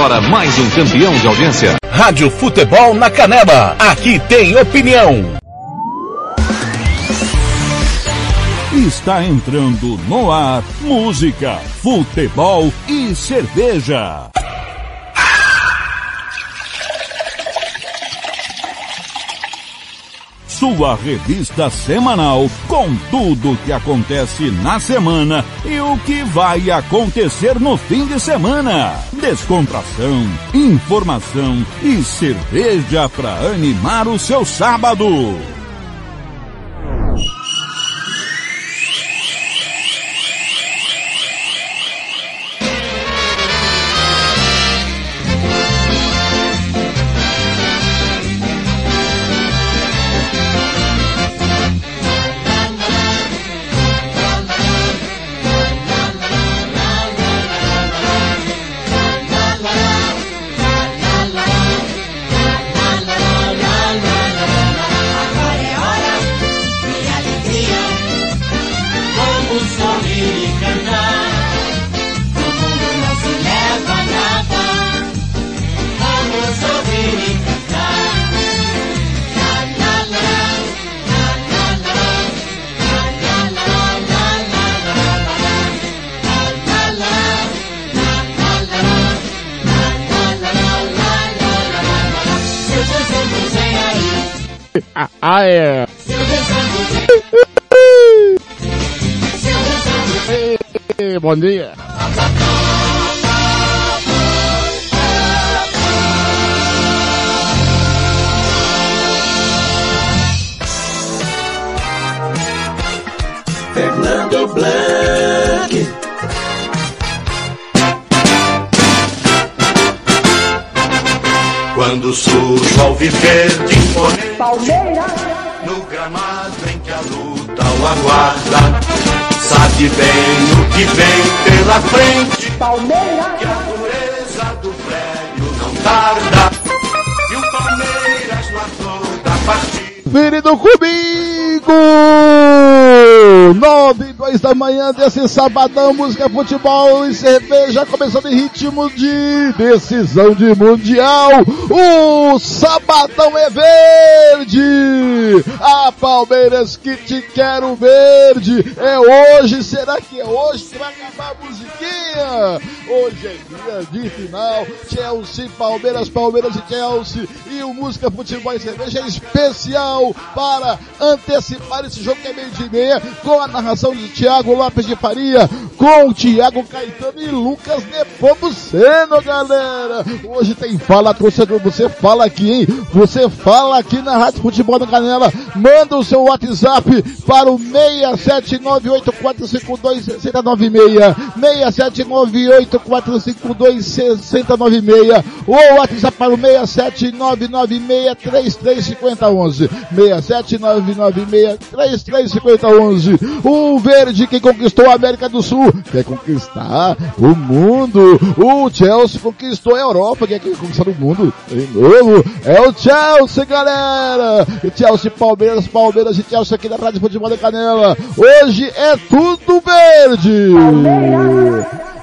Agora mais um campeão de audiência. Rádio Futebol na Canela. Aqui tem opinião. Está entrando no ar música, futebol e cerveja. Sua revista semanal com tudo que acontece na semana e o que vai acontecer no fim de semana. Descontração, informação e cerveja para animar o seu sábado. Ah, é. Bom dia. Fernando Blanc. Quando surge ao viver Palmeiras. No gramado em que a luta o aguarda Sabe bem o que vem pela frente. Palmeiras. Que a pureza do prédio não tarda E o Palmeiras no ator da partida. Querido comigo! Nove e dois da manhã desse sabadão, música, futebol e cerveja, começando em ritmo de decisão de mundial. O sabadão é verde! A Palmeiras que te quero verde! É hoje, será que é hoje que vai a musiquinha? Hoje é dia de final, Chelsea, Palmeiras, Palmeiras e Chelsea. E o música, futebol e cerveja é especial para antecipar esse jogo que é meio de meia, com a narração de Thiago Lopes de Faria, com Thiago Caetano e Lucas Nepomuceno, galera. Hoje tem Fala Torcedor, você fala aqui, hein? Você fala aqui na Rádio Futebol da Canela, manda o seu WhatsApp para o 67984526096, 67984526096, ou WhatsApp para o 67996335011, 67996335011. O verde que conquistou a América do Sul quer conquistar o mundo. O Chelsea conquistou a Europa, quer conquistar o mundo de novo. É o Chelsea, galera. Chelsea, Palmeiras, Palmeiras e Chelsea aqui na Rádio Futebol da Canela. Hoje é tudo verde.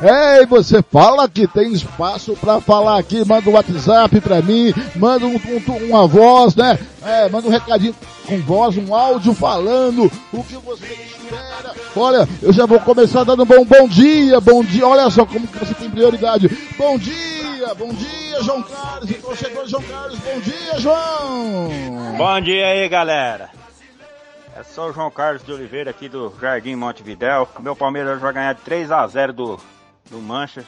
É, e você fala que tem espaço para falar aqui, manda um WhatsApp para mim, manda um, um- uma voz, né? É, manda um recadinho com voz, um áudio falando o que você espera. Olha, eu já vou começar dando um bom, bom dia, bom dia. Olha só como você tem prioridade. Bom dia, bom dia, João Carlos, torcedor João Carlos. Bom dia, João. Bom dia aí, galera. É só o João Carlos de Oliveira aqui do Jardim Montevidéu. Meu Palmeiras vai ganhar de 3 a 0 do, do Manchas.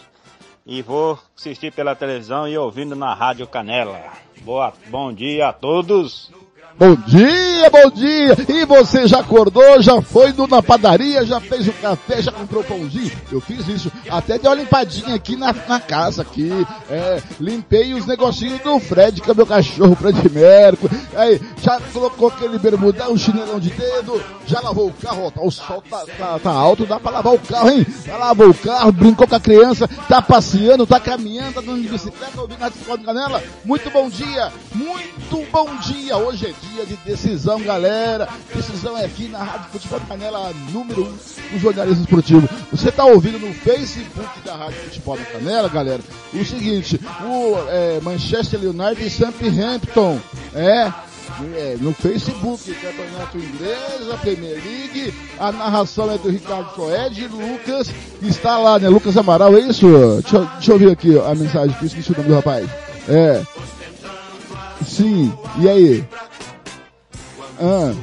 E vou assistir pela televisão e ouvindo na Rádio Canela. Boa, bom dia a todos. Bom dia, bom dia! E você já acordou, já foi na padaria, já fez o café, já comprou pãozinho? Eu fiz isso, até dei uma limpadinha aqui na, na casa aqui, é, limpei os negocinhos do Fred, que é meu cachorro, Fred Mercury, aí, já colocou aquele bermudão, chinelão de dedo, já lavou o carro, ó, tá- o sol tá, tá- tá alto, dá pra lavar o carro, hein? Já lavou o carro, brincou com a criança, tá passeando, tá caminhando, tá andando de bicicleta, ouvindo a de Canela. Muito bom dia, muito bom dia, hoje é dia dia de decisão, galera. Decisão é aqui na Rádio Futebol Canela, número 1 um, do jornalismo esportivo. Você está ouvindo no Facebook da Rádio Futebol da Canela, galera, o seguinte, o é, Manchester United e Southampton, é, é, no Facebook, Campeonato Inglês, a Premier League, a narração é do Ricardo Coed e Lucas, que está lá, né? Lucas Amaral, é isso? Deixa, deixa eu ver aqui ó, a mensagem, que eu esqueci o nome do rapaz. É. Sim, e aí? Ah.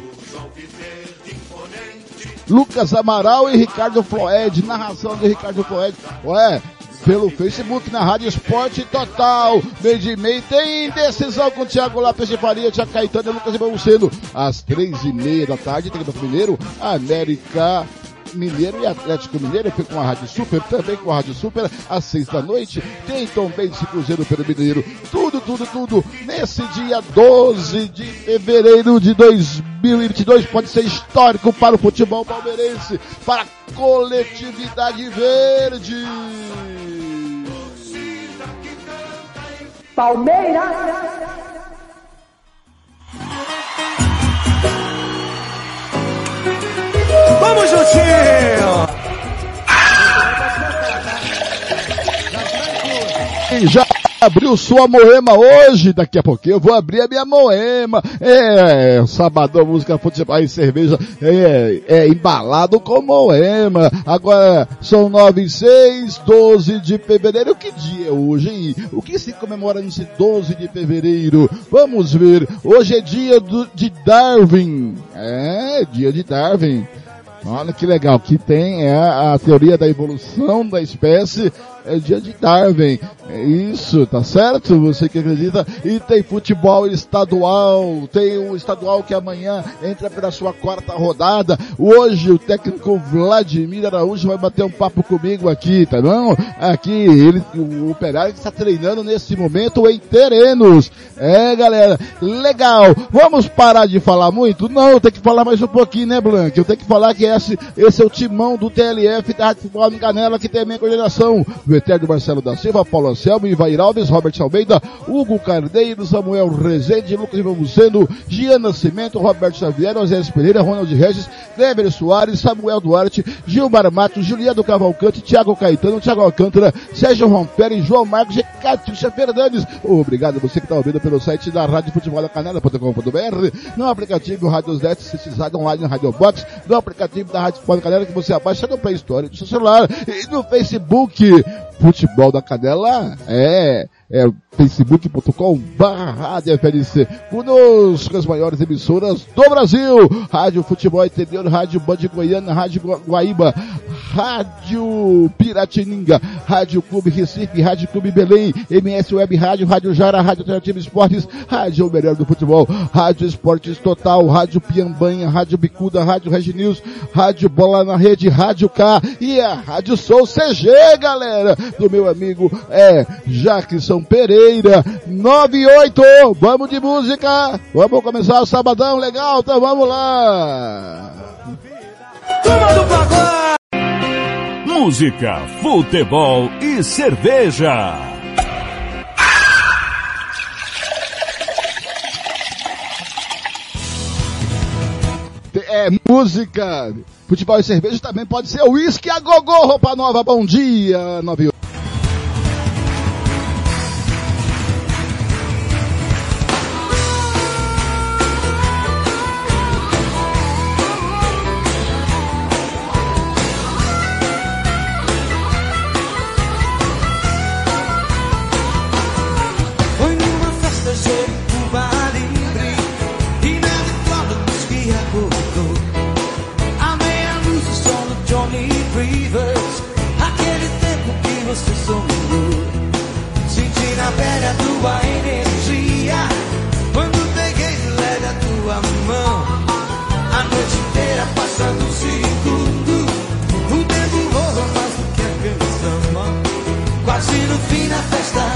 Lucas Amaral e Ricardo Floed, narração de Ricardo Floed. Ué, pelo Facebook na Rádio Esporte Total. Meio de meio tem decisão com o Thiago Lopes de Faria, Thiago Caetano e Lucas Ibamuceno. Às três e meia da tarde tem o Mineiro, América Mineiro e Atlético Mineiro, foi com a Rádio Super, também com a Rádio Super, às seis da noite, tem Tom Benz Cruzeiro pelo Mineiro, tudo, tudo, tudo, nesse dia 12 de fevereiro de 2022, pode ser histórico para o futebol palmeirense, para a coletividade verde. Palmeiras! Vamos juntinho! Já abriu sua moema hoje, daqui a pouquinho eu vou abrir a minha moema. É, sabadão, música, futebol e cerveja, é, é embalado com moema. Agora, são nove e seis, doze de fevereiro. Que dia é hoje, hein? O que se comemora nesse 12 de fevereiro? Vamos ver. Hoje é dia do, de Darwin. É, dia de Darwin. Olha que legal, que tem é a teoria da evolução da espécie é dia de Darwin. É isso, tá certo? Você que acredita. E tem futebol estadual. Tem um estadual que amanhã entra pela sua quarta rodada. Hoje o técnico Vladimir Araújo vai bater um papo comigo aqui, tá bom? Aqui, ele, o operário que está treinando nesse momento em Terenos. É, galera, legal. Vamos parar de falar muito? Não, tenho que falar mais um pouquinho, né, Blanc? Eu tenho que falar que esse, esse é o timão do TLF da Rádio Futebol Canela, que tem a minha coordenação Eterno Marcelo da Silva, Paulo Anselmo, Ivair Alves, Robert Almeida, Hugo Carneiro, Samuel Rezende, Lucas Ivamuceno, Gian Nascimento, Roberto Xavier, José Pereira, Ronald Regis, Kleber Soares, Samuel Duarte, Gilmar Matos, Juliano Cavalcante, Thiago Caetano, Thiago Alcântara, Sérgio Romperi, João Marcos e Catixa Fernandes. Obrigado você que está ouvindo pelo site da Rádio Futebol da Canela.com.br, no aplicativo Rádio Net, Citizado Online no Radio Box, no aplicativo da Rádio Futebol da Canela que você abaixa no Play Store do seu celular e no Facebook. Futebol da Canela é, é facebook.com barra FLC. Conosco as maiores emissoras do Brasil. Rádio Futebol Interior, Rádio Band Goiânia, Rádio Guaíba, Rádio Piratininga, Rádio Clube Recife, Rádio Clube Belém, MS Web Rádio, Rádio Jara, Rádio Alternativa Esportes, Rádio Melhor do Futebol, Rádio Esportes Total, Rádio Piambanha, Rádio Bicuda, Rádio Regi News, Rádio Bola na Rede, Rádio K e a Rádio Sou CG, galera, do meu amigo é Jackson Pereira, 98, vamos de música, vamos começar o sabadão legal, então vamos lá. Turma do pagode! Música, futebol e cerveja. É música, futebol e cerveja também pode ser uísque a gogô, roupa nova, bom dia, 98. Segundo O tempo voa mais do que a Quase no fim da festa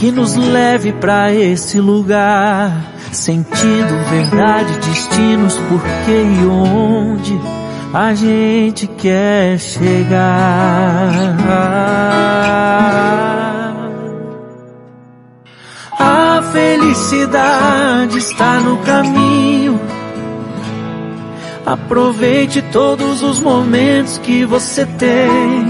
que nos leve para esse lugar. Sentido, verdade, destinos, porquê e onde a gente quer chegar. A felicidade está no caminho. Aproveite todos os momentos que você tem.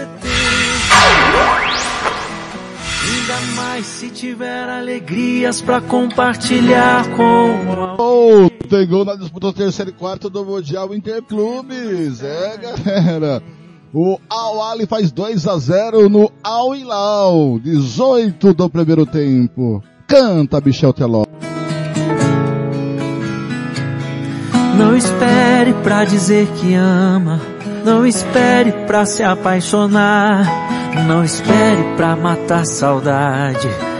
alegrias para compartilhar com Oh, tem gol na disputa do terceiro e quarto do Mundial Interclubes. É, galera. O Al Ali faz 2 a 0 no Al Hilal. 18 do primeiro tempo. Canta, Michel Teló. Não espere pra dizer que ama. Não espere pra se apaixonar. Não espere pra matar saudade.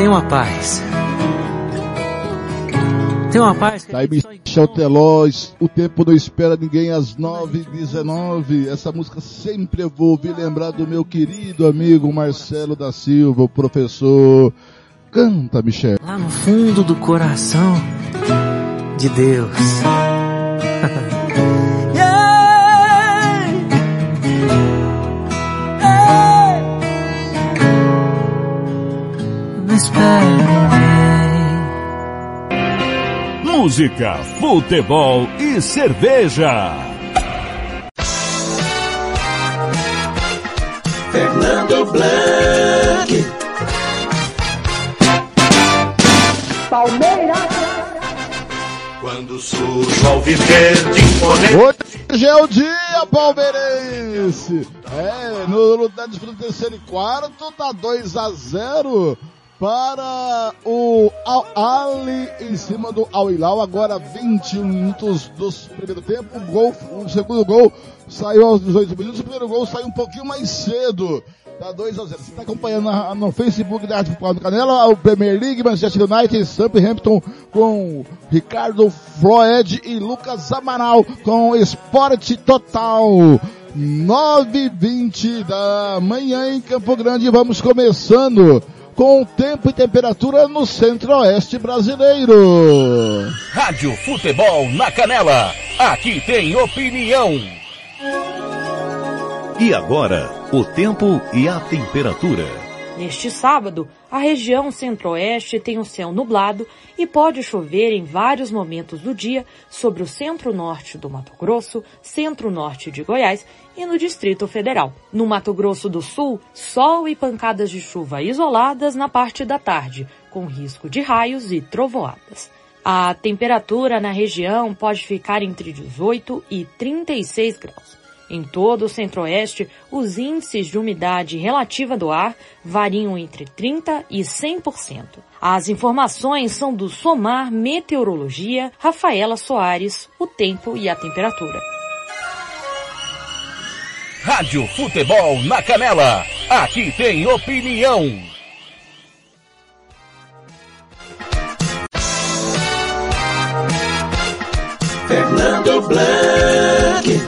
Tenha uma paz. Tenha uma paz. Tá aí Michel Teló, o tempo não espera ninguém às 9h19. Essa música sempre eu vou ouvir lembrar do meu querido amigo Marcelo da Silva, o professor. Canta, Michel. Lá no fundo do coração de Deus. Música, futebol e cerveja. Fernando Blanc. Quando surge ao viver de imponente. Hoje é o dia palmeirense. É, no, no, na disputa do terceiro e quarto, tá 2 a 0 para o Al Ali em cima do Al Hilal. Agora 21 minutos do primeiro tempo. O gol, o segundo gol saiu aos 18 minutos. O primeiro gol saiu um pouquinho mais cedo. Tá 2 a 0. Você está acompanhando na- no Facebook da Arte Futebol do Canela, o Premier League, Manchester United, Southampton com Ricardo Floed e Lucas Amaral com Esporte Total. 9h20 da manhã em Campo Grande. Vamos começando com tempo e temperatura no centro-oeste brasileiro. Rádio Futebol na Canela. Aqui tem opinião. E agora, o tempo e a temperatura. Neste sábado, a região centro-oeste tem o céu nublado e pode chover em vários momentos do dia sobre o centro-norte do Mato Grosso, centro-norte de Goiás e no Distrito Federal. No Mato Grosso do Sul, sol e pancadas de chuva isoladas na parte da tarde, com risco de raios e trovoadas. A temperatura na região pode ficar entre 18 e 36 graus. Em todo o centro-oeste, os índices de umidade relativa do ar variam entre 30% e 100%. As informações são do Somar Meteorologia, Rafaela Soares, o tempo e a temperatura. Rádio Futebol na Canela. Aqui tem opinião. Fernando Blanc.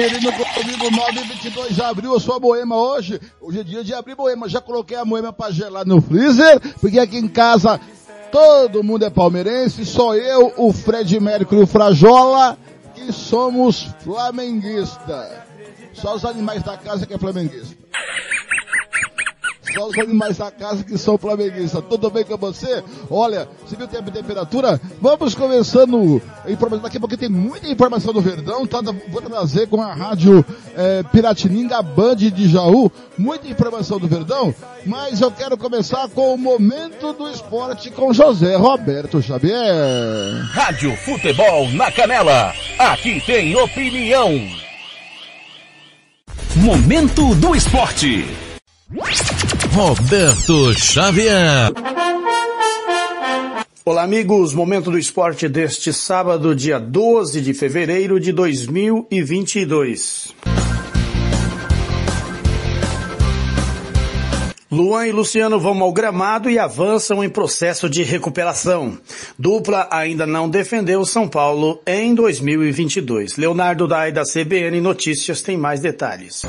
Querido comigo, 922 já abriu a sua boema hoje. Hoje é dia de abrir boema. Já coloquei a boema pra gelar no freezer, porque aqui em casa todo mundo é palmeirense, só eu, o Fred Mercury e o Frajola, que somos flamenguistas. Só os animais da casa que é flamenguista. Só os animais da casa que são flamenguistas. Tudo bem com você? Olha, você viu o tempo e temperatura? Vamos começando. Daqui a pouco tem muita informação do Verdão. Tá? Vou trazer com a rádio é, Piratininga Band de Jaú. Muita informação do Verdão. Mas eu quero começar com o momento do esporte com José Roberto Xavier. Rádio Futebol na Canela. Aqui tem opinião. Momento do esporte. Roberto Xavier. Olá, amigos. Momento do esporte deste sábado, dia 12 de fevereiro de 2022. Luan e Luciano vão ao gramado e avançam em processo de recuperação. Dupla ainda não defendeu São Paulo em 2022. Leonardo Dai da CBN Notícias tem mais detalhes.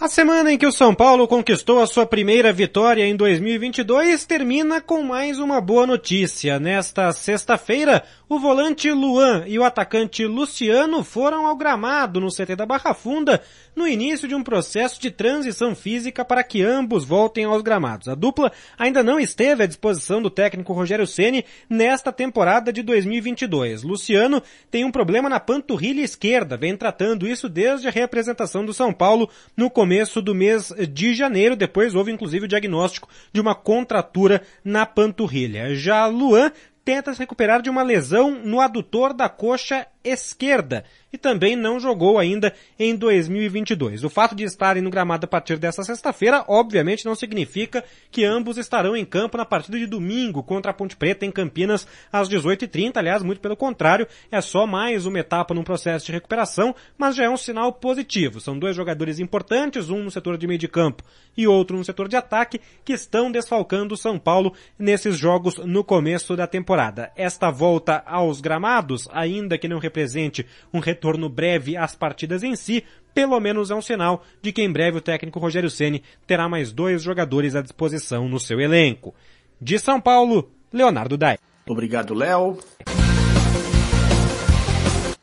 A semana em que o São Paulo conquistou a sua primeira vitória em 2022 termina com mais uma boa notícia. Nesta sexta-feira, o volante Luan e o atacante Luciano foram ao gramado no CT da Barra Funda no início de um processo de transição física para que ambos voltem aos gramados. A dupla ainda não esteve à disposição do técnico Rogério Ceni nesta temporada de 2022. Luciano tem um problema na panturrilha esquerda, vem tratando isso desde a reapresentação do São Paulo no começo do mês de janeiro. Depois houve inclusive o diagnóstico de uma contratura na panturrilha. Já Luan tenta se recuperar de uma lesão no adutor da coxa esquerda e também não jogou ainda em 2022. O fato de estarem no gramado a partir dessa sexta-feira, obviamente, não significa que ambos estarão em campo na partida de domingo contra a Ponte Preta em Campinas às 18h30. Aliás, muito pelo contrário, é só mais uma etapa num processo de recuperação, mas já é um sinal positivo. São dois jogadores importantes, um no setor de meio de campo e outro no setor de ataque, que estão desfalcando o São Paulo nesses jogos no começo da temporada. Esta volta aos gramados, ainda que não represente um retorno breve às partidas em si, pelo menos é um sinal de que em breve o técnico Rogério Ceni terá mais dois jogadores à disposição no seu elenco. De São Paulo, Leonardo Dai. Obrigado, Léo.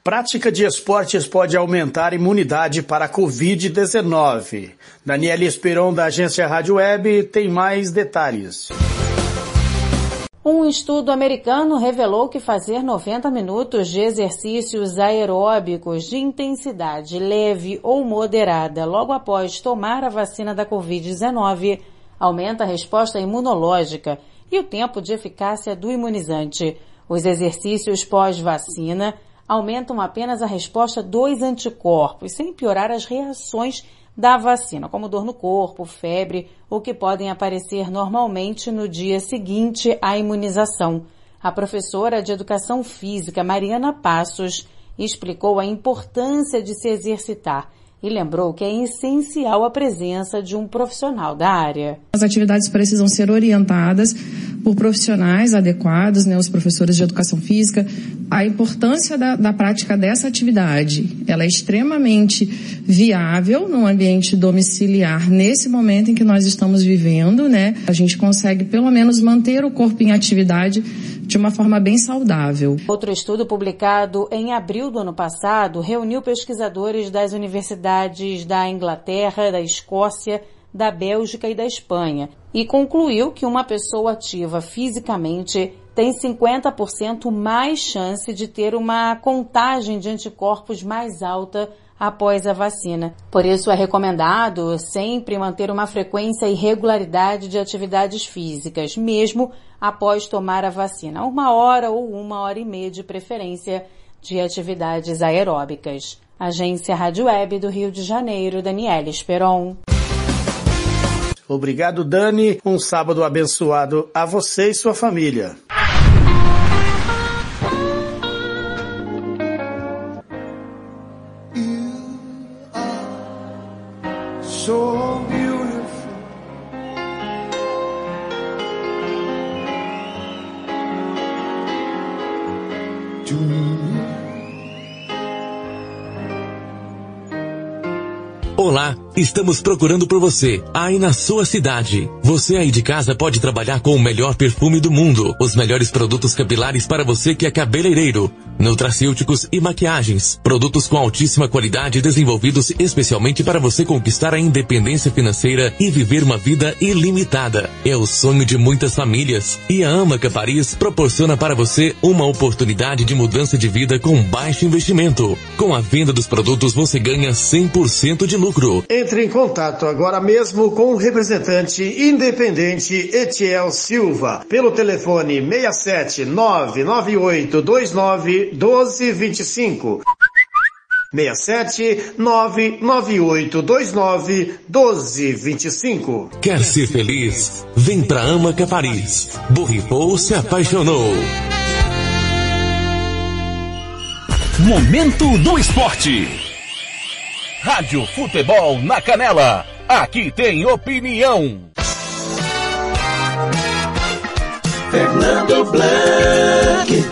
Prática de esportes pode aumentar imunidade para a Covid-19. Daniela Esperon, da agência Rádio Web, tem mais detalhes. Um estudo americano revelou que fazer 90 minutos de exercícios aeróbicos de intensidade leve ou moderada logo após tomar a vacina da Covid-19 aumenta a resposta imunológica e o tempo de eficácia do imunizante. Os exercícios pós-vacina aumentam apenas a resposta dos anticorpos, sem piorar as reações da vacina, como dor no corpo, febre, ou que podem aparecer normalmente no dia seguinte à imunização. A professora de Educação Física, Mariana Passos, explicou a importância de se exercitar e lembrou que é essencial a presença de um profissional da área. As atividades precisam ser orientadas por profissionais adequados, né, os professores de educação física. A importância da, da prática dessa atividade, ela é extremamente viável no ambiente domiciliar nesse momento em que nós estamos vivendo, né? A gente consegue pelo menos manter o corpo em atividade de uma forma bem saudável. Outro estudo publicado em abril do ano passado reuniu pesquisadores das universidades da Inglaterra, da Escócia, da Bélgica e da Espanha e concluiu que uma pessoa ativa fisicamente tem 50% mais chance de ter uma contagem de anticorpos mais alta após a vacina. Por isso é recomendado sempre manter uma frequência e regularidade de atividades físicas, mesmo após tomar a vacina, uma hora ou uma hora e meia de preferência de atividades aeróbicas. Agência Rádio Web do Rio de Janeiro, Daniela Esperon. Obrigado, Dani. Um sábado abençoado a você e sua família. Me. Estamos procurando por você, aí na sua cidade. Você aí de casa pode trabalhar com o melhor perfume do mundo, os melhores produtos capilares para você que é cabeleireiro, nutracêuticos e maquiagens, produtos com altíssima qualidade desenvolvidos especialmente para você conquistar a independência financeira e viver uma vida ilimitada. É o sonho de muitas famílias e a Amaca Paris proporciona para você uma oportunidade de mudança de vida com baixo investimento. Com a venda dos produtos você ganha 100% de lucro. Entre em contato agora mesmo com o representante independente Etiel Silva pelo telefone 67 998 29 1225. 67 998 29 1225. Quer ser feliz? Vem pra Amaca Paris. Borrifou se apaixonou. Momento do Esporte. Rádio Futebol na Canela. Aqui tem opinião. Fernando Blanc.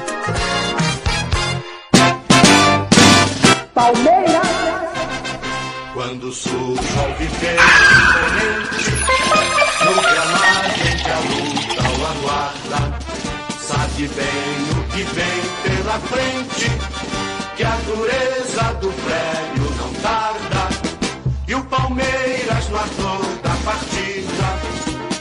Palmeiras. Quando surge ao viver imponente, no gramado em que a luta o aguarda, sabe bem o que vem pela frente, que a dureza do prédio não tarda, e o Palmeiras no ator da partida.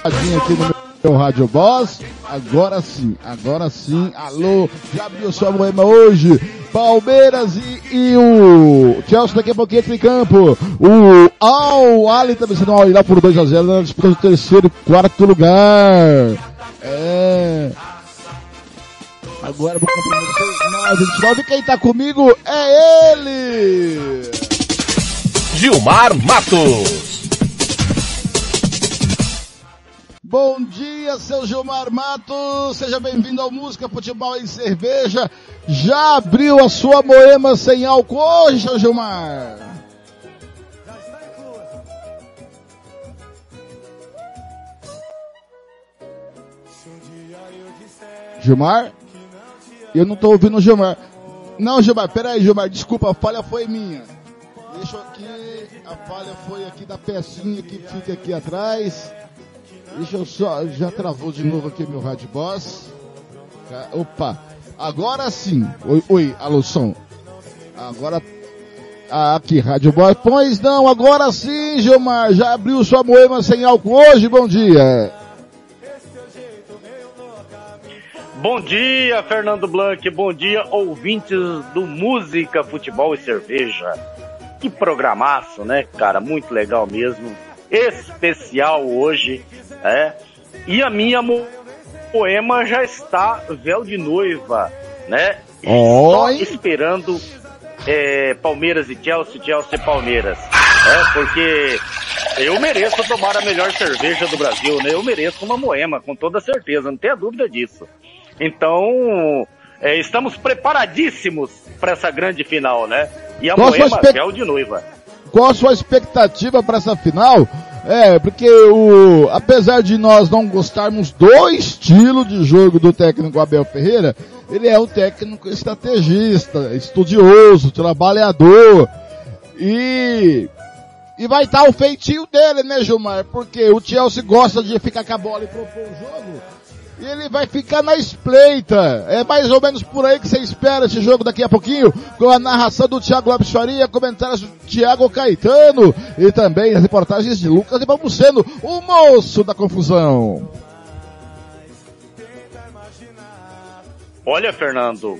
Aqui no meu Rádio Boss, agora sim, agora sim, alô, já abriu sua moema hoje, Palmeiras e, e o Chelsea daqui a pouquinho entra em campo, o Al Ali também sendo Al lá por 2 a 0 na disputa do terceiro e quarto lugar, é... Agora vou cumprimentar vocês, 9, quem tá comigo? É ele! Gilmar Matos. Bom dia, seu Gilmar Matos. Seja bem-vindo ao Música, Futebol e Cerveja. Já abriu a sua moema sem álcool hoje, seu Gilmar? Gilmar? Eu não tô ouvindo o Gilmar. Não, Gilmar, peraí, Gilmar, desculpa, a falha foi minha. Deixa aqui, a falha foi aqui da pecinha que fica aqui atrás. Deixa eu só, já travou de novo aqui meu rádio boss. Opa, agora sim. Oi, oi, alô som. Agora, ah, aqui, rádio boss. Pois não, agora sim, Gilmar. Já abriu sua moema sem álcool hoje? Bom dia. Bom dia, Fernando Blanc. Bom dia, ouvintes do Música, Futebol e Cerveja. Que programaço, né, cara? Muito legal mesmo. Especial hoje, é. E a minha poema já está véu de noiva, né? Só Oi. esperando é, Palmeiras e Chelsea, Chelsea e Palmeiras. É, porque eu mereço tomar a melhor cerveja do Brasil, né? Eu mereço uma moema, com toda certeza, não tenha dúvida disso. Então, é, estamos preparadíssimos para essa grande final, né? E a Qual moema expect- de noiva. Qual a sua expectativa para essa final? É, porque o, apesar de nós não gostarmos do estilo de jogo do técnico Abel Ferreira, ele é um técnico estrategista, estudioso, trabalhador e e vai estar o feitio dele, né, Gilmar? Porque o Chelsea gosta de ficar com a bola e propor o jogo. E ele vai ficar na espreita. É mais ou menos por aí que você espera esse jogo daqui a pouquinho, com a narração do Thiago Lopes Faria, comentários do Thiago Caetano e também as reportagens de Lucas e Babuceno, o moço da confusão. Olha, Fernando,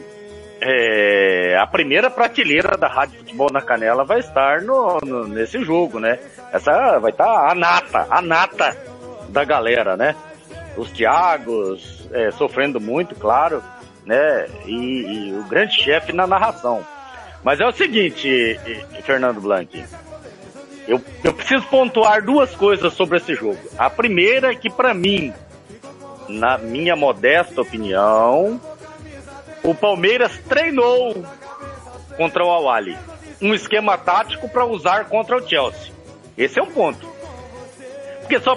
é, a primeira prateleira da Rádio Futebol na Canela vai estar no, no- nesse jogo, né? Essa vai estar a nata, a nata da galera, né? Os Thiagos é, sofrendo muito, claro, né? E, e o grande chefe na narração. Mas é o seguinte, Fernando Blanc, eu, eu preciso pontuar duas coisas sobre esse jogo. A primeira é que, para mim, na minha modesta opinião, o Palmeiras treinou contra o Awali. Um esquema tático para usar contra o Chelsea. Esse é um ponto. Porque só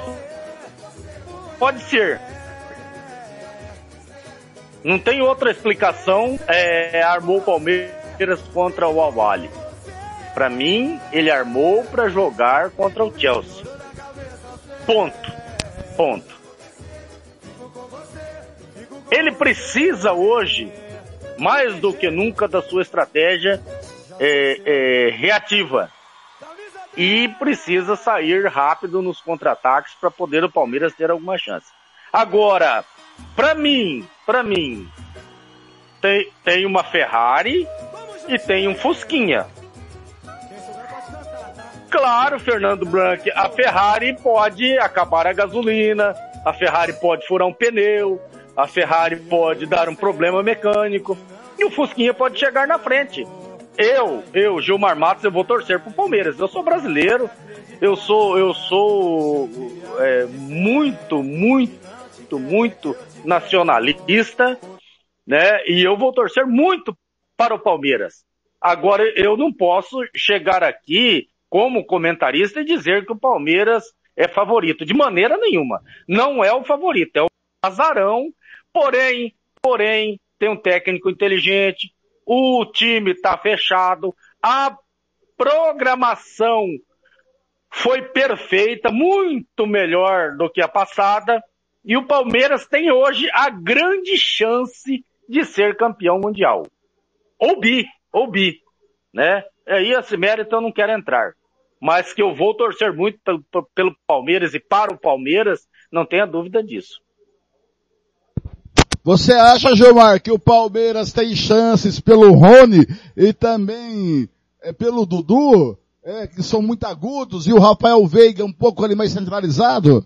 pode ser. Não tem outra explicação. É, armou o Palmeiras contra o Awali. Para mim, ele armou para jogar contra o Chelsea. Ponto. Ponto. Ele precisa hoje, mais do que nunca, da sua estratégia é, é, reativa. E precisa sair rápido nos contra-ataques para poder o Palmeiras ter alguma chance. Agora, para mim, para mim, tem, tem uma Ferrari e tem um Fusquinha. Claro, Fernando Blanc, a Ferrari pode acabar a gasolina, a Ferrari pode furar um pneu, a Ferrari pode dar um problema mecânico e o Fusquinha pode chegar na frente. Eu, eu, Gilmar Matos, eu vou torcer pro Palmeiras. Eu sou brasileiro, eu sou, eu sou é, muito, muito, muito nacionalista, né? E eu vou torcer muito para o Palmeiras. Agora, eu não posso chegar aqui como comentarista e dizer que o Palmeiras é favorito. De maneira nenhuma. Não é o favorito, é o azarão. Porém, porém, tem um técnico inteligente, o time está fechado, a programação foi perfeita, muito melhor do que a passada, e o Palmeiras tem hoje a grande chance de ser campeão mundial. Ou bi, ou bi, né? Aí esse mérito eu não quero entrar. Mas que eu vou torcer muito pelo, pelo Palmeiras e para o Palmeiras, não tenha dúvida disso. Você acha, Gilmar, que o Palmeiras tem chances pelo Rony e também é, pelo Dudu, é, que são muito agudos, e o Rafael Veiga um pouco ali mais centralizado?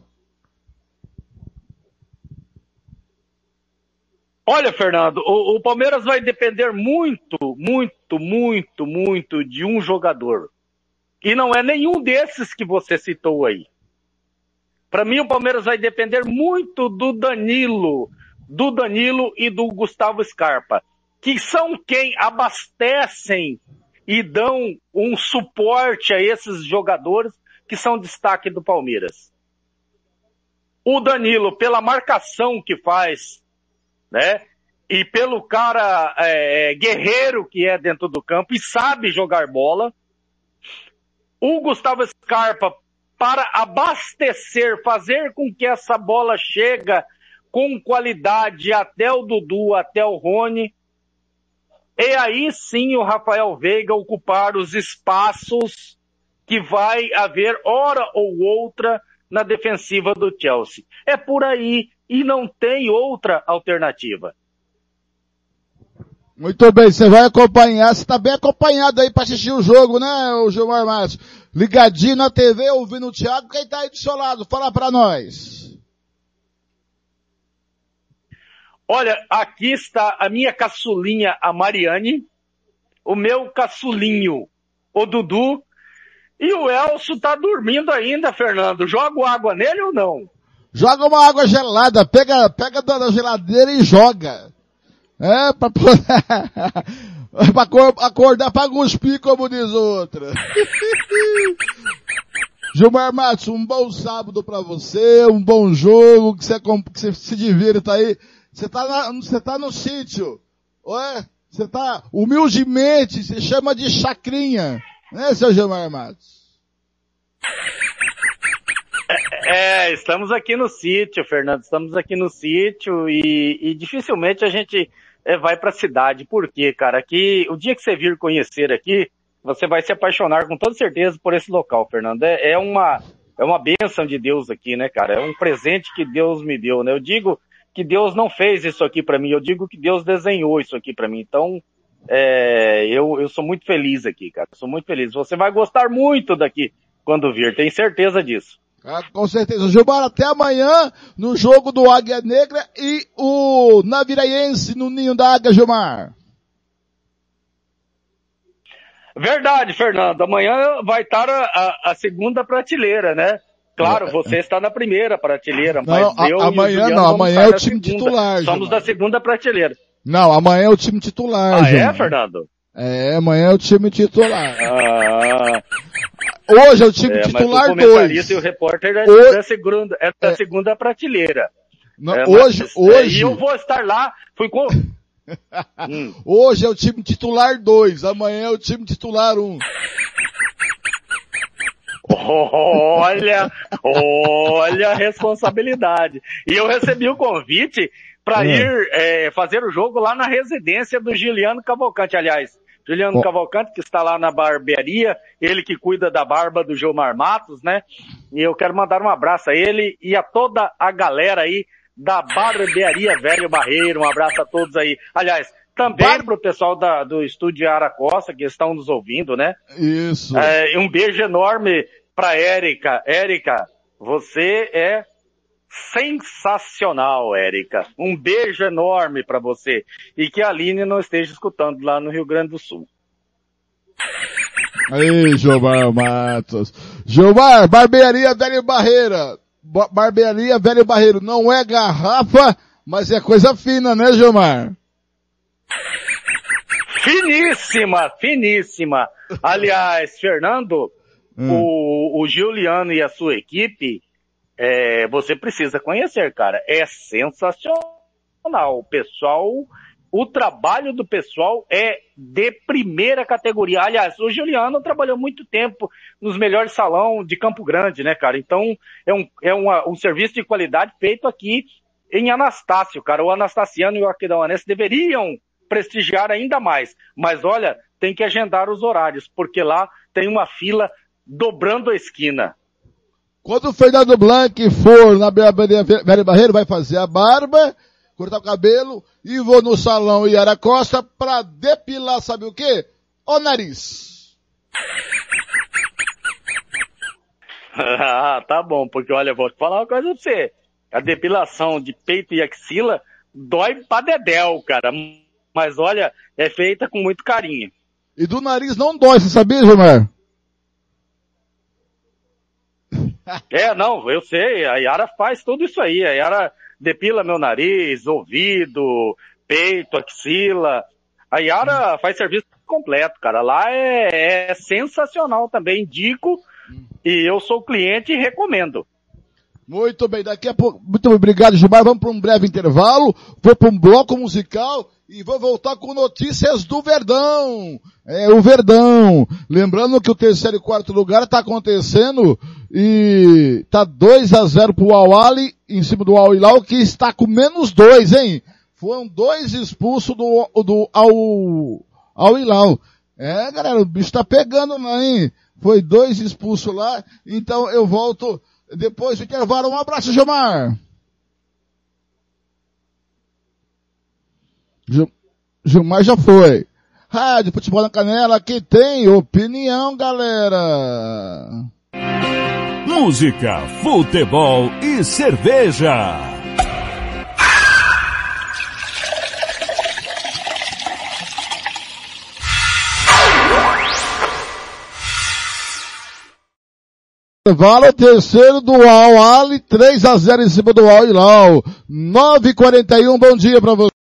Olha, Fernando, o, o, Palmeiras vai depender muito, muito, muito, muito de um jogador. E não é nenhum desses que você citou aí. Para mim, o Palmeiras vai depender muito do Danilo, do Danilo e do Gustavo Scarpa, que são quem abastecem e dão um suporte a esses jogadores que são destaque do Palmeiras. O Danilo, pela marcação que faz, né? E pelo cara é, guerreiro que é dentro do campo e sabe jogar bola. O Gustavo Scarpa, para abastecer, fazer com que essa bola chega com qualidade até o Dudu, até o Rony. E aí sim o Rafael Veiga ocupar os espaços que vai haver hora ou outra na defensiva do Chelsea. É por aí e não tem outra alternativa. Muito bem, você vai acompanhar, você está bem acompanhado aí para assistir o jogo, né, o Gilmar Matos? Ligadinho na TV, ouvindo o Thiago, quem está aí do seu lado? Fala para nós. Olha, aqui está a minha caçulinha, a Mariane, o meu caçulinho, o Dudu, e o Elcio tá dormindo ainda, Fernando. Joga água nele ou não? Joga uma água gelada, pega, pega da geladeira e joga. É, pra, pra acordar pra cuspir, como diz outra. Gilmar Matos, um bom sábado pra você, um bom jogo, que você, que você se divirta aí. Você tá, você tá no sítio, ué? Você tá, humildemente, se chama de chacrinha, né, seu Gilmar Matos? É, estamos aqui no sítio, Fernando. Estamos aqui no sítio e, e dificilmente a gente é, vai para a cidade. Por quê, cara? Aqui, o dia que você vir conhecer aqui, você vai se apaixonar com toda certeza por esse local, Fernando. É, é uma é uma bênção de Deus aqui, né, cara? É um presente que Deus me deu, né? Eu digo que Deus não fez isso aqui para mim. Eu digo que Deus desenhou isso aqui para mim. Então, é, eu, eu sou muito feliz aqui, cara. Sou muito feliz. Você vai gostar muito daqui quando vir, tenho certeza disso. Ah, com certeza. Gilmar, até amanhã no jogo do Águia Negra e o Naviraense no Ninho da Águia, Gilmar. Verdade, Fernando. Amanhã vai estar a, a, a segunda prateleira, né? Claro, é. você está na primeira prateleira, mas não, eu amanhã não, amanhã é o time segunda. titular. Somos da segunda prateleira. Não, amanhã é o time titular. Ah, Gilmar. é, Fernando? É, amanhã é o time titular. Ah, Hoje é o time é, titular mas o comentarista 2. e o repórter é Hoje- da segunda, é da é. segunda prateleira. Não, É, hoje, mas- hoje, E eu vou estar lá, fui com... Hum. hoje é o time titular 2, amanhã é o time titular 1. Um. Olha, olha a responsabilidade. E eu recebi o convite para Hum. ir é, fazer o jogo lá na residência do Juliano Cavalcante, aliás. Juliano. Cavalcante, que está lá na barbearia, ele que cuida da barba do Gilmar Matos, né? E eu quero mandar um abraço a ele e a toda a galera aí da barbearia Velho Barreiro. Um abraço a todos aí. Aliás, também pro pessoal da, do estúdio Aracosta que estão nos ouvindo, né? Isso. É, um beijo enorme pra Érica. Érica, você é sensacional, Érica. Um beijo enorme pra você. E que a Aline não esteja escutando lá no Rio Grande do Sul. Aí, Gilmar Matos. Gilmar, barbearia Velho Barreira. Ba- Barbearia Velho Barreiro não é garrafa, mas é coisa fina, né, Gilmar? Finíssima, finíssima. Aliás, Fernando, o, o Juliano e a sua equipe, é, você precisa conhecer, cara. É sensacional. O pessoal, o trabalho do pessoal é de primeira categoria. Aliás, o Juliano trabalhou muito tempo nos melhores salão de Campo Grande, né, cara? Então, é um, é uma- um serviço de qualidade feito aqui em Anastácio, cara. O Anastaciano e o Aquidauanense deveriam prestigiar ainda mais. Mas olha, tem que agendar os horários, porque lá tem uma fila dobrando a esquina. Quando o Fernando Blanc for na Velho Barreiro, vai fazer a barba, cortar o cabelo e vou no salão Iara Costa pra depilar, sabe o quê? O nariz. ah, tá bom, porque olha, vou te falar uma coisa pra você. A depilação de peito e axila dói pra dedéu, cara. Mas olha, é feita com muito carinho. E do nariz não dói, você sabia, Gilmar? É, não, eu sei, a Yara faz tudo isso aí. A Yara depila meu nariz, ouvido, peito, axila. A Yara faz serviço completo, cara. Lá é, é sensacional também, indico. E eu sou cliente e recomendo. Muito bem, daqui a pouco, muito obrigado Gilmar, vamos para um breve intervalo, vou para um bloco musical e vou voltar com notícias do Verdão. É, o Verdão. Lembrando que o terceiro e quarto lugar está acontecendo e tá 2 a 0 pro Awali em cima do Al Hilal que está com menos dois, hein? Foram dois expulsos do, do Hilal. É, galera, o bicho tá pegando lá, hein? Foi dois expulsos lá, então eu volto depois do intervalo. Um abraço, Gilmar. Gil- Gilmar já foi. Rádio Futebol na Canela, que tem opinião, galera. Música, futebol e cerveja. Intervalo terceiro do Al Ali, 3 a 0 em cima do Al Hilal. 9h41, bom dia pra você.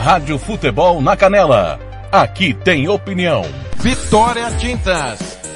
Rádio Futebol na Canela. Aqui tem opinião. Vitória Tintas.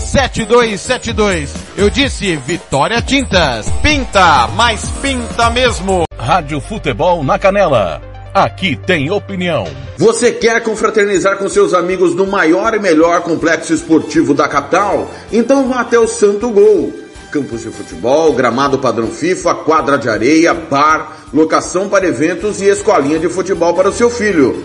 7272. Eu disse Vitória Tintas. Pinta, mas pinta mesmo. Rádio Futebol na Canela. Aqui tem opinião. Você quer confraternizar com seus amigos no maior e melhor complexo esportivo da capital? Então vá até o Santo Gol. Campos de futebol, gramado padrão FIFA, quadra de areia, bar, locação para eventos e escolinha de futebol para o seu filho.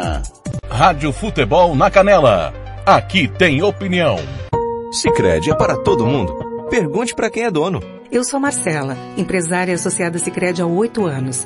Rádio Futebol na Canela. Aqui tem opinião. Sicredi é para todo mundo. Pergunte para quem é dono. Eu sou Marcela, empresária associada Sicredi há oito anos.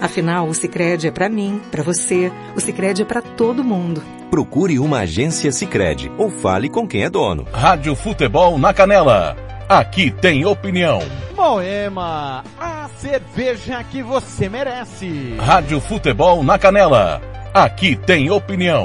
Afinal, o Sicredi é para mim, para você. O Sicredi é para todo mundo. Procure uma agência Sicredi ou fale com quem é dono. Rádio Futebol na Canela. Aqui tem opinião. Moema, a cerveja que você merece. Rádio Futebol na Canela. Aqui tem opinião.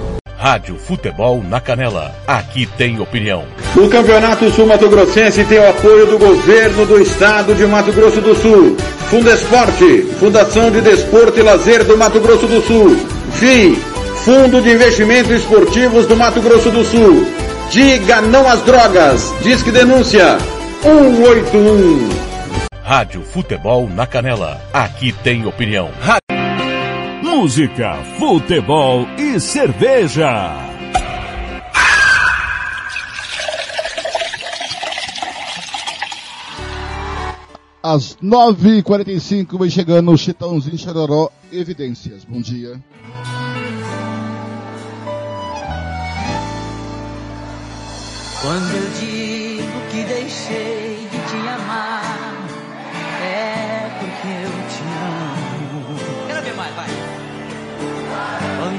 Rádio Futebol na Canela. Aqui tem opinião. O Campeonato Sul Mato Grossense tem o apoio do governo do estado de Mato Grosso do Sul. Fundesporte, Fundação de Desporto e Lazer do Mato Grosso do Sul. FII, Fundo de Investimentos Esportivos do Mato Grosso do Sul. Diga não às drogas. Disque denúncia 181. Rádio Futebol na Canela. Aqui tem opinião. Música, futebol e cerveja. Às 9h45 vem chegando o Chitãozinho Chororó Evidências. Bom dia. Quando eu digo que deixei de te amar,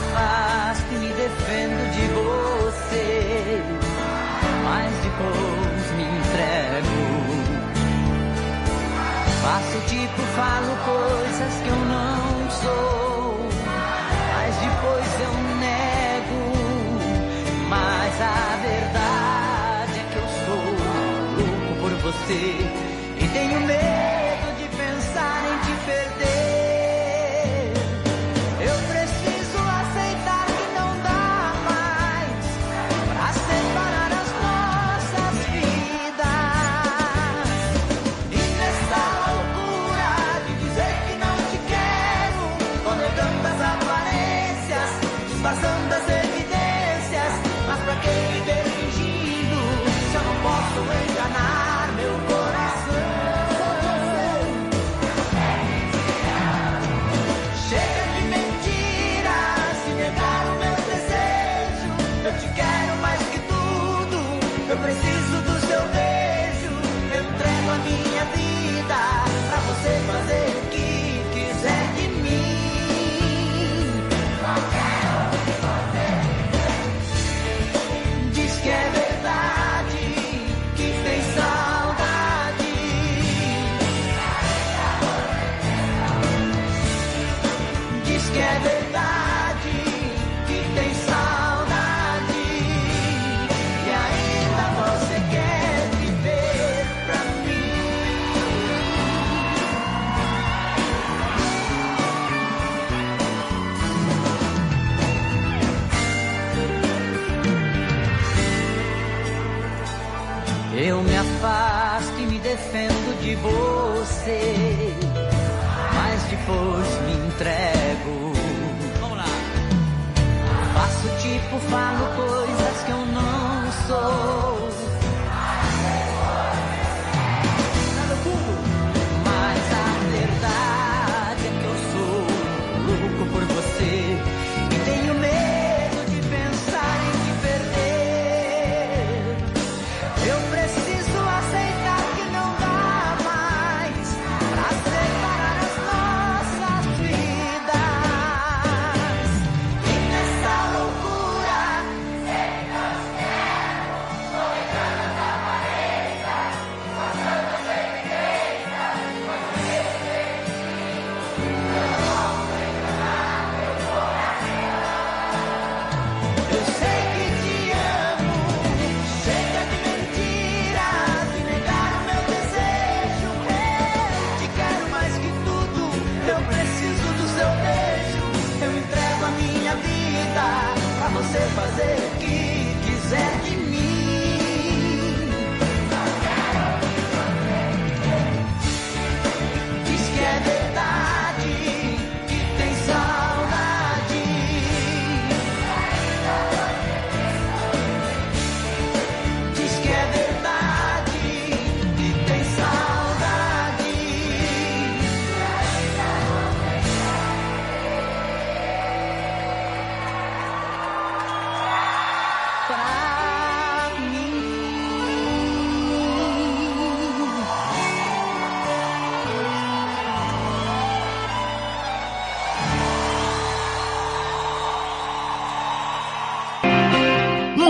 afasto e me defendo de você, mas depois me entrego. Faço tipo, falo coisas que eu não sou, mas depois eu nego. Mas a verdade é que eu sou louco por você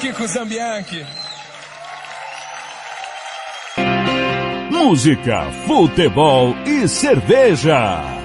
Kiko Zambianchi. Música, futebol e cerveja.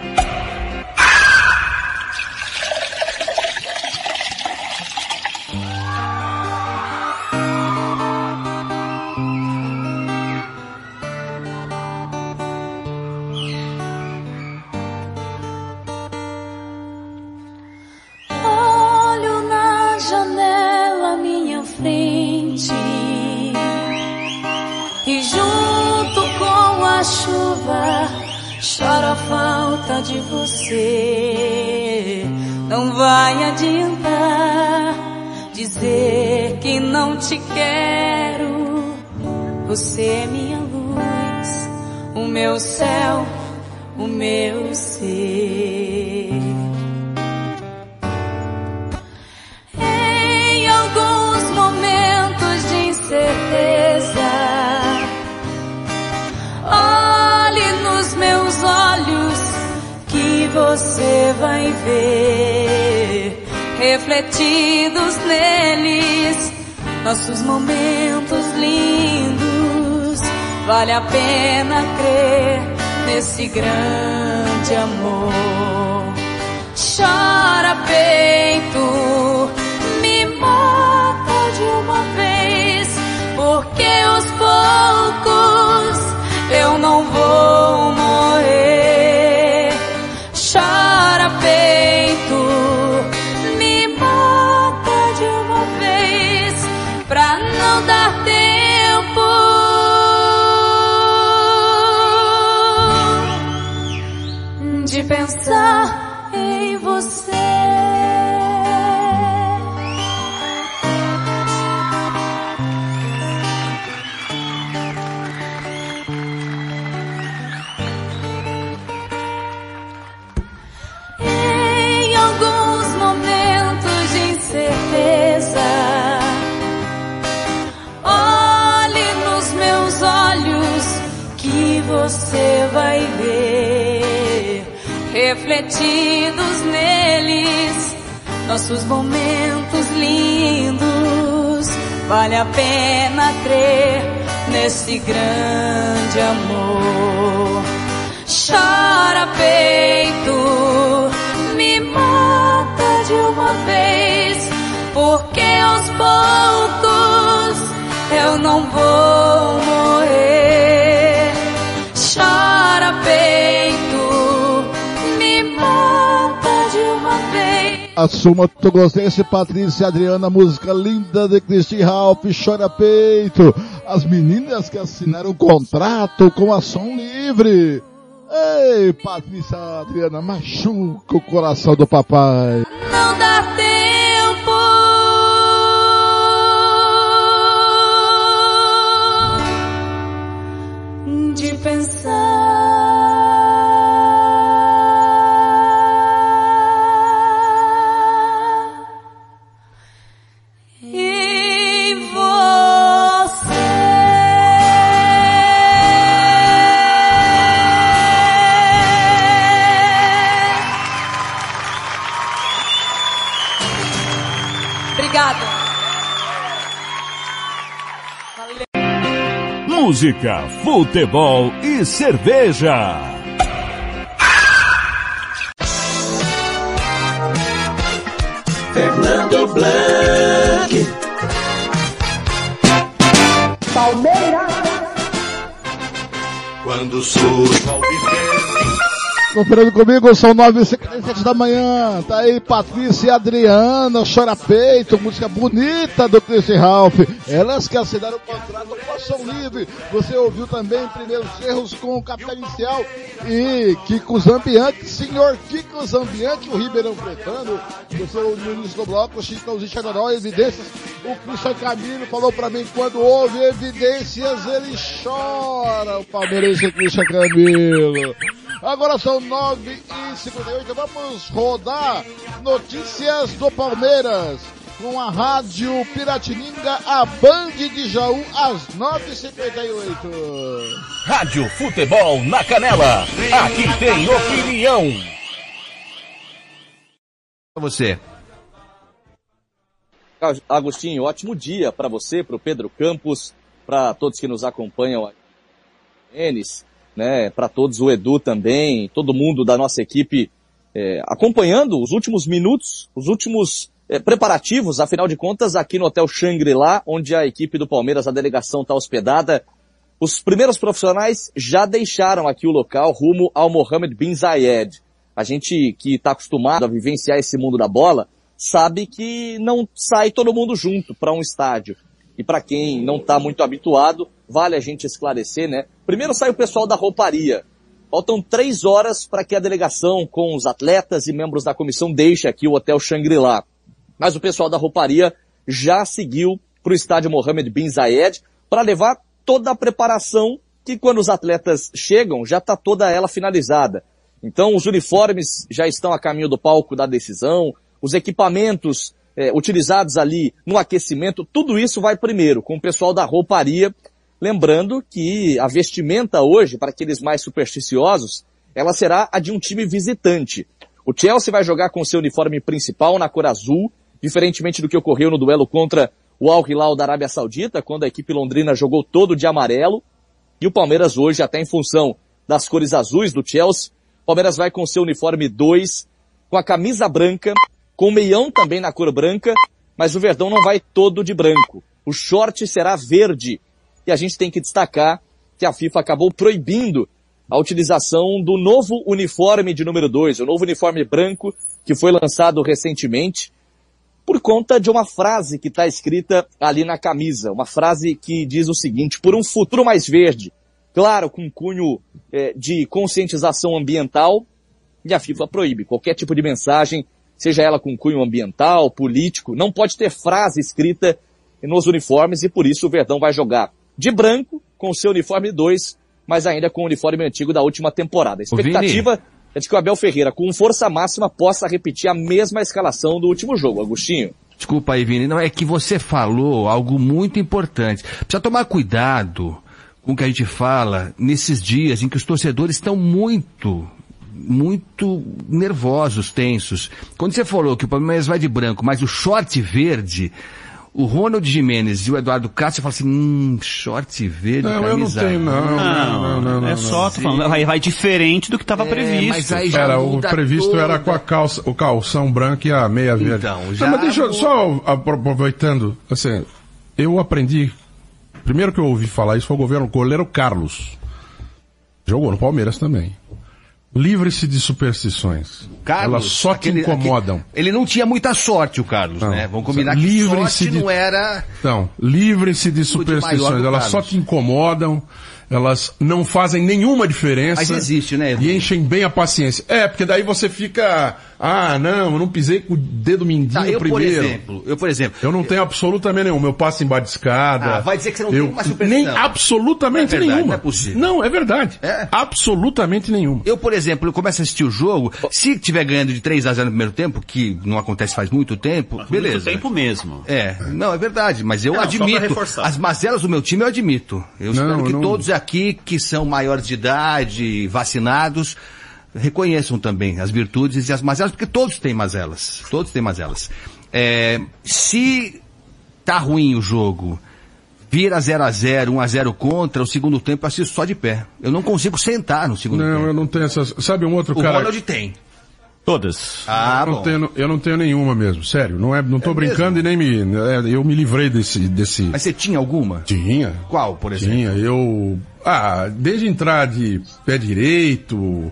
A pena crer nesse grande amor. Nossos momentos lindos. Vale a pena crer nesse grande amor. Chora peito, me mata de uma vez, porque aos poucos eu não vou morrer. Vez. Assuma Togossense, Patrícia Adriana, música linda de Cristi Ralph, Chora Peito. As meninas que assinaram o contrato com a Som Livre. Ei, Patrícia Adriana, machuca o coração do papai. Não dá Música, futebol e cerveja. Fernando Blanc. Palmeiras. Quando surge ao viver Conferendo comigo, são 9h57 da manhã. Tá aí Patrícia e Adriana, Chora Peito, música bonita do Christian Ralph. Elas que assinaram o contrato com a Som Livre. Você ouviu também primeiros erros com o Capital Inicial e Kiko Zambianchi, senhor Kiko Zambianchi, o Ribeirão Pretano. Você ouviu no início do bloco, Chitãozinho Chororó, evidências. O Cristian Camilo falou pra mim, quando houve evidências, ele chora. O palmeirense Cristian Camilo. Agora são 9 e 58 vamos rodar notícias do Palmeiras com a Rádio Piratininga, a Band de Jaú, às 9h58. Rádio Futebol na Canela. Aqui tem opinião. Você. Agostinho, ótimo dia para você, para o Pedro Campos, para todos que nos acompanham, Enes, né, para todos o Edu também, todo mundo da nossa equipe é, acompanhando os últimos minutos, os últimos é, preparativos, afinal de contas, aqui no Hotel Shangri-La, onde a equipe do Palmeiras, a delegação está hospedada. Os primeiros profissionais já deixaram aqui o local rumo ao Mohammed bin Zayed. A gente que está acostumado a vivenciar esse mundo da bola, sabe que não sai todo mundo junto para um estádio. E para quem não está muito habituado, vale a gente esclarecer, né? Primeiro sai o pessoal da rouparia. Faltam três horas para que a delegação, com os atletas e membros da comissão, deixe aqui o Hotel Shangri-La. Mas o pessoal da rouparia já seguiu para o estádio Mohammed bin Zayed para levar toda a preparação que quando os atletas chegam já está toda ela finalizada. Então os uniformes já estão a caminho do palco da decisão, os equipamentos é, utilizados ali no aquecimento, tudo isso vai primeiro com o pessoal da rouparia, lembrando que a vestimenta hoje, para aqueles mais supersticiosos, ela será a de um time visitante. O Chelsea vai jogar com seu uniforme principal na cor azul, diferentemente do que ocorreu no duelo contra o Al Hilal da Arábia Saudita, quando a equipe londrina jogou todo de amarelo. E o Palmeiras hoje, até em função das cores azuis do Chelsea, Palmeiras vai com seu uniforme 2, com a camisa branca, com o meião também na cor branca, mas o Verdão não vai todo de branco. O short será verde. E a gente tem que destacar que a FIFA acabou proibindo a utilização do novo uniforme de número 2, o novo uniforme branco que foi lançado recentemente, por conta de uma frase que está escrita ali na camisa. Uma frase que diz o seguinte, por um futuro mais verde, claro, com cunho é, de conscientização ambiental, e a FIFA proíbe qualquer tipo de mensagem seja ela com cunho ambiental, político, não pode ter frase escrita nos uniformes e por isso o Verdão vai jogar de branco com o seu uniforme 2, mas ainda com o uniforme antigo da última temporada. A expectativa é de que o Abel Ferreira, com força máxima, possa repetir a mesma escalação do último jogo. Agostinho. Desculpa aí, Vini, não é que você falou algo muito importante. Precisa tomar cuidado com o que a gente fala nesses dias em que os torcedores estão muito muito nervosos, tensos. Quando você falou que o Palmeiras vai de branco, mas o short verde, o Ronald Jimenez e o Eduardo Castro falam assim, hum, short verde, não, camisa. Eu não tenho, não. Não, não, não, não é só, tô falando, vai, vai diferente do que estava É, previsto. mas aí já Era, o previsto toda. era com a calça, o calção branco e a meia verde. Então, Não, já mas deixa eu, só aproveitando, assim, eu aprendi, primeiro que eu ouvi falar isso foi o governo, o goleiro Carlos. Jogou no Palmeiras também. Livre-se de superstições. Carlos, Elas só aquele- te incomodam. aquele- ele não tinha muita sorte, o Carlos, Não. né? Vamos combinar que sorte de- não era... Então, livre-se de superstições. Elas só te incomodam, elas não fazem nenhuma diferença. Mas existe, né, Edu? E enchem bem a paciência. É, porque daí você fica, ah, não, eu não pisei com o dedo mindinho Tá, eu, por primeiro. exemplo, eu, por exemplo, Eu não tenho absolutamente nenhuma. Eu passo embaixo de escada. Ah, vai dizer que você não eu, tem uma superstição. Nem absolutamente Não é verdade, nenhuma. não é possível. Não, é verdade. Absolutamente nenhuma. Eu, por exemplo, eu começo a assistir o jogo, se tiver ganhando de 3 a 0 no primeiro tempo, que não acontece faz muito tempo, beleza. Muito tempo mesmo. É, não, é verdade, mas eu Não, admito. reforçar. As mazelas do meu time eu admito. Eu Não, espero que não- todos aqui que são maiores de idade, vacinados, reconheçam também as virtudes e as mazelas, porque todos têm mazelas. Todos têm mazelas. É, se tá ruim o jogo, vira 0 a 0 1 a 0 contra, o segundo tempo eu assisto só de pé. Eu não consigo sentar no segundo tempo. Não, eu não tenho essas. Sabe um outro O cara. Ronald tem. Todas. Ah, eu, não tenho, eu não tenho nenhuma mesmo, sério. Não, é, não tô É brincando e nem me. é, eu me livrei desse, desse. Mas você tinha alguma? Tinha. Qual, por exemplo? Tinha. Eu. Ah, desde entrar de pé direito,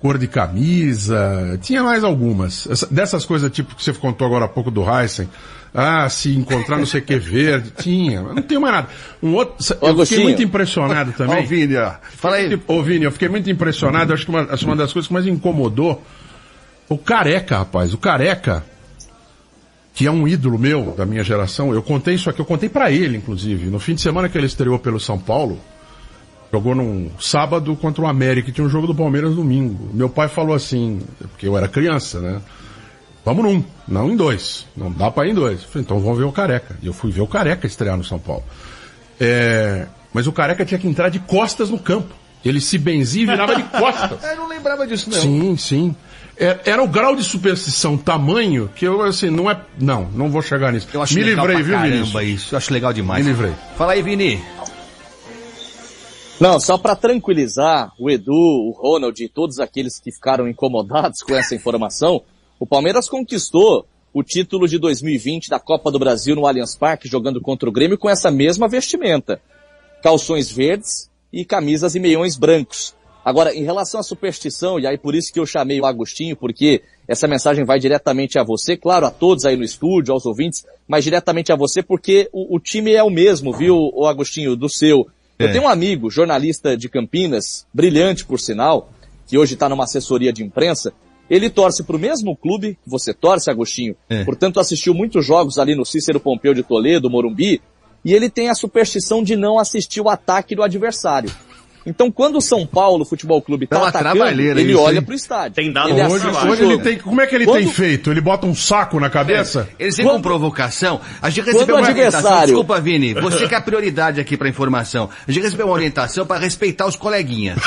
cor de camisa, tinha mais algumas. Essa- dessas coisas tipo que você contou agora há pouco do Heisen. Ah, se encontrar não sei o que verde, tinha. Não tenho mais nada. Um outro, eu fiquei muito impressionado também. O Vini, ó. Fala aí. Ô, Vini, eu fiquei muito impressionado. Acho que uma, acho que uma das coisas que mais incomodou o Careca, rapaz. O Careca, que é um ídolo meu, da minha geração. Eu contei isso aqui, eu contei pra ele, inclusive. No fim de semana que ele estreou pelo São Paulo, jogou num sábado contra o América, e tinha um jogo do Palmeiras domingo. Meu pai falou assim, porque eu era criança, né? Vamos num, não em dois. Não dá pra ir em dois. Eu falei, então vamos ver o Careca. E eu fui ver o Careca estrear no São Paulo. É, mas o Careca tinha que entrar de costas no campo. Ele se benzia e virava de costas. Eu não lembrava disso, não. Sim, sim. Era, era o grau de superstição tamanho que eu, assim, não é. Não, não vou chegar nisso. Eu acho Me legal livrei, pra viu, caramba Vinícius? isso. Eu acho legal demais. Me livrei. Fala aí, Vini. Não, só para tranquilizar o Edu, o Ronald e todos aqueles que ficaram incomodados com essa informação, o Palmeiras conquistou o título de 2020 da Copa do Brasil no Allianz Parque, jogando contra o Grêmio com essa mesma vestimenta. Calções verdes e camisas e meiões brancos. Agora, em relação à superstição, e aí por isso que eu chamei o Agostinho, porque essa mensagem vai diretamente a você, claro, a todos aí no estúdio, aos ouvintes, mas diretamente a você porque o, o time é o mesmo, viu, o Agostinho, do seu. Eu É. tenho um amigo, jornalista de Campinas, brilhante por sinal, que hoje está numa assessoria de imprensa, ele torce para o mesmo clube que você torce, Agostinho. É. Portanto, assistiu muitos jogos ali no Cícero Pompeu de Toledo, Morumbi, e ele tem a superstição de não assistir o ataque do adversário. Então, quando o São Paulo Futebol Clube Dá está uma atacando, ele isso, olha hein? para o estádio. Tem dado ele hoje- Hoje ele tem, como é que ele Quando- tem feito? Ele bota um saco na cabeça? Ele sempre com provocação. A gente recebeu uma orientação. adversário- Desculpa, Vini. Você que é a prioridade aqui pra informação. A gente recebeu uma orientação pra respeitar os coleguinhas.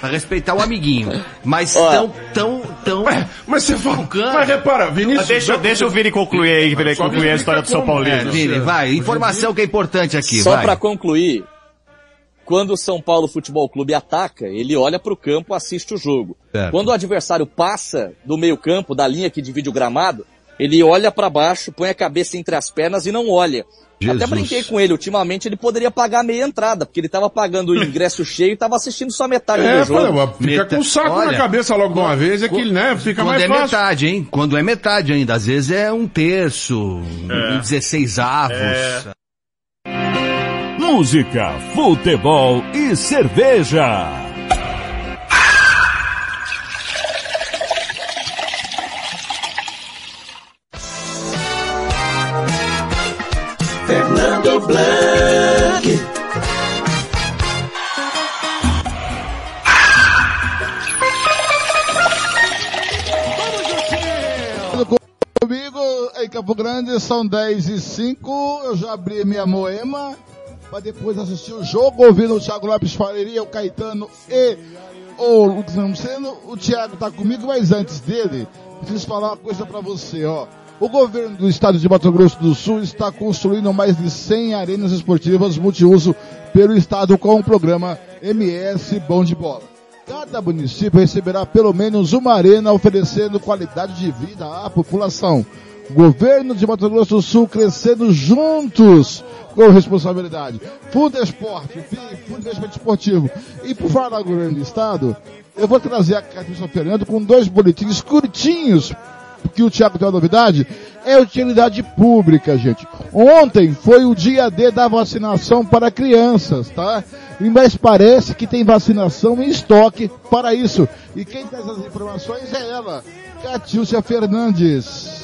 pra respeitar o amiguinho. Mas Ó. tão, tão, tão. Mas você fala. Mas repara, Mas Vinícius. deixa, deixa o Vini concluir aí, Vini, concluir a história do São como Paulino. É, Vini, vai. Informação que é importante aqui, Só vai. para concluir, quando o São Paulo Futebol Clube ataca, ele olha para o campo, assiste o jogo. Certo. Quando o adversário passa do meio campo, da linha que divide o gramado, ele olha para baixo, põe a cabeça entre as pernas e não olha. Jesus. Até brinquei com ele, ultimamente ele poderia pagar meia entrada, porque ele estava pagando o ingresso cheio e estava assistindo só metade É, do jogo. falei, fica Meta- com o saco Olha, na cabeça logo de uma vez, é que, né, fica Quando mais é fácil. metade, hein? Quando é metade ainda. Às vezes é um terço, um 16 avos. É. Música, futebol e cerveja. Fernando Blanc. Comigo em Campo Grande são 10 e 5. Eu já abri minha moema para depois assistir o jogo, ouvindo o Thiago Lopes Fareria, o Caetano e o Lucas. O Thiago tá comigo, mas antes dele, preciso falar uma coisa para você, ó. O governo do estado de Mato Grosso do Sul está construindo mais de 100 arenas esportivas multiuso pelo estado com o programa MS Bom de Bola. Cada município receberá pelo menos uma arena oferecendo qualidade de vida à população. Governo de Mato Grosso do Sul crescendo juntos com responsabilidade. Fundo Esporte, Fundo Investimento Esportivo. E por falar do governo do estado, eu vou trazer a Catarina Fernando com dois boletins curtinhos que o Thiago tem uma novidade, é utilidade pública, gente. Ontem foi o dia D da vacinação para crianças, tá? Mas parece que tem vacinação em estoque para isso. E quem traz as informações é ela, Catiúcia Fernandes.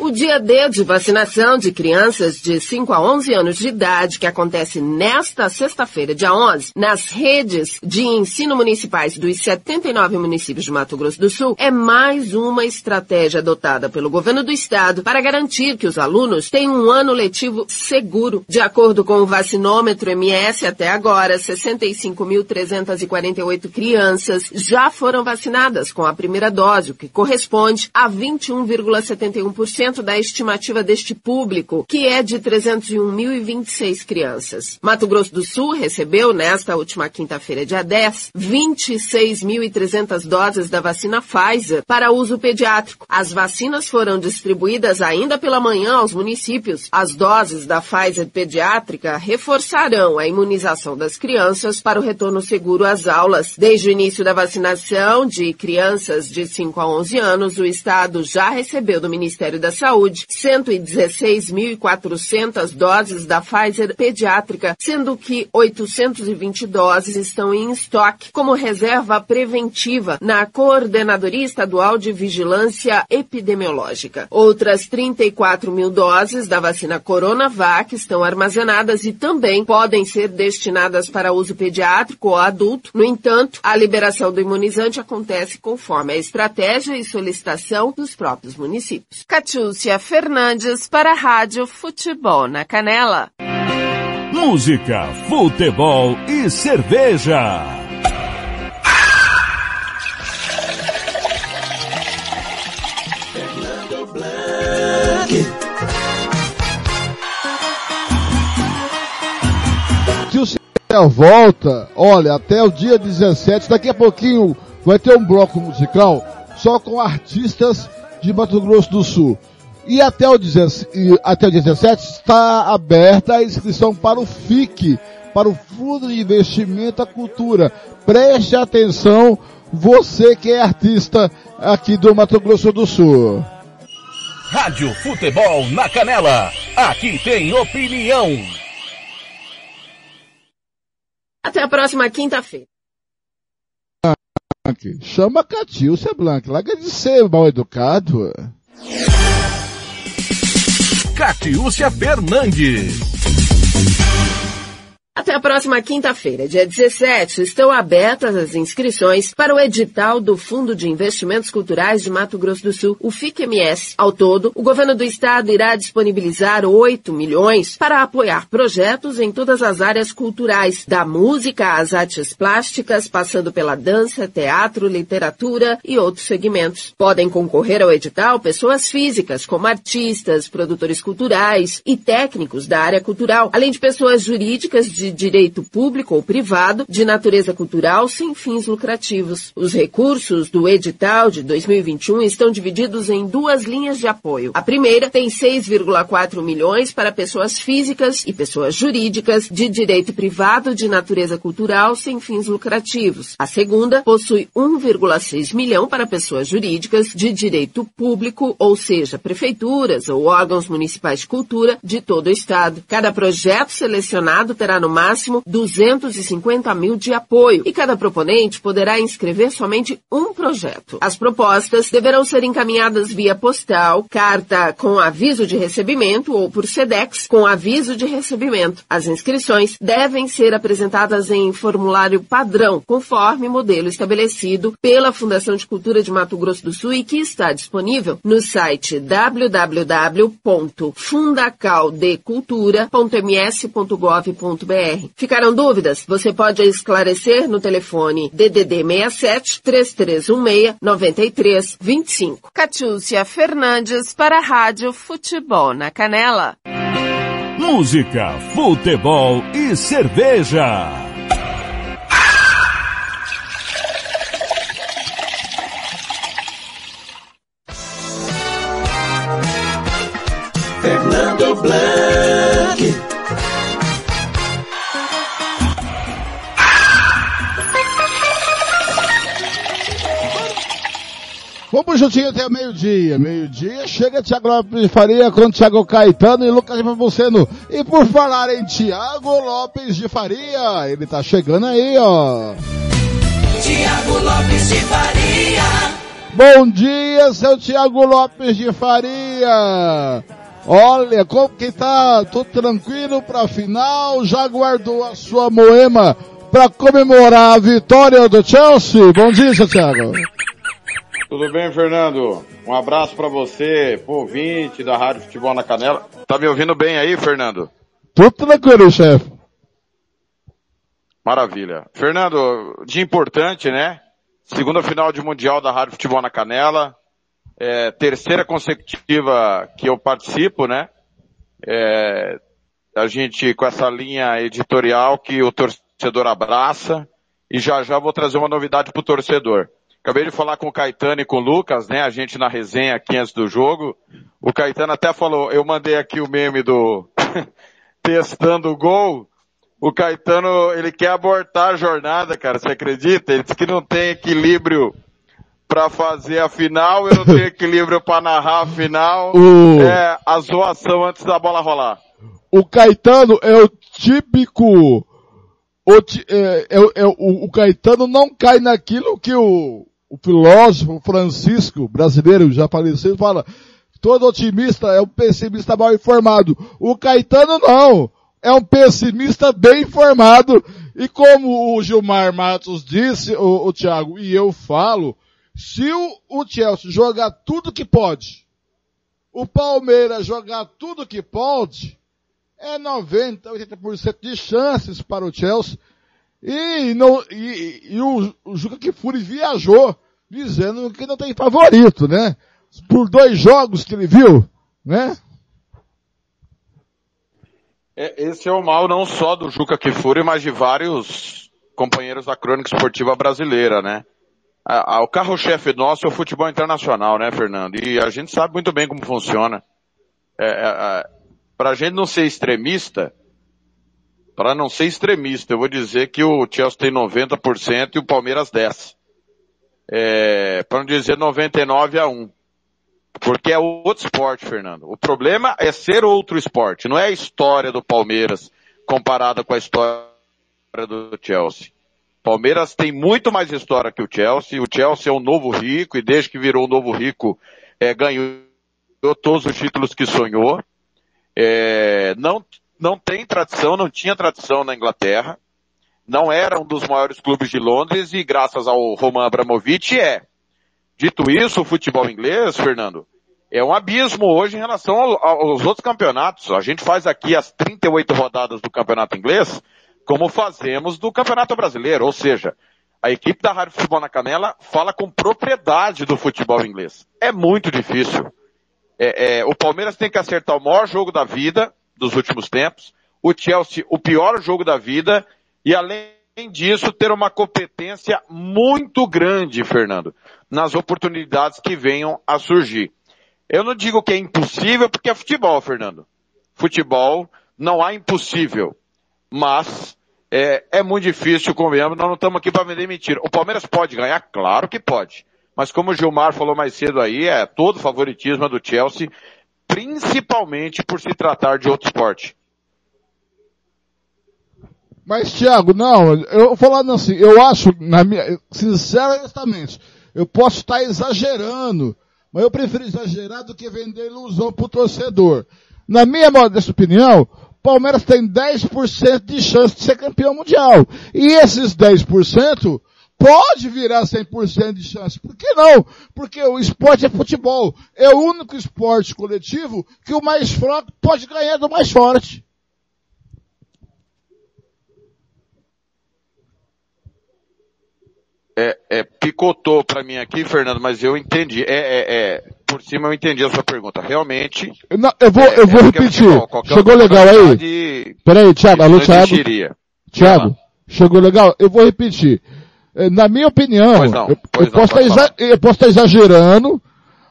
O dia D de vacinação de crianças de 5 a 11 anos de idade, que acontece nesta sexta-feira, dia 11, nas redes de ensino municipais dos 79 municípios de Mato Grosso do Sul, é mais uma estratégia adotada pelo governo do estado para garantir que os alunos tenham um ano letivo seguro. De acordo com o vacinômetro MS, até agora, 65.348 crianças já foram vacinadas com a primeira dose, o que corresponde a 21,71% da estimativa deste público, que é de 301.026 crianças. Mato Grosso do Sul recebeu, nesta última quinta-feira, dia 10, 26.300 doses da vacina Pfizer para uso pediátrico. As vacinas foram distribuídas ainda pela manhã aos municípios. As doses da Pfizer pediátrica reforçarão a imunização das crianças para o retorno seguro às aulas. Desde o início da vacinação de crianças de 5 a 11 anos, o Estado já recebeu do Ministério da Saúde saúde. 116.400 doses da Pfizer pediátrica, sendo que 820 doses estão em estoque como reserva preventiva na Coordenadoria Estadual de Vigilância Epidemiológica. Outras 34 mil doses da vacina Coronavac estão armazenadas e também podem ser destinadas para uso pediátrico ou adulto. No entanto, a liberação do imunizante acontece conforme a estratégia e solicitação dos próprios municípios. Catiúcia Fernandes para a Rádio Futebol na Canela. Música, futebol e cerveja. Se o Céu volta, olha, até o dia 17, daqui a pouquinho vai ter um bloco musical só com artistas de Mato Grosso do Sul. E até o, 17, e até o 17 está aberta a inscrição para o FIC, para o Fundo de Investimento à Cultura. Preste atenção, você que é artista aqui do Mato Grosso do Sul. Rádio Futebol na Canela. Aqui tem opinião. Até a próxima quinta-feira. Chama a Catiúcia Blanc. Larga de ser mal educado. Catiúcia Fernandes. Até a próxima quinta-feira, dia 17, estão abertas as inscrições para o edital do Fundo de Investimentos Culturais de Mato Grosso do Sul, o FICMS. Ao todo, o governo do estado irá disponibilizar 8 milhões para apoiar projetos em todas as áreas culturais, da música às artes plásticas, passando pela dança, teatro, literatura e outros segmentos. Podem concorrer ao edital pessoas físicas, como artistas, produtores culturais e técnicos da área cultural, além de pessoas jurídicas de direito público ou privado de natureza cultural sem fins lucrativos. Os recursos do edital de 2021 estão divididos em duas linhas de apoio. A primeira tem 6,4 milhões para pessoas físicas e pessoas jurídicas de direito privado de natureza cultural sem fins lucrativos. A segunda possui 1,6 milhão para pessoas jurídicas de direito público, ou seja, prefeituras ou órgãos municipais de cultura de todo o estado. Cada projeto selecionado terá no máximo 250 mil de apoio e cada proponente poderá inscrever somente um projeto. As propostas deverão ser encaminhadas via postal, carta com aviso de recebimento ou por SEDEX com aviso de recebimento. As inscrições devem ser apresentadas em formulário padrão, conforme modelo estabelecido pela Fundação de Cultura de Mato Grosso do Sul e que está disponível no site www.fundacaldecultura.ms.gov.br. Ficaram dúvidas? Você pode esclarecer no telefone DDD 67 3316 9325. Catiúcia Fernandes para a Rádio Futebol na Canela. Música, futebol e cerveja. Fernando Blanc. Vamos juntinho até meio-dia. Meio-dia chega Thiago Lopes de Faria com Thiago Caetano e Lucas Nepomuceno. E por falar em Thiago Lopes de Faria, ele tá chegando aí, ó. Tiago Lopes de Faria. Bom dia, seu Thiago Lopes de Faria. Olha, como que tá? Tô tranquilo pra final? Já guardou a sua moema pra comemorar a vitória do Chelsea? Bom dia, seu Thiago. Tudo bem, Fernando? Um abraço pra você, pro ouvinte da Rádio Futebol na Canela. Tá me ouvindo bem aí, Fernando? Tudo tranquilo, chefe. Maravilha. Fernando, dia importante, né? Segunda final de Mundial da Rádio Futebol na Canela. É, terceira consecutiva que eu participo, né? É, a gente com essa linha editorial que o torcedor abraça. E já já vou trazer uma novidade pro torcedor. Acabei de falar com o Caetano e com o Lucas, né? A gente na resenha aqui antes do jogo. O Caetano até falou, eu mandei aqui o meme do testando o gol. O Caetano, ele quer abortar a jornada, cara, você acredita? Ele disse que não tem equilíbrio pra fazer a final, eu não tenho equilíbrio pra narrar a final. O- É a zoação antes da bola rolar. O Caetano é o típico. O, é, é- é o, o Caetano não cai naquilo que o, o filósofo Francisco, brasileiro, já falecido, fala. Todo otimista é um pessimista mal informado. O Caetano não. É um pessimista bem informado. E como o Gilmar Matos disse, o, o Thiago, e eu falo, se o, o Chelsea jogar tudo que pode, o Palmeiras jogar tudo que pode, é 90, 80% de chances para o Chelsea. E, não, e, e o, o Juca Kifuri viajou dizendo que não tem favorito, né? Por dois jogos que ele viu, né? É, esse é o mal não só do Juca Kifuri, mas de vários companheiros da crônica esportiva brasileira, né? A- a- o carro-chefe nosso é o futebol internacional, né, Fernando? E a gente sabe muito bem como funciona. É, é, é, pra gente não ser extremista, para não ser extremista, eu vou dizer que o Chelsea tem 90% e o Palmeiras 10%. É, para não dizer 99 a 1. Porque é outro esporte, Fernando. O problema é ser outro esporte, não é a história do Palmeiras comparada com a história do Chelsea. Palmeiras tem muito mais história que o Chelsea. O Chelsea é um novo rico e desde que virou um novo rico, é, ganhou todos os títulos que sonhou. É, não, não tem tradição, não tinha tradição na Inglaterra. Não era um dos maiores clubes de Londres e graças ao Roman Abramovich é. Dito isso, o futebol inglês, Fernando, é um abismo hoje em relação ao- aos outros campeonatos. A gente faz aqui as 38 rodadas do campeonato inglês, como fazemos do campeonato brasileiro. Ou seja, a equipe da Rádio Futebol na Canela fala com propriedade do futebol inglês. É muito difícil. É, é, o Palmeiras tem que acertar o maior jogo da vida dos últimos tempos, o Chelsea o pior jogo da vida e além disso ter uma competência muito grande, Fernando, nas oportunidades que venham a surgir. Eu não digo que é impossível porque é futebol, Fernando. Futebol não há impossível, mas é, é muito difícil, convenhamos, nós não estamos aqui para vender mentira. O Palmeiras pode ganhar? Claro que pode. Mas como o Gilmar falou mais cedo aí, é todo favoritismo do Chelsea, principalmente por se tratar de outro esporte. Mas, Thiago, não, eu falando assim, eu acho, na minha, sinceramente, eu posso estar exagerando, mas eu prefiro exagerar do que vender ilusão pro torcedor. Na minha modesta opinião, Palmeiras tem 10% de chance de ser campeão mundial. E esses 10% pode virar 100% de chance. Por que não? Porque o esporte é futebol. É o único esporte coletivo que o mais fraco pode ganhar do mais forte. É, é, picotou para mim aqui, Fernando, mas eu entendi. É, é, é, por cima eu entendi a sua pergunta. Realmente. Não, eu vou, eu vou é é repetir. Chegou legal aí? oportunidade, Peraí, Thiago, alô, Thiago. Thiago, chegou legal? Eu vou repetir. Eh, Na minha opinião, Pois não, eu, pois eu não, posso estar exa- eu posso estar exagerando,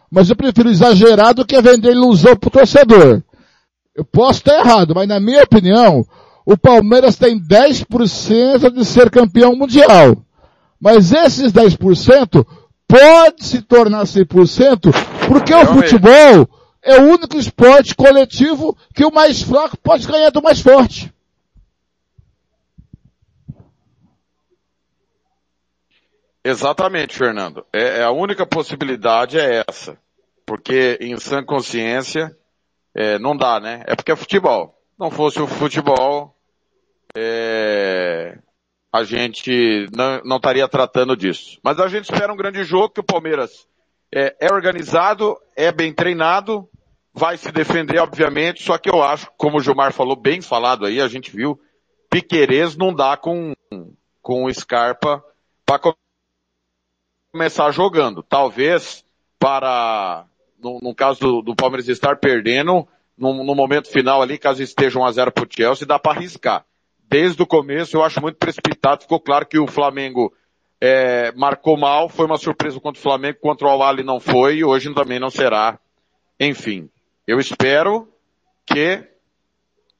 mas eu prefiro exagerar do que vender ilusão pro torcedor. Eu posso estar errado, mas na minha opinião, o Palmeiras tem 10% de ser campeão mundial. Mas esses 10% pode se tornar 100% porque o Realmente. futebol é o único esporte coletivo que o mais fraco pode ganhar do mais forte. Exatamente, Fernando. É, é a única possibilidade é essa. Porque em sã consciência, é, não dá, né? É porque é futebol. Não fosse o futebol, é, a gente não, não estaria tratando disso. Mas a gente espera um grande jogo, que o Palmeiras é, é organizado, é bem treinado, vai se defender, obviamente, só que eu acho, como o Gilmar falou, bem falado aí, a gente viu, Piquerez não dá com, com o Scarpa para começar jogando. Talvez para, no, no caso do, do Palmeiras estar perdendo, no, no momento final ali, caso esteja 1x0 pro Chelsea, dá para arriscar. Desde o começo eu acho muito precipitado, ficou claro que o Flamengo é, marcou mal, foi uma surpresa contra o Flamengo, contra o Al-Ali não foi, e hoje também não será. Enfim, eu espero que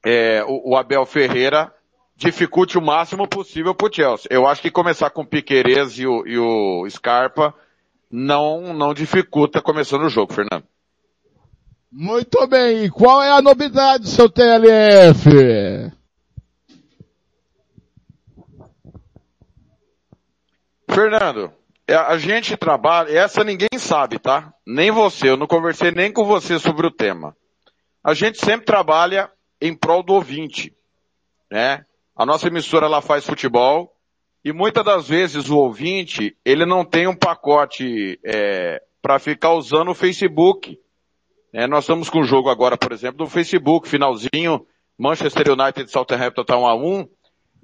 é, o, o Abel Ferreira dificulte o máximo possível pro Chelsea. Eu acho que começar com o Piquerez e o, e o Scarpa não, não dificulta começando o jogo, Fernando. Muito bem, e qual é a novidade, seu TLF? Fernando, é, a gente trabalha, essa ninguém sabe, tá? Nem você, eu não conversei nem com você sobre o tema. A gente sempre trabalha em prol do ouvinte, né? A nossa emissora ela faz futebol e muitas das vezes o ouvinte ele não tem um pacote é, para ficar usando o Facebook. É, nós estamos com um jogo agora, por exemplo, do Facebook, finalzinho, Manchester United Southampton tá 1 a 1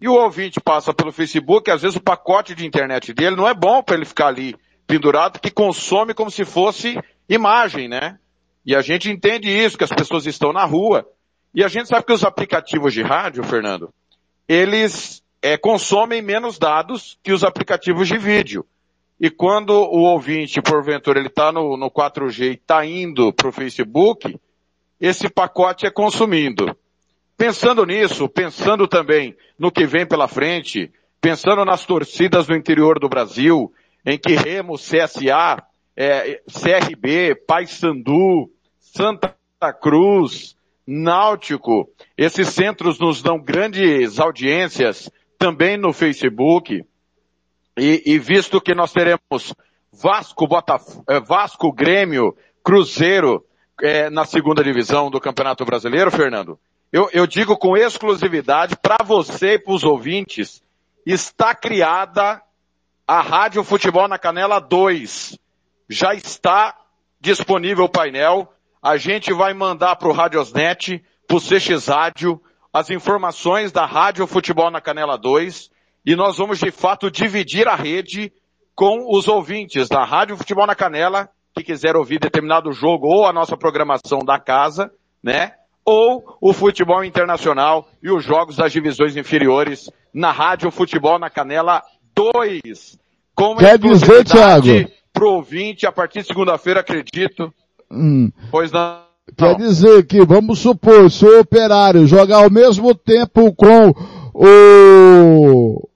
e o ouvinte passa pelo Facebook, às vezes o pacote de internet dele não é bom para ele ficar ali pendurado, que consome como se fosse imagem, né? E a gente entende isso, que as pessoas estão na rua. E a gente sabe que os aplicativos de rádio, Fernando, eles é, consomem menos dados que os aplicativos de vídeo. E quando o ouvinte, porventura, ele está no, no 4G e está indo para o Facebook, esse pacote é consumindo. Pensando nisso, pensando também no que vem pela frente, pensando nas torcidas do interior do Brasil, em que Remo, CSA, é, CRB, Paysandu, Santa Cruz, Náutico, esses centros nos dão grandes audiências também no Facebook. E, e visto que nós teremos Vasco, Botaf é, Vasco, Grêmio, Cruzeiro é, na segunda divisão do Campeonato Brasileiro, Fernando, eu, eu digo com exclusividade para você e para os ouvintes, está criada a Rádio Futebol na Canela 2. Já está disponível o painel. A gente vai mandar para o Radiosnet, para o CX Rádio, as informações da Rádio Futebol na Canela 2 e nós vamos de fato dividir a rede com os ouvintes da Rádio Futebol na Canela que quiser ouvir determinado jogo ou a nossa programação da casa, né? ou o futebol internacional e os jogos das divisões inferiores na Rádio Futebol na Canela 2. Com Quer dizer, Thiago? Pro ouvinte, a partir de segunda-feira, acredito. Hum. Pois não. Quer dizer que, vamos supor, se o operário jogar ao mesmo tempo com o,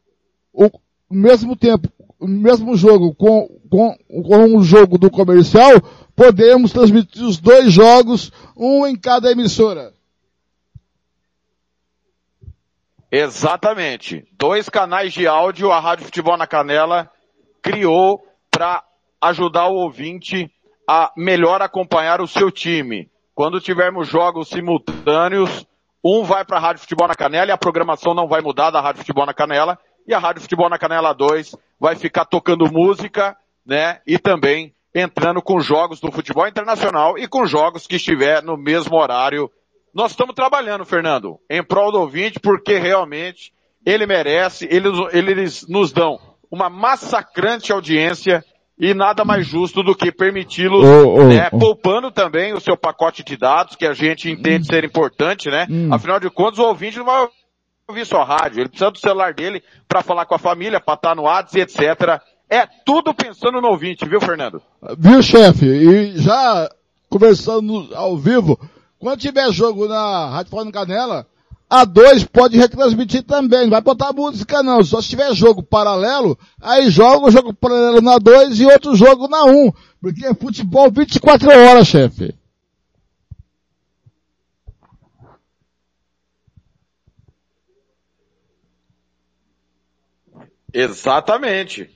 o mesmo tempo, o mesmo jogo com, com, com o jogo do comercial, podemos transmitir os dois jogos, um em cada emissora. Exatamente. Dois canais de áudio a Rádio Futebol na Canela criou para ajudar o ouvinte a melhor acompanhar o seu time. Quando tivermos jogos simultâneos, um vai para a Rádio Futebol na Canela e a programação não vai mudar da Rádio Futebol na Canela. E a Rádio Futebol na Canela 2 vai ficar tocando música, né? E também entrando com jogos do futebol internacional e com jogos que estiver no mesmo horário. Nós estamos trabalhando, Fernando, em prol do ouvinte, porque realmente ele merece, eles, eles nos dão uma massacrante audiência e nada mais justo do que permiti-los, oh, oh, né, oh. poupando também o seu pacote de dados, que a gente entende ser importante, né? Hum. Afinal de contas, o ouvinte não vai ouvir só rádio, ele precisa do celular dele para falar com a família, para estar no WhatsApp, etc. É tudo pensando no ouvinte, viu, Fernando? Viu, chefe? E já conversando ao vivo, quando tiver jogo na Rádio Fórmula Canela, a 2 pode retransmitir também, não vai botar música não, só se tiver jogo paralelo, aí joga o jogo paralelo na 2 e outro jogo na 1, um, porque é futebol 24 horas, chefe. Exatamente.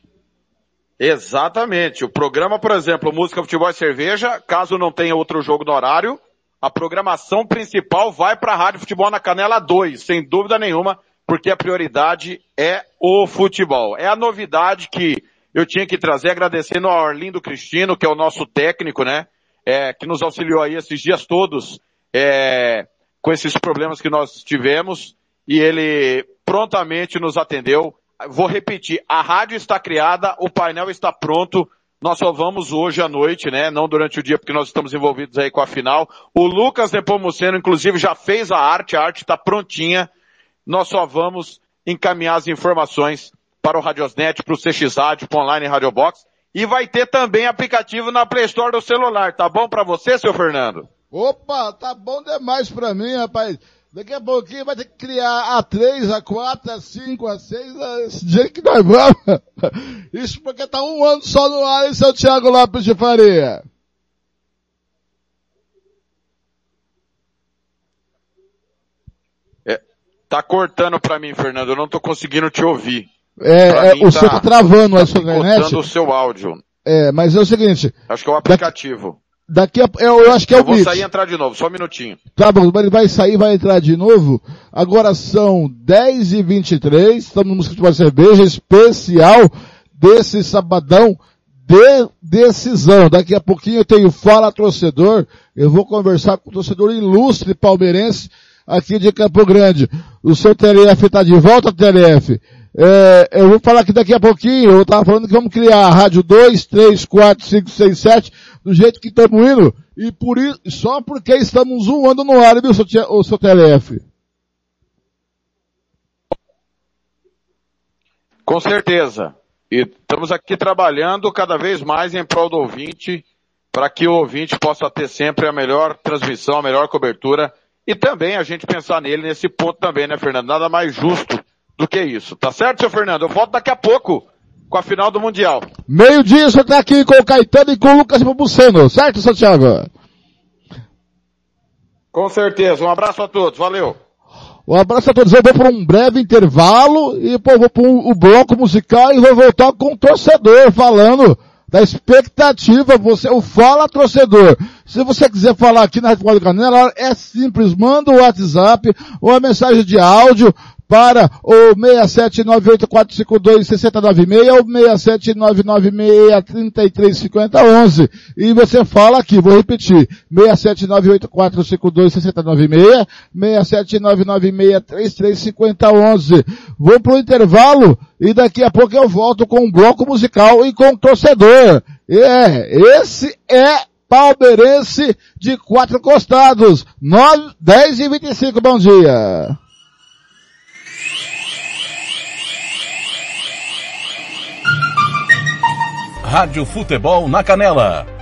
Exatamente. O programa, por exemplo, Música, Futebol e Cerveja, caso não tenha outro jogo no horário, a programação principal vai para a Rádio Futebol na Canela 2, sem dúvida nenhuma, porque a prioridade é o futebol. É a novidade que eu tinha que trazer, agradecendo ao Arlindo Cristino, que é o nosso técnico, né? É, que nos auxiliou aí esses dias todos, é, com esses problemas que nós tivemos, e ele prontamente nos atendeu vou repetir, a rádio está criada, o painel está pronto, nós só vamos hoje à noite, né? Não durante o dia, porque nós estamos envolvidos aí com a final. O Lucas Nepomuceno, inclusive, já fez a arte, a arte está prontinha. Nós só vamos encaminhar as informações para o Radiosnet, para o CX Rádio, para o Online Radio Box. E vai ter também aplicativo na Play Store do celular. Tá bom para você, seu Fernando? Opa, tá bom demais pra mim, rapaz. Daqui a pouquinho vai ter que criar a 3, a 4, a 5, a 6, a... esse dia que nós vamos. Isso porque tá um ano só no ar, hein, seu Thiago Lopes de Faria? É, tá cortando pra mim, Fernando. Eu não tô conseguindo te ouvir. É, é, o tá- seu tá travando a sua internet. Cortando o seu áudio. É, mas é o seguinte, Acho que é o aplicativo. Daqui a, eu, eu acho que é eu o vou Mix. sair e entrar de novo, só um minutinho. Tá bom, mas ele vai sair, vai entrar de novo. Agora são 10 e 23 estamos no Futebol Cerveja especial desse sabadão de decisão. Daqui a pouquinho eu tenho Fala Torcedor, eu vou conversar com o torcedor ilustre palmeirense aqui de Campo Grande. O seu TLF está de volta, TLF. É, eu vou falar aqui daqui a pouquinho, eu estava falando que vamos criar a rádio 2, 3, 4, 5, 6, 7, do jeito que estamos indo, e por isso, só porque estamos ano no ar, viu, seu, ô, seu TLF? Com certeza. E estamos aqui trabalhando cada vez mais em prol do ouvinte, para que o ouvinte possa ter sempre a melhor transmissão, a melhor cobertura, e também a gente pensar nele nesse ponto também, né, Fernando? Nada mais justo do que isso. Tá certo, seu Fernando? Eu volto daqui a pouco com a final do Mundial. Meio-dia, você tá aqui com o Caetano e com o Lucas Papuceno, certo, seu Thiago? Com certeza. Um abraço a todos. Valeu. Um abraço a todos. Eu vou para um breve intervalo e pô, vou para o bloco musical e vou voltar com o torcedor falando da expectativa. Você, o Fala Torcedor. Se você quiser falar aqui na Rádio Canela, é simples. Manda o WhatsApp ou a mensagem de áudio para o 67984526096 ou 67996335011 e você fala aqui, vou repetir, 67984526096 67996335011 Vou pro intervalo e daqui a pouco eu volto com um bloco musical e com o torcedor. É, esse é palmeirense de quatro costados. 9, 10 e 25, bom dia. Rádio Futebol na Canela.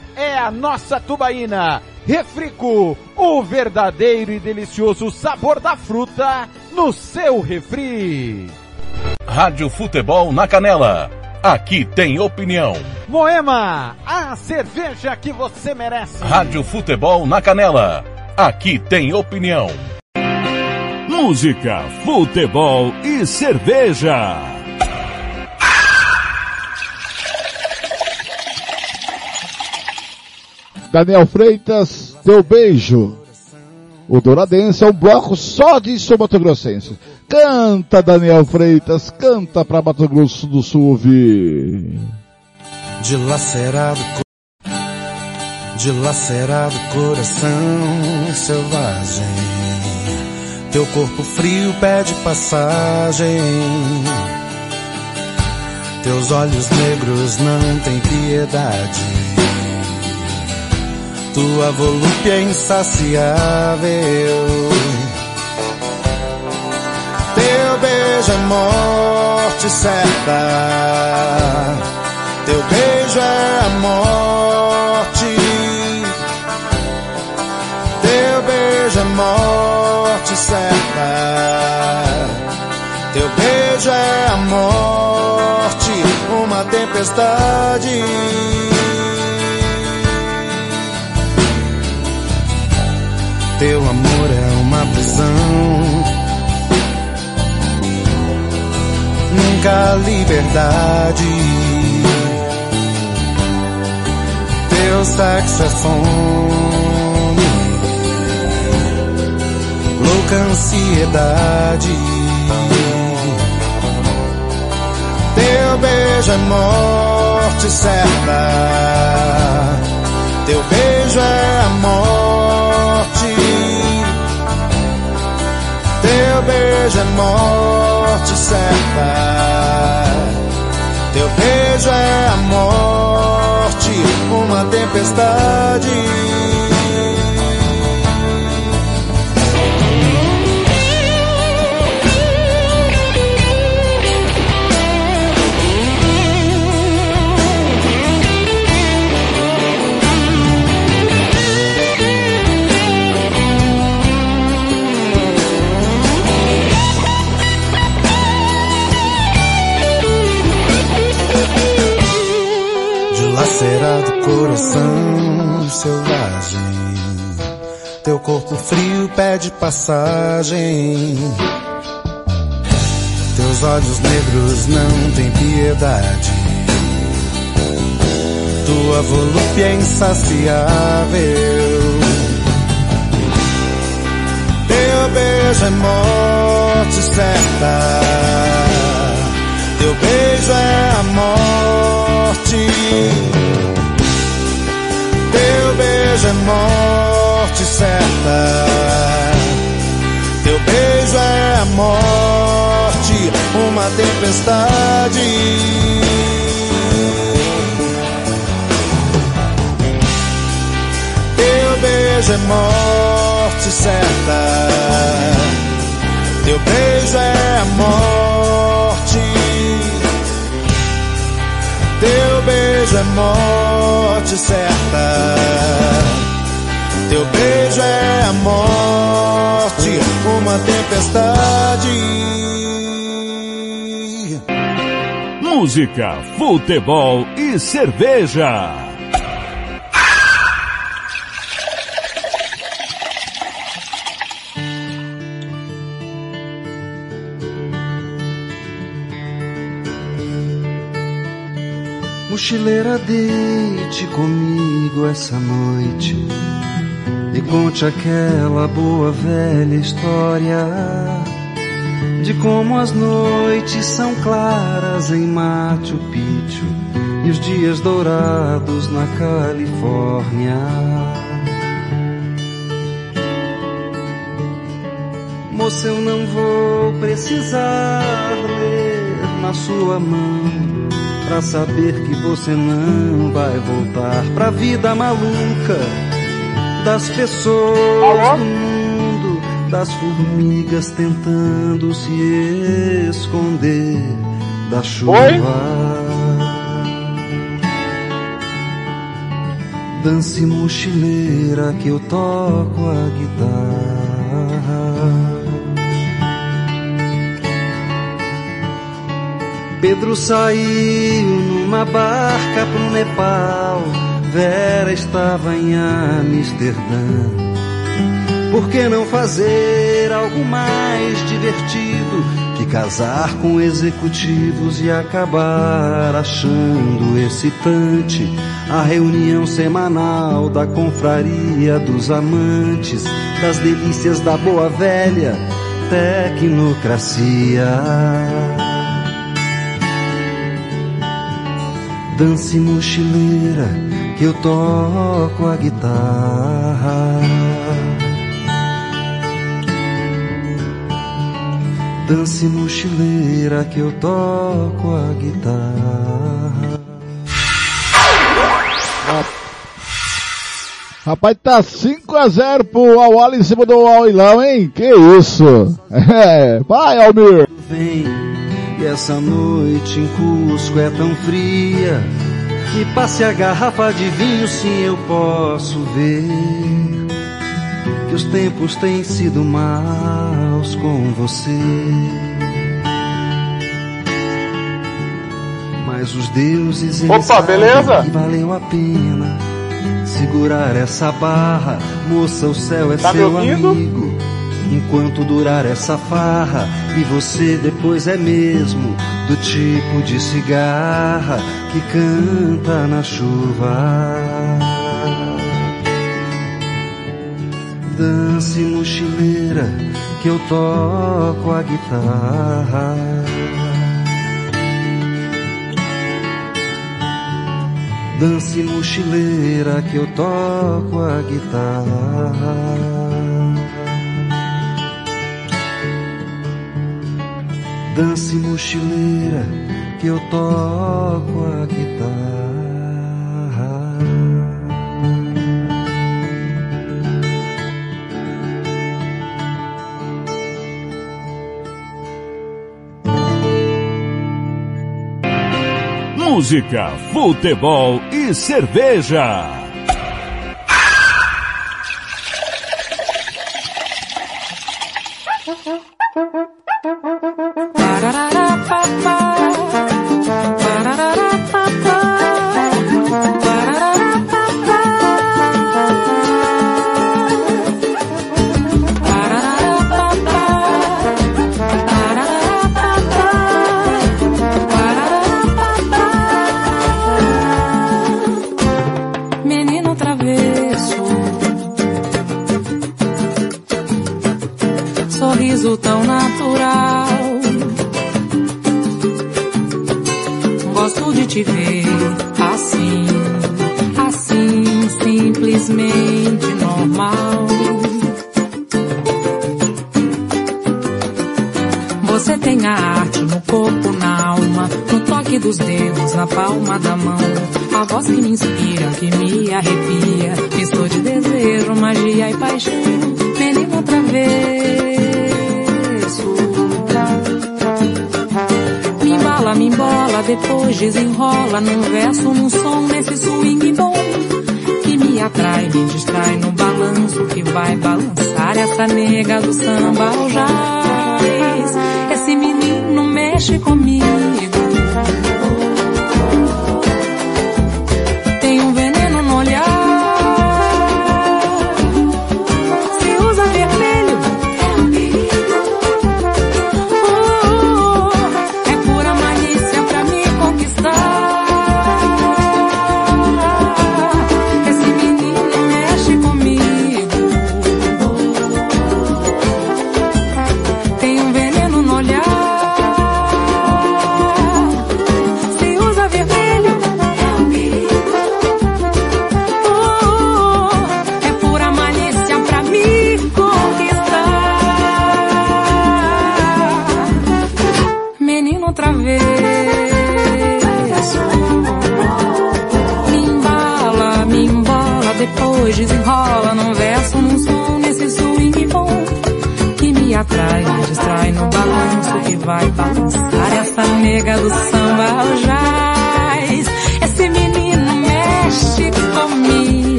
é a nossa tubaína. Refrico, o verdadeiro e delicioso sabor da fruta no seu refri. Rádio Futebol na Canela. Aqui tem opinião. Moema, a cerveja que você merece. Rádio Futebol na Canela. Aqui tem opinião. Música, futebol e cerveja. Daniel Freitas, teu beijo. O Douradense é um bloco só de Mato Grossense. Canta, Daniel Freitas, canta pra Mato Grosso do Sul ouvir. Dilacerado, dilacerado coração selvagem. Teu corpo frio pede passagem. Teus olhos negros não têm piedade. Tua volúpia é insaciável. Teu beijo é morte certa. Teu beijo é a morte. Teu beijo é morte certa. Teu beijo é a morte, uma tempestade. Teu amor é uma prisão. Nunca liberdade. Teu sexo é fome. Louca ansiedade. Teu beijo é morte certa. Teu beijo é a beijo é morte certa. Teu beijo é a morte, uma tempestade. Coração selvagem. Teu corpo frio pede passagem. Teus olhos negros não têm piedade. Tua volúpia é insaciável. Teu beijo é morte certa. Teu beijo é a morte. Teu beijo é morte certa. Teu beijo é a morte, uma tempestade. Teu beijo é morte certa. Teu beijo é a morte. Teu beijo é morte certa. Teu beijo é a morte, uma tempestade. Música, futebol e cerveja. Mochileira, deite comigo essa noite e conte aquela boa velha história de como as noites são claras em Machu Picchu e os dias dourados na Califórnia. Moça, eu não vou precisar ler na sua mão pra saber que você não vai voltar pra vida maluca das pessoas do mundo, das formigas tentando se esconder da chuva. Dance mochileira que eu toco a guitarra. Pedro saiu numa barca pro Nepal. Vera estava em Amsterdã. Por que não fazer algo mais divertido que casar com executivos e acabar achando excitante a reunião semanal da confraria dos amantes, das delícias da boa velha tecnocracia? Dance mochileira que eu toco a guitarra. Dance mochileira que eu toco a guitarra. Rapaz, tá 5x0 pro Awali em cima do Ailão, hein? Que isso? É, vai, Almir! Vem, e essa noite em Cusco é tão fria. Me passe a garrafa de vinho, sim, eu posso ver que os tempos têm sido maus com você. Mas os deuses eles Opa, beleza? que valeu a pena segurar essa barra, moça, o céu é Tá seu amigo. Enquanto durar essa farra, e você depois é mesmo do tipo de cigarra que canta na chuva. Dance mochileira que eu toco a guitarra. Dance mochileira que eu toco a guitarra. Dance mochileira que eu toco a guitarra. Música, futebol e cerveja.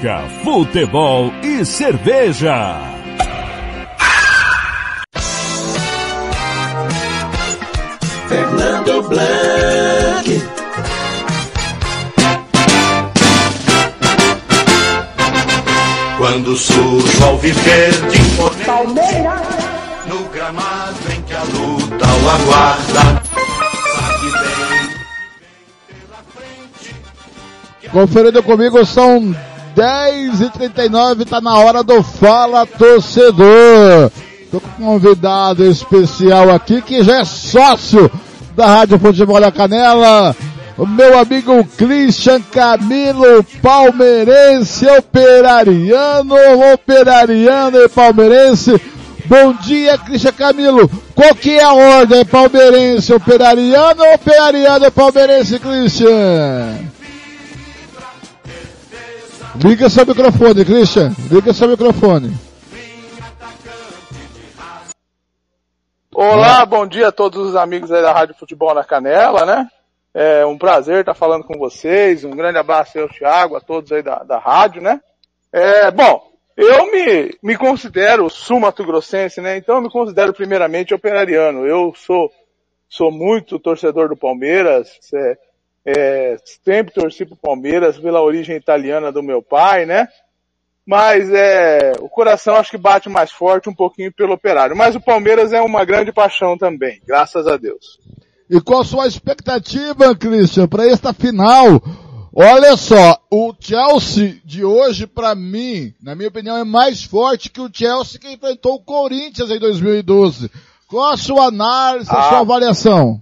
Música, futebol e cerveja. Fernando Blanc. Quando surge ao viver de imponente Palmeiras. no gramado em que a luta o aguarda. Conferindo comigo, são 10h39, tá na hora do Fala Torcedor. Tô com um convidado especial aqui que já é sócio da Rádio Futebol da Canela. O meu amigo Christian Camilo, palmeirense, operariano, operariano e palmeirense. Bom dia, Christian Camilo. Qual que é a ordem? Palmeirense, operariano ou operariano palmeirense, Christian? Liga seu microfone, Christian. Liga seu microfone. Olá, bom dia a todos os amigos aí da Rádio Futebol na Canela, né? É um prazer estar falando com vocês. Um grande abraço aí ao Thiago, a todos aí da, da rádio, né? É, bom, eu me, me considero sul-mato grossense, né? Então eu me considero primeiramente operariano. Eu sou, sou muito torcedor do Palmeiras, é, é, sempre torci pro Palmeiras pela origem italiana do meu pai, né? Mas é, o coração acho que bate mais forte um pouquinho pelo operário. Mas o Palmeiras é uma grande paixão também, graças a Deus. E qual a sua expectativa, Christian, para esta final? Olha só, o Chelsea de hoje, para mim, na minha opinião, é mais forte que o Chelsea que enfrentou o Corinthians em 2012. Qual a sua análise, a Ah. sua avaliação?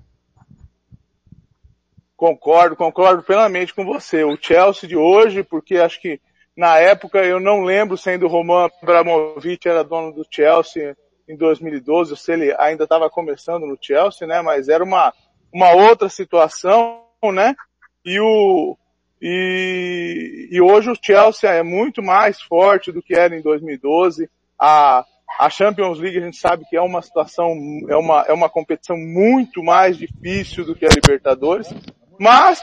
Concordo, concordo plenamente com você. O Chelsea de hoje, porque acho que na época eu não lembro sendo o Roman Abramovich era dono do Chelsea em 2012, se ele ainda estava começando no Chelsea, né? Mas era uma, uma outra situação, né? E o, e, e hoje o Chelsea é muito mais forte do que era em 2012. A, a Champions League a gente sabe que é uma situação, é uma, é uma competição muito mais difícil do que a Libertadores. Mas,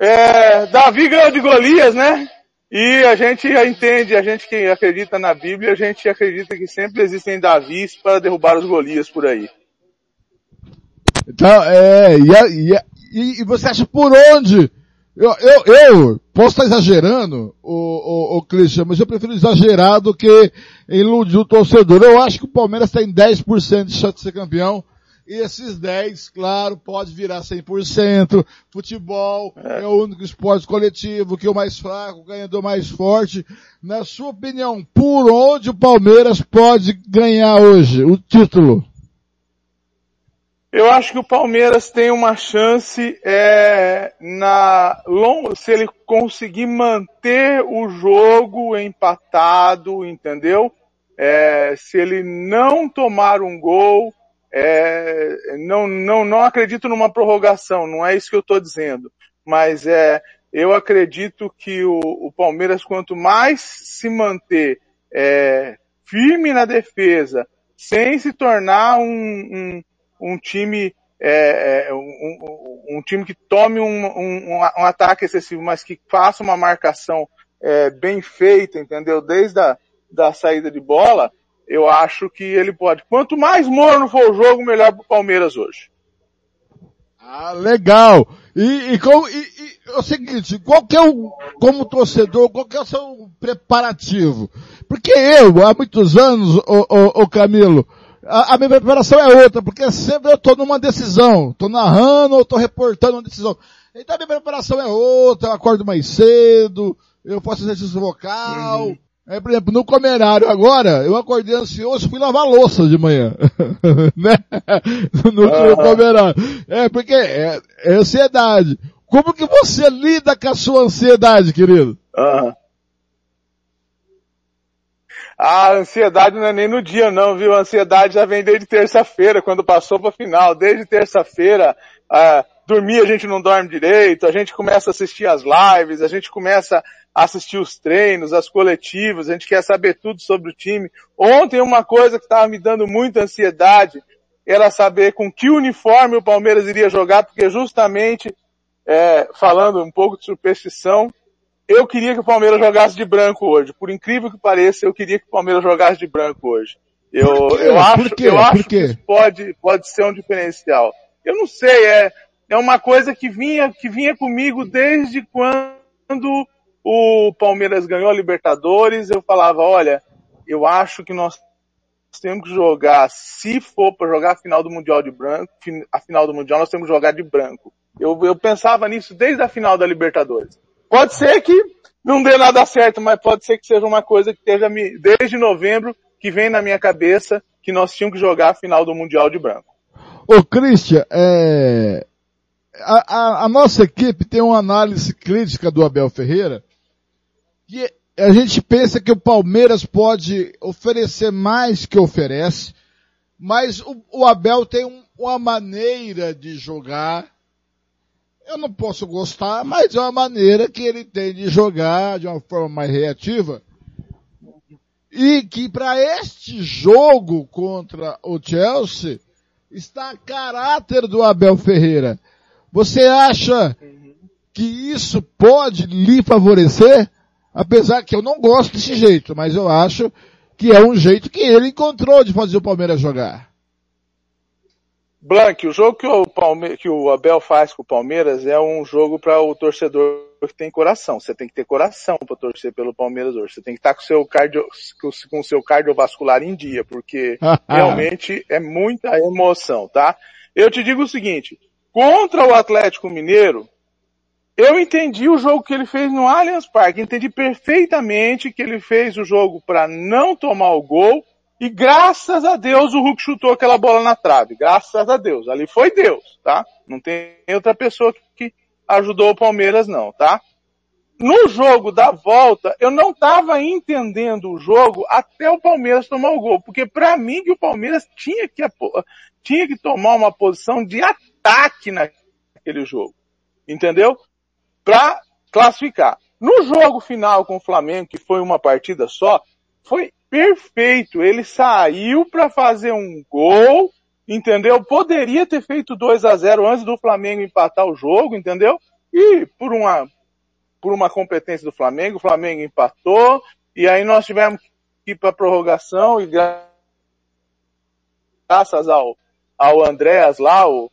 é, Davi ganhou de Golias, né? E a gente entende, a gente que acredita na Bíblia, a gente acredita que sempre existem Davis para derrubar os Golias por aí. Então, é, e, e- e você acha por onde? Eu, eu, eu posso estar exagerando, o, o, o Christian, mas eu prefiro exagerar do que iludir o torcedor. Eu acho que o Palmeiras tem 10% de chance de ser campeão. E esses 10, claro, pode virar 100%. Futebol é. o único esporte coletivo que é o mais fraco, o ganhador mais forte. Na sua opinião, por onde o Palmeiras pode ganhar hoje o título? Eu acho que o Palmeiras tem uma chance é, na se ele conseguir manter o jogo empatado, entendeu? É, se ele não tomar um gol, é, não, não, não acredito numa prorrogação, não é isso que eu estou dizendo. Mas é, eu acredito que o, o Palmeiras, quanto mais se manter é, firme na defesa, sem se tornar um, um um time é, é, um, um, um, time que tome um, um, ataque excessivo, mas que faça uma marcação é, bem feita, entendeu? Desde a da saída de bola, eu acho que ele pode. Quanto mais morno for o jogo, melhor para o Palmeiras hoje. Ah, legal. E, e, e, e é o seguinte, qual que é o, como torcedor, qual que é o seu preparativo? Porque eu, há muitos anos, o, o, o Camilo, a, a, minha preparação é outra, porque sempre eu estou numa decisão, estou narrando ou estou reportando uma decisão. Então a minha preparação é outra, eu acordo mais cedo, eu faço exercício vocal, uhum. É, por exemplo, no comerário agora, eu acordei ansioso, fui lavar louça de manhã. né? No Aham. comerário. É, porque é, é ansiedade. Como que você lida com a sua ansiedade, querido? Aham. A ansiedade não é nem no dia não, viu? A ansiedade já vem desde terça-feira, quando passou pra final. Desde terça-feira, ah, dormir a gente não dorme direito, a gente começa a assistir as lives, a gente começa assistir os treinos, as coletivas, a gente quer saber tudo sobre o time. Ontem uma coisa que estava me dando muita ansiedade era saber com que uniforme o Palmeiras iria jogar, porque justamente, é, falando um pouco de superstição, eu queria que o Palmeiras jogasse de branco hoje. Por incrível que pareça, eu queria que o Palmeiras jogasse de branco hoje. Eu, eu acho, eu acho que isso pode, pode ser um diferencial. Eu não sei, é, é uma coisa que vinha, que vinha comigo desde quando o Palmeiras ganhou a Libertadores. Eu falava, olha, eu acho que nós temos que jogar, se for para jogar a final do Mundial de branco, a final do Mundial, nós temos que jogar de branco. Eu, eu pensava nisso desde a final da Libertadores. Pode ser que não dê nada certo, mas pode ser que seja uma coisa que esteja desde novembro, que vem na minha cabeça, que nós tínhamos que jogar a final do Mundial de branco. Ô, Christian, é, a, a- a nossa equipe tem uma análise crítica do Abel Ferreira, que a gente pensa que o Palmeiras pode oferecer mais que oferece, mas o, o Abel tem um- uma maneira de jogar, eu não posso gostar, mas é uma maneira que ele tem de jogar de uma forma mais reativa, e que para este jogo contra o Chelsea, está a caráter do Abel Ferreira. Você acha que isso pode lhe favorecer? Apesar que eu não gosto desse jeito, mas eu acho que é um jeito que ele encontrou de fazer o Palmeiras jogar. Blank, o jogo que o, Palme que o Abel faz com o Palmeiras é um jogo para o torcedor que tem coração. Você tem que ter coração para torcer pelo Palmeiras hoje. Você tem que estar com o seu cardio, com o- com o seu cardiovascular em dia, porque realmente é muita emoção, tá? Eu te digo o seguinte, contra o Atlético Mineiro, eu entendi o jogo que ele fez no Allianz Parque, entendi perfeitamente que ele fez o jogo para não tomar o gol e graças a Deus o Hulk chutou aquela bola na trave. Graças a Deus. Ali foi Deus, tá? Não tem outra pessoa que ajudou o Palmeiras não, tá? No jogo da volta, eu não estava entendendo o jogo até o Palmeiras tomar o gol, porque para mim que o Palmeiras tinha que, tinha que tomar uma posição de ataque naquele jogo. Entendeu? Para classificar. No jogo final com o Flamengo, que foi uma partida só, foi perfeito. Ele saiu para fazer um gol, entendeu? Poderia ter feito 2 a 0 antes do Flamengo empatar o jogo, entendeu? E por uma por uma competência do Flamengo, o Flamengo empatou e aí nós tivemos que ir para prorrogação e gra- graças ao ao Andréas lá, o,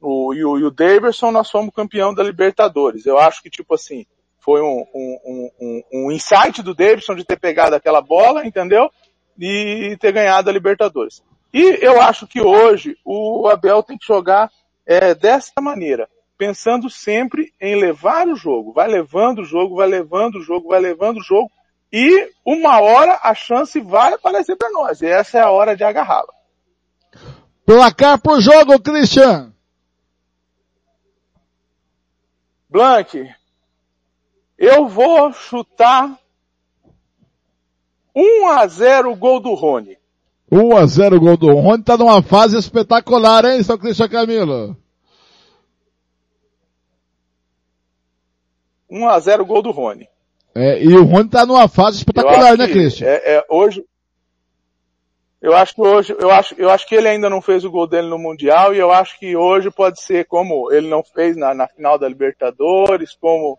o, e, o, e o Daverson, nós fomos campeão da Libertadores. Eu acho que, tipo assim, foi um, um, um, um- insight do Davidson de ter pegado aquela bola, entendeu? E ter ganhado a Libertadores. E eu acho que hoje o Abel tem que jogar é, dessa maneira, pensando sempre em levar o jogo. Vai levando o jogo, vai levando o jogo, vai levando o jogo. E uma hora a chance vai aparecer para nós. E essa é a hora de agarrá-la. Placar pro jogo, Christian. Blank, eu vou chutar 1 a 0 o gol do Rony. 1 a 0 gol do Rony, tá numa fase espetacular, hein, seu Christian Camilo? 1 a 0 o gol do Rony. É, e o Rony tá numa fase espetacular, né, que Christian? É, é, hoje, eu acho que hoje, eu acho, eu acho que ele ainda não fez o gol dele no Mundial e eu acho que hoje pode ser como ele não fez na, na final da Libertadores, como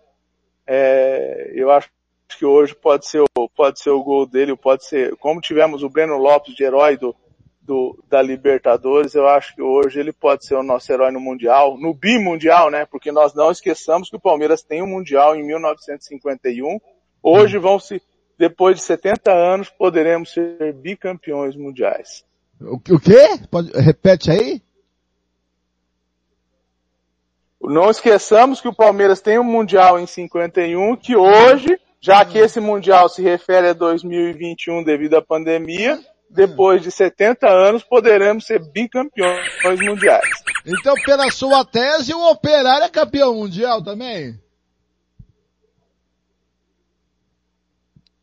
é, eu acho que hoje pode ser, o, pode ser o gol dele, pode ser, como tivemos o Breno Lopes de herói do, do, da Libertadores, eu acho que hoje ele pode ser o nosso herói no Mundial, no bimundial, né? Porque nós não esqueçamos que o Palmeiras tem um Mundial em 1951. Hoje vão se, depois de 70 anos, poderemos ser bicampeões mundiais. O, o quê? Pode, repete aí? Não esqueçamos que o Palmeiras tem um Mundial em 51, que hoje já que esse Mundial se refere a 2021 devido à pandemia, depois de 70 anos poderemos ser bicampeões mundiais. Então, pela sua tese, o Operário é campeão mundial também?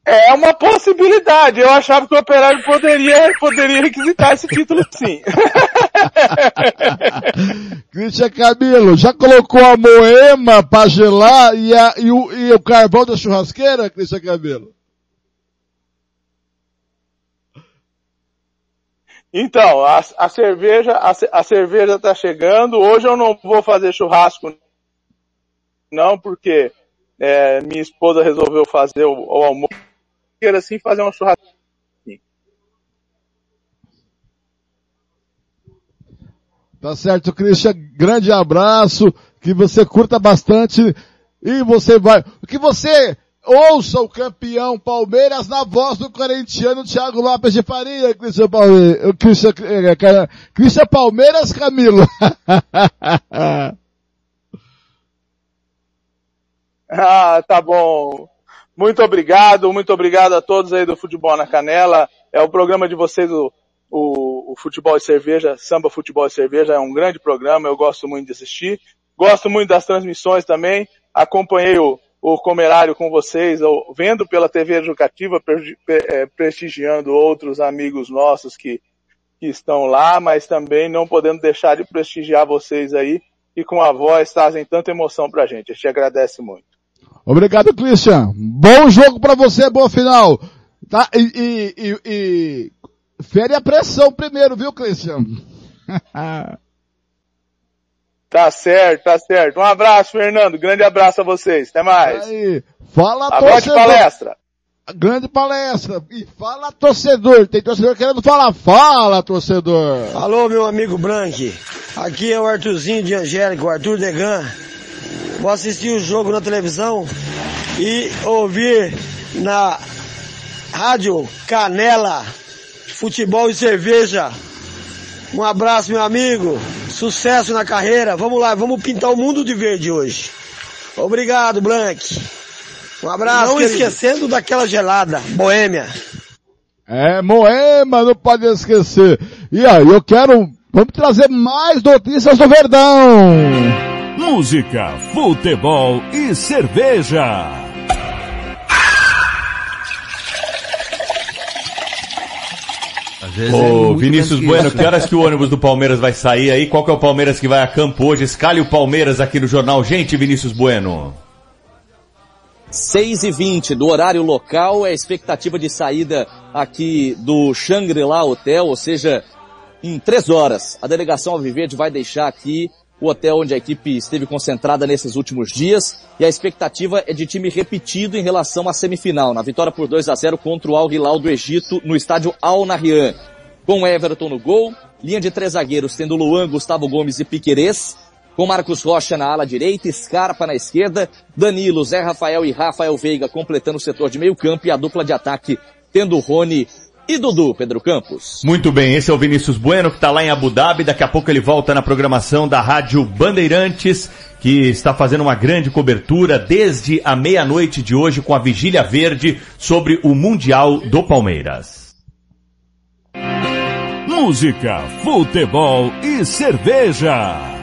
É uma possibilidade. Eu achava que o Operário poderia, poderia requisitar esse título sim. Christian Camilo, já colocou a moema pra gelar e, a, e, o, e o carvão da churrasqueira, Christian Camilo? Então, a, a cerveja, a, a cerveja tá chegando. Hoje eu não vou fazer churrasco, não, porque é, minha esposa resolveu fazer o, o almoço. Queira assim fazer um churrasco. Tá certo, Christian. Grande abraço. Que você curta bastante. E você vai. Que você ouça o campeão Palmeiras na voz do corintiano Thiago Lopes de Faria, Christian Palmeiras. Christian, eh, Christian Palmeiras Camilo. Ah, tá bom. Muito obrigado, muito obrigado a todos aí do Futebol na Canela. É o programa de vocês, o, o, o Futebol e Cerveja, Samba Futebol e Cerveja, é um grande programa, eu gosto muito de assistir. Gosto muito das transmissões também. Acompanhei o, o Comerário com vocês, ou, vendo pela TV Educativa, pre, pre, prestigiando outros amigos nossos que, que estão lá, mas também não podendo deixar de prestigiar vocês aí, e com a voz trazem tanta emoção pra gente. A gente agradece muito. Obrigado, Christian. Bom jogo para você, boa final. Tá? E, e, e, e... fere a pressão primeiro, viu, Christian? tá certo, tá certo. Um abraço, Fernando. Grande abraço a vocês. Até mais. Aí. Fala, Agora torcedor. palestra. Grande palestra. E fala, torcedor. Tem torcedor querendo falar. Fala, torcedor. Alô, meu amigo Branque. Aqui é o Arthurzinho de Angélica, o Arthur Degan. Vou assistir o jogo na televisão e ouvir na Rádio Canela Futebol e Cerveja. Um abraço, meu amigo. Sucesso na carreira. Vamos lá, vamos pintar o mundo de verde hoje. Obrigado, Blank. Um abraço. Não querido. esquecendo daquela gelada, Boêmia. É, Moema, não pode esquecer. E aí, eu quero, vamos trazer mais notícias do Verdão. Música, futebol e cerveja. Ô, Vinícius Bueno, que horas que o ônibus do Palmeiras vai sair aí? Qual que é o Palmeiras que vai a campo hoje? Escalhe o Palmeiras aqui no jornal. Gente, Vinícius Bueno. 6 e 20 do horário local é a expectativa de saída aqui do Shangri-La Hotel, ou seja, em três horas. A delegação Alviverde vai deixar aqui o hotel onde a equipe esteve concentrada nesses últimos dias e a expectativa é de time repetido em relação à semifinal, na vitória por 2 a 0 contra o Al Hilal do Egito no estádio Al Nahyan. Com Everton no gol, linha de três zagueiros tendo Luan, Gustavo Gomes e Piquerez, com Marcos Rocha na ala direita, Scarpa na esquerda, Danilo, Zé Rafael e Rafael Veiga completando o setor de meio campo e a dupla de ataque tendo Rony e Dudu, Pedro Campos. Muito bem, esse é o Vinícius Bueno que está lá em Abu Dhabi. Daqui a pouco ele volta na programação da Rádio Bandeirantes, que está fazendo uma grande cobertura desde a meia-noite de hoje com a Vigília Verde sobre o Mundial do Palmeiras. Música, futebol e cerveja.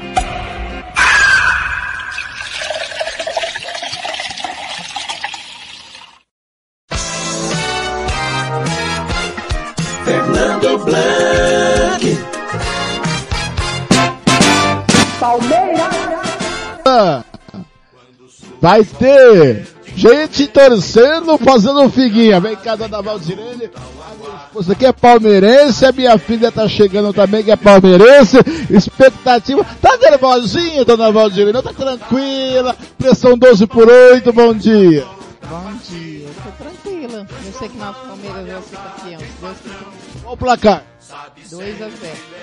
Blanc. Ah, Vai ter gente torcendo, fazendo figuinha. Vem cá, dona Valdirene. A minha esposa aqui é palmeirense, a minha filha tá chegando também que é palmeirense. Expectativa. Tá nervosinha, dona Valdirene? Não tá tranquila. Pressão 12 por 8, bom dia. Bom dia, eu tô tranquila. Eu sei que nosso Palmeiras vai ser campeão. se Deus quiser. Qual o placar? 2 a 0.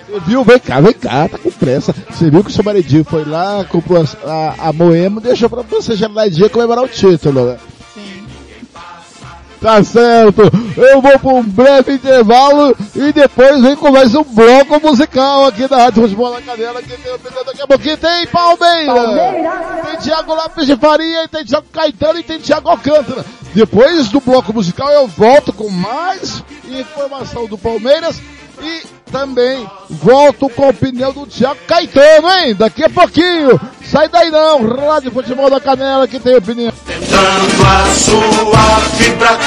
Você viu? Vem cá, vem cá, tá com pressa. Você viu que o seu maridinho foi lá, comprou a, a, a Moema, deixou pra você já lá dia comemorar o título, né? Tá certo. Eu vou para um breve intervalo e depois vem com mais um bloco musical aqui da Rádio Futebol na Canela. Que daqui a pouquinho. Tem Palmeiras. Palmeiras. Tem Thiago Lopes de Faria, tem Thiago Caetano e tem Thiago Alcântara. Depois do bloco musical eu volto com mais informação do Palmeiras e também volto com a opinião do Thiago Caetano, hein? Daqui a pouquinho. Sai daí não, Rádio Futebol da Canela que tem opinião. Tentando a sua fibra.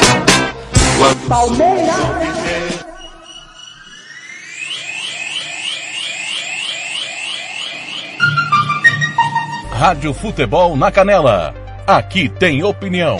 Palmeiras. Rádio Futebol na Canela. Aqui tem opinião.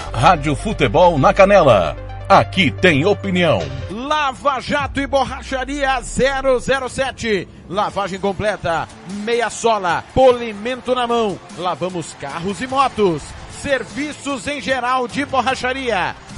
Rádio Futebol na Canela. Aqui tem opinião. Lava Jato e Borracharia 007. Lavagem completa, meia sola, polimento na mão. Lavamos carros e motos. Serviços em geral de borracharia.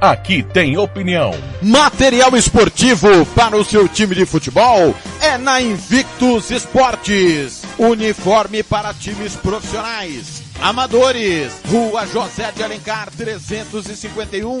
Aqui tem opinião. Material esportivo para o seu time de futebol é na Invictus Esportes. Uniforme para times profissionais, amadores. Rua José de Alencar 351,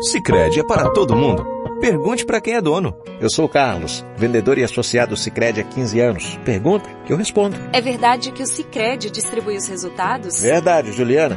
Sicredi é para todo mundo. Pergunte para quem é dono. Eu sou o Carlos, vendedor e associado Sicredi há 15 anos. Pergunta que eu respondo. É verdade que o Sicredi distribui os resultados? Verdade, Juliana.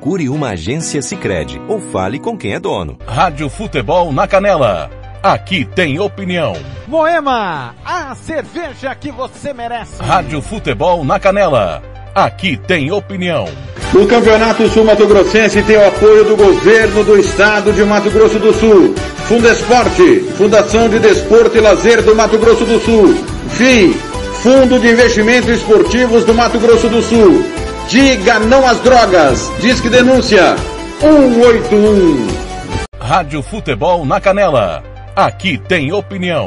Procure uma agência Sicredi ou fale com quem é dono. Rádio Futebol na Canela. Aqui tem opinião. Moema, a cerveja que você merece. Rádio Futebol na Canela. Aqui tem opinião. O Campeonato Sul Mato Grossense tem o apoio do governo do estado de Mato Grosso do Sul. Fundesporte, Fundação de Desporto e Lazer do Mato Grosso do Sul. FII, Fundo de Investimentos Esportivos do Mato Grosso do Sul. Diga não às drogas. Disque denúncia 181. Rádio Futebol na Canela. Aqui tem opinião.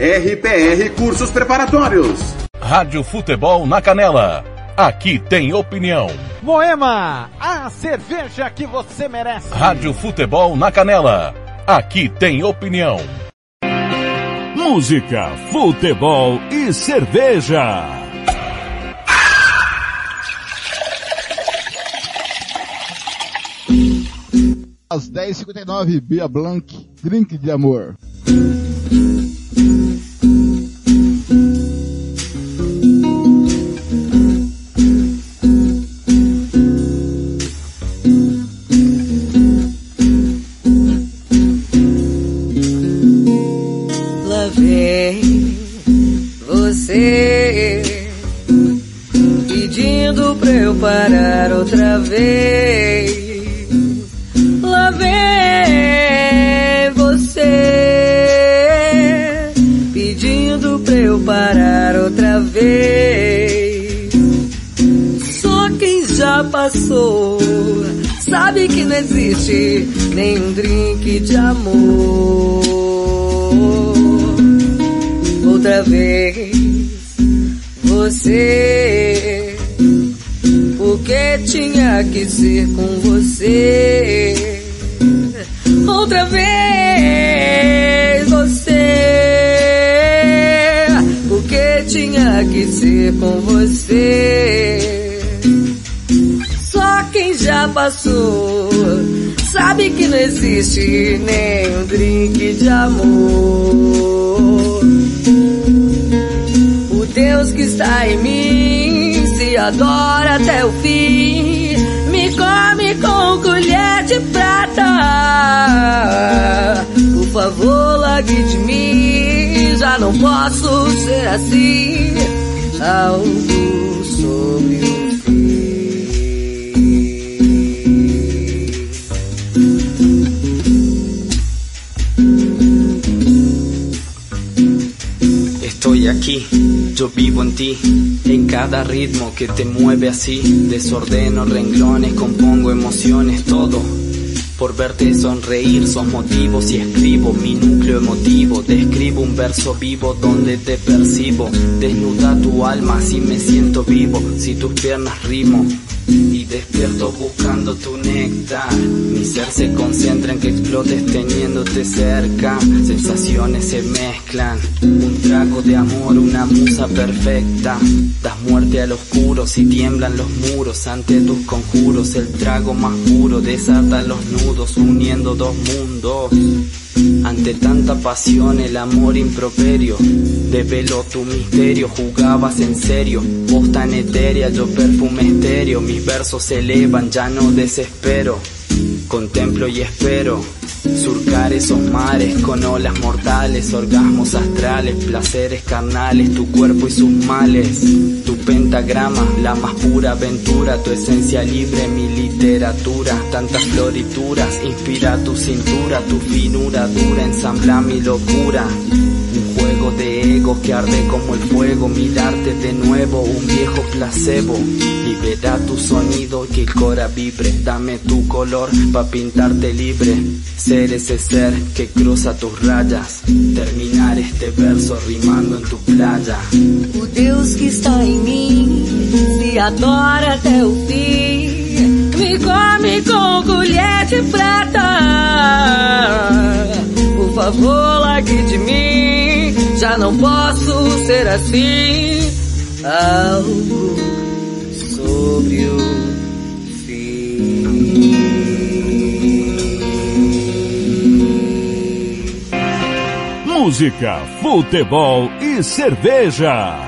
RPR Cursos Preparatórios. Rádio Futebol na Canela. Aqui tem opinião. Moema, a cerveja que você merece. Rádio Futebol na Canela. Aqui tem opinião. Música, futebol e cerveja. Às 10h59, Bia Blanc, drink de amor. Lá vem você pedindo pra eu parar outra vez. Só quem já passou sabe que não existe nenhum drink de amor. Outra vez você, porque tinha que ser com você. Outra vez você, porque tinha que ser com você. Só quem já passou sabe que não existe nem um drink de amor. O Deus que está em mim se adora até o fim. Me come com colher de prata. Por favor, largue de mim. Já não posso ser assim. Algo sobre o Estoy aquí, yo vivo en ti, en cada ritmo que te mueve así. Desordeno renglones, compongo emociones, todo. Por verte sonreír son motivos y escribo mi núcleo emotivo. Describo un verso vivo donde te percibo. Desnuda tu alma si me siento vivo, si tus piernas rimo. Despierto buscando tu néctar. Mi ser se concentra en que explotes teniéndote cerca. Sensaciones se mezclan. Un trago de amor, una musa perfecta. Das muerte al oscuro si tiemblan los muros ante tus conjuros. El trago más puro desata los nudos uniendo dos mundos. Ante tanta pasión el amor improperio. Develó tu misterio, jugabas en serio. Vos tan etérea, yo perfume estéreo. Mis versos se elevan, ya no desespero Contemplo y espero Surcar esos mares con olas mortales, orgasmos astrales, placeres carnales, tu cuerpo y sus males. Tu pentagrama, la más pura aventura, tu esencia libre, mi literatura. Tantas florituras, inspira tu cintura, tu finura dura, ensambla mi locura. De egos que arde como el fuego, mirarte de nuevo, un viejo placebo. Libera tu sonido que el cora vibre, dame tu color pa' pintarte libre. Ser ese ser que cruza tus rayas, terminar este verso rimando en tu playa. O Deus que está em mim se adora até o fim. Me come com colher de prata. Por favor, largue de. Já não posso ser assim. Algo sobre o Música, futebol e cerveja.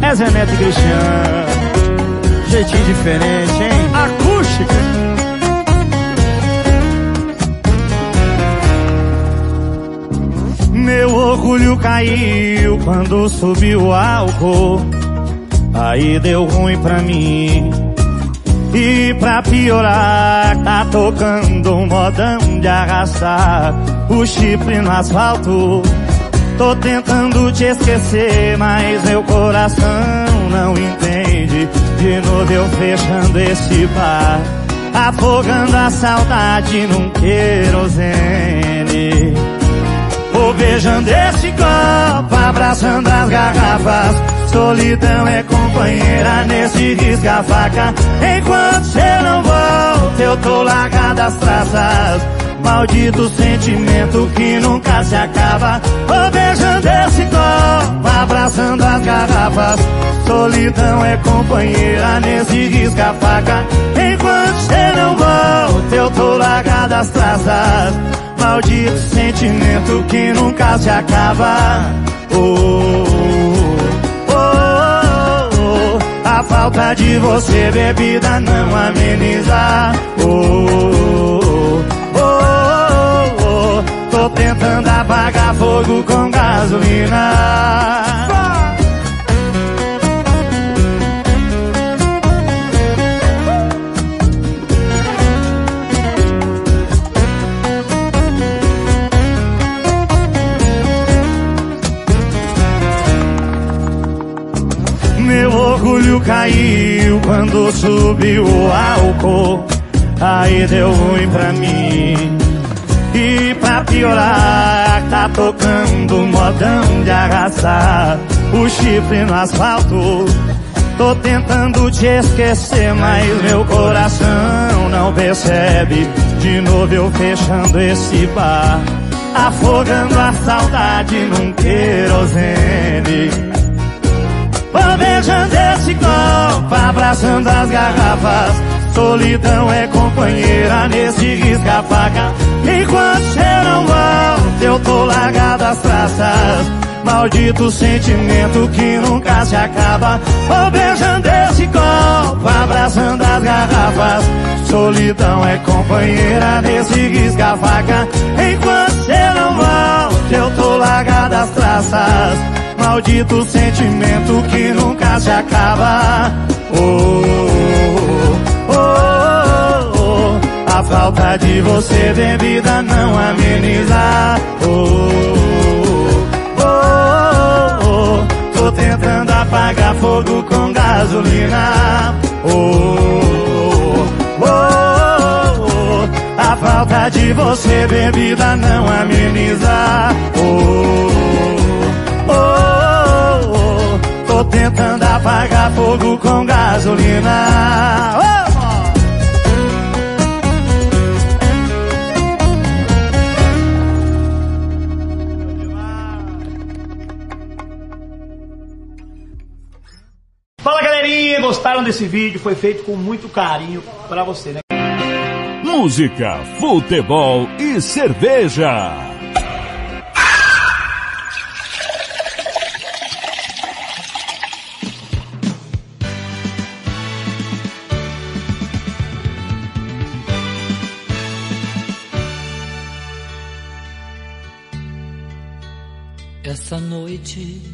É Zé Neto e Cristiano. Jeitinho diferente, hein? Acústica. Meu orgulho caiu quando subiu o álcool. Aí deu ruim pra mim. E pra piorar, tá tocando um modão de arrastar o chifre no asfalto. Tô tentando te esquecer, mas meu coração não entende. De novo eu fechando esse bar, afogando a saudade num querosene. Vou beijando esse copo, abraçando as garrafas. Solidão é companheira nesse risca-faca. Enquanto cê não volta, eu tô largado as traças. Maldito sentimento que nunca se acaba. Vou beijando esse copo, abraçando as garrafas. Solidão é companheira nesse risca-faca. Enquanto cê não volta, eu tô largado as traças. Maldito sentimento que nunca se acaba. Oh, oh, oh, oh. A falta de você, bebida, não ameniza. Oh, oh, oh. Tentando apagar fogo com gasolina. Meu orgulho caiu quando subiu o álcool. Aí deu ruim pra mim. Pra piorar, tá tocando modão de arrasar o chifre no asfalto. Tô tentando te esquecer, mas meu coração não percebe. De novo eu fechando esse bar, afogando a saudade num querosene. Vou beijando esse copo, abraçando as garrafas. Solidão é companheira nesse risca-faca. Enquanto não volta, eu tô largado as traças. Maldito sentimento que nunca se acaba. Vou beijando esse copo, abraçando as garrafas. Solidão é companheira nesse risca-faca. Enquanto não volta, eu tô largado as traças. Maldito sentimento que nunca se acaba. Oh, oh, oh, oh. A falta de você, bebida, não ameniza. Oh, oh, oh. Tô tentando apagar fogo com gasolina. Oh, oh, oh. A falta de você, bebida, não ameniza. Oh, oh, oh. Tô tentando apagar fogo com gasolina. gostaram desse vídeo, foi feito com muito carinho para você, né? Música, futebol e cerveja. Essa noite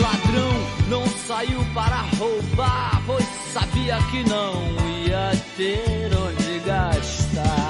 Ladrão não saiu para roubar, pois sabia que não ia ter onde gastar.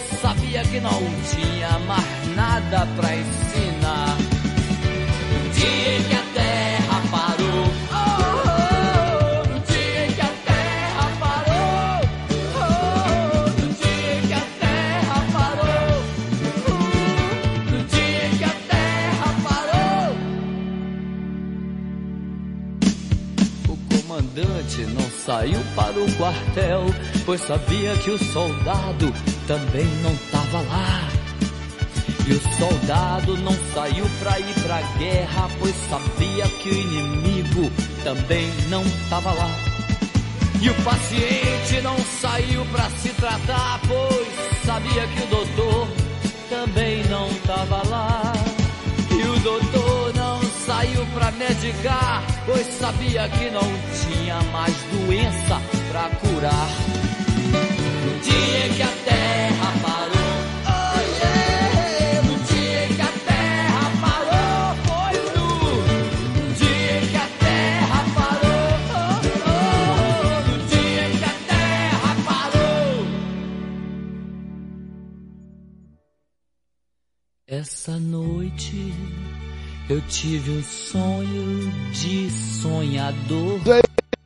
sabia que não tinha mais nada para ensinar. No dia que a terra parou, oh, no dia que a terra parou, oh, no dia que a terra parou, oh, no dia que a terra parou. O comandante não saiu para o quartel, pois sabia que o soldado também não tava lá. E o soldado não saiu pra ir pra guerra, pois sabia que o inimigo também não tava lá. E o paciente não saiu pra se tratar, pois sabia que o doutor também não tava lá. E o doutor não saiu pra medicar, pois sabia que não tinha mais doença pra curar. No dia em que a terra parou, Essa noite eu tive um sonho de sonhador.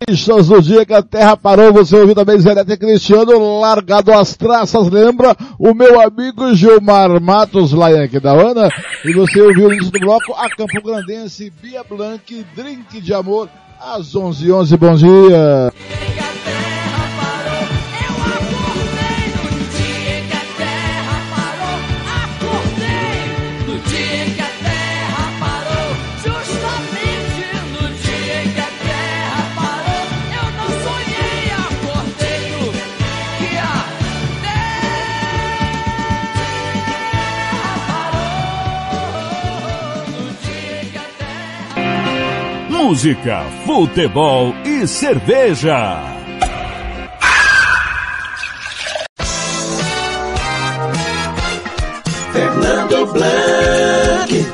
Seixas do dia que a terra parou, você ouviu também Zerete Cristiano, largado as traças, lembra? O meu amigo Gilmar Matos, lá em Aquidauana, e você ouviu início do bloco a Campo Grandense, Bia Blanc, Drink de Amor, às 11 11 bom dia. Música, futebol e cerveja. Fernando Blanc.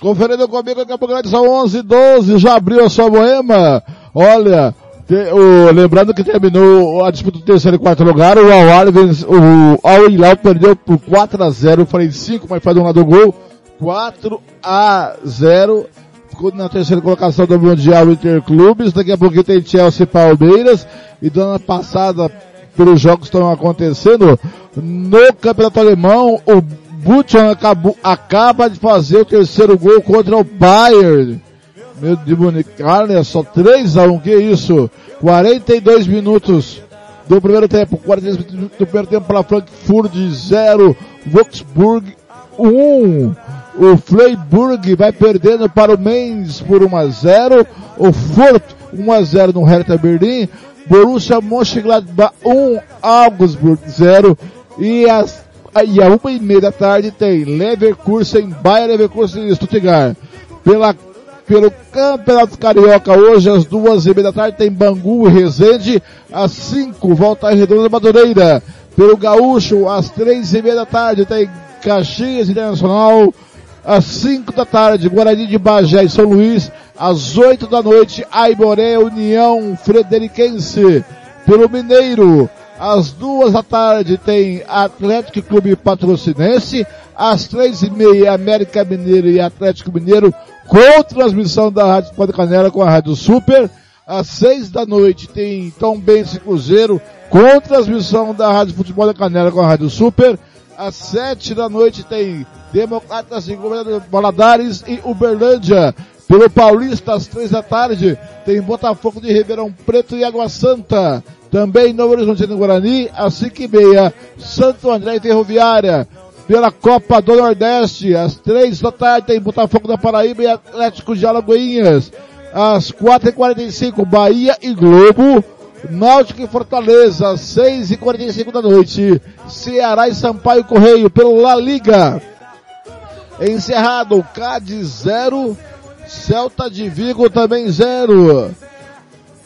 Conferindo comigo, daqui a pouco são 11 12 já abriu a sua boema. Olha, te- o- lembrando que terminou a disputa do terceiro e quarto lugar, o Al o Al perdeu por 4 a 0 falei 5, mas faz um lado do gol, 4 a 0 ficou na terceira colocação do Mundial Interclubes, daqui a pouquinho tem Chelsea e Palmeiras, e dando passada pelos jogos que estão acontecendo, no Campeonato Alemão, o Butchan acaba de fazer o terceiro gol contra o Bayern. Meu de. Olha só, 3x1, que isso? 42 minutos do primeiro tempo. 42 minutos do primeiro tempo para Frankfurt 0, Wolfsburg 1. O Freiburg vai perdendo para o Mainz por 1 a 0. O Furt 1 a 0 no Hertha Berlim. Borussia Mönchengladbach 1, Augsburg 0. E as e a uma e meia da tarde tem Leverkusen, Bayer Leverkusen e Stuttgart. Pela, pelo Campeonato Carioca, hoje às duas e meia da tarde tem Bangu e Resende. Às cinco, Volta Redonda Madureira. Pelo Gaúcho, às três e meia da tarde tem Caxias Internacional. Às cinco da tarde, Guarani de Bagé e São Luís. Às oito da noite, Aimoré União Frederiquense. Pelo Mineiro, às duas da tarde tem Atlético Clube Patrocinense. Às três e meia, América Mineiro e Atlético Mineiro com transmissão da Rádio Pode Canela com a Rádio Super. Às seis da noite tem Tom Bense Cruzeiro com transmissão da Rádio Futebol da Canela com a Rádio Super. Às sete da noite tem Democratas e Valadares e Uberlândia. Pelo Paulista, às três da tarde, tem Botafogo de Ribeirão Preto e Água Santa. Também Novo Horizonte no Guarani, às cinco e meia, Santo André e Ferroviária. Pela Copa do Nordeste, às três da tarde, tem Botafogo da Paraíba e Atlético de Alagoinhas. Às quatro e quarenta e cinco, Bahia e Globo. Náutico e Fortaleza, às seis e quarenta e cinco da noite. Ceará e Sampaio Correio, pelo La Liga. Encerrado, Cádiz 0, Celta de Vigo também 0.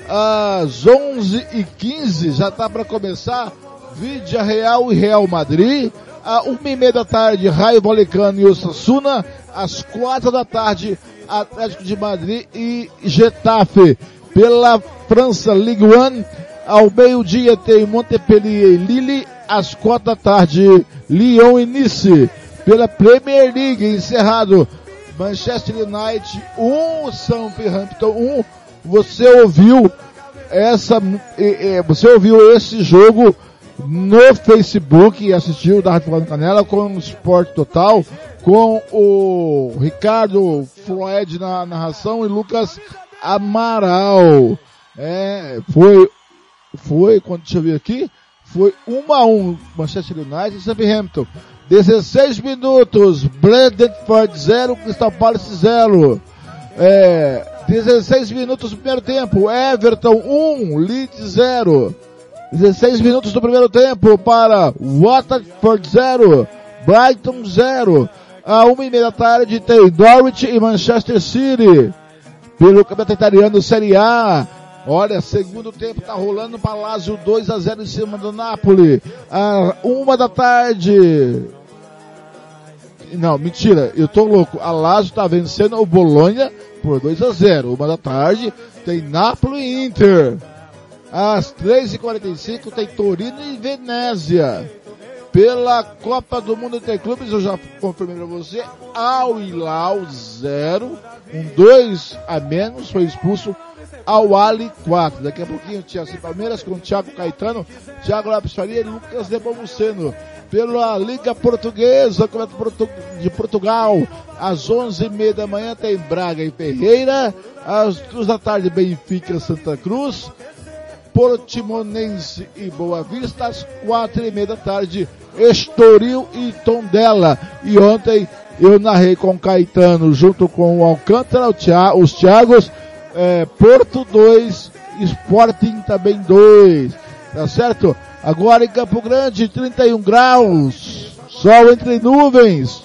Às 11 e 15 já está para começar Vídea Real e Real Madrid. À uma e meia da tarde, Raio Valecano e Osasuna. Às quatro da tarde, Atlético de Madrid e Getafe. Pela França Ligue 1, ao meio-dia tem Montpellier e Lille. Às quatro da tarde, Lyon e Nice. Pela Premier League, encerrado Manchester United 1, um, Southampton 1. Um. Você ouviu essa, você ouviu esse jogo no Facebook e assistiu da Rádio Canela com o Esporte Total, com o Ricardo Floyd na narração e Lucas Amaral. É, foi, foi, quando deixa eu ver aqui, foi 1 a 1 Manchester United e Southampton. 16 minutos, Bradford 0, Crystal Palace 0. É, 16 minutos primeiro tempo, Everton 1, Leeds 0. 16 minutos do primeiro tempo para Watford 0, Brighton 0. A uma e meia da tarde tem Norwich e Manchester City. Pelo campeonato italiano Série A. Olha, segundo tempo tá rolando para Lazio 2 a 0 em cima do Napoli. A uma da tarde. Não, mentira, eu tô louco. A Lazio tá vencendo o Bolonha por 2 a 0. Uma da tarde tem Napoli e Inter. Às 3h45 tem Torino e Venezia. Pela Copa do Mundo Interclubes, eu já confirmei para você, Al Hilal 0, um 2 a menos, foi expulso ao Ali 4. Daqui a pouquinho, Chelsea Palmeiras com Thiago Caetano, Thiago Lopes Faria e Lucas Nepomuceno. Pela Liga Portuguesa, de Portugal, às 11h30 da manhã tem Braga e Ferreira, às 2 da tarde Benfica Santa Cruz, Portimonense e Boa Vista, às quatro e meia da tarde, Estoril e Tondela. E ontem eu narrei com Caetano, junto com o Alcântara, os Thiagos, é, Porto 2, Sporting também 2. Tá certo? Agora em Campo Grande, 31 graus, sol entre nuvens,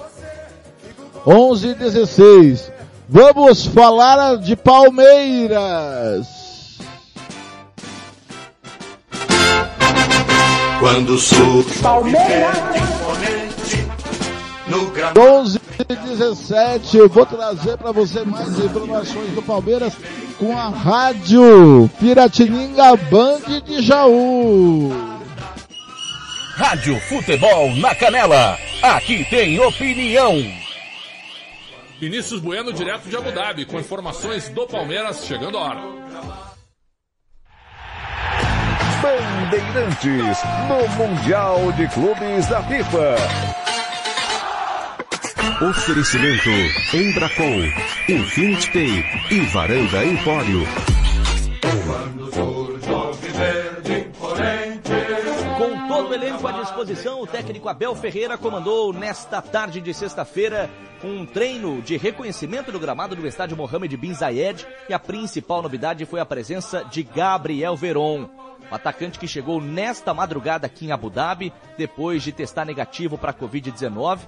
11 e 16. Vamos falar de Palmeiras. Quando sou Palmeiras. 12 e 17, eu vou trazer para você mais informações do Palmeiras com a rádio Piratininga Band de Jaú. Rádio Futebol na Canela. Aqui tem opinião. Vinícius Bueno, direto de Abu Dhabi, com informações do Palmeiras, chegando a hora. Bandeirantes no Mundial de Clubes da FIFA. Oferecimento Embracon, Infinity Pay e Varanda Empório. Com todo o elenco à disposição, o técnico Abel Ferreira comandou nesta tarde de sexta-feira um treino de reconhecimento do gramado do estádio Mohamed Bin Zayed e a principal novidade foi a presença de Gabriel Veron. O atacante que chegou nesta madrugada aqui em Abu Dhabi, depois de testar negativo para a Covid-19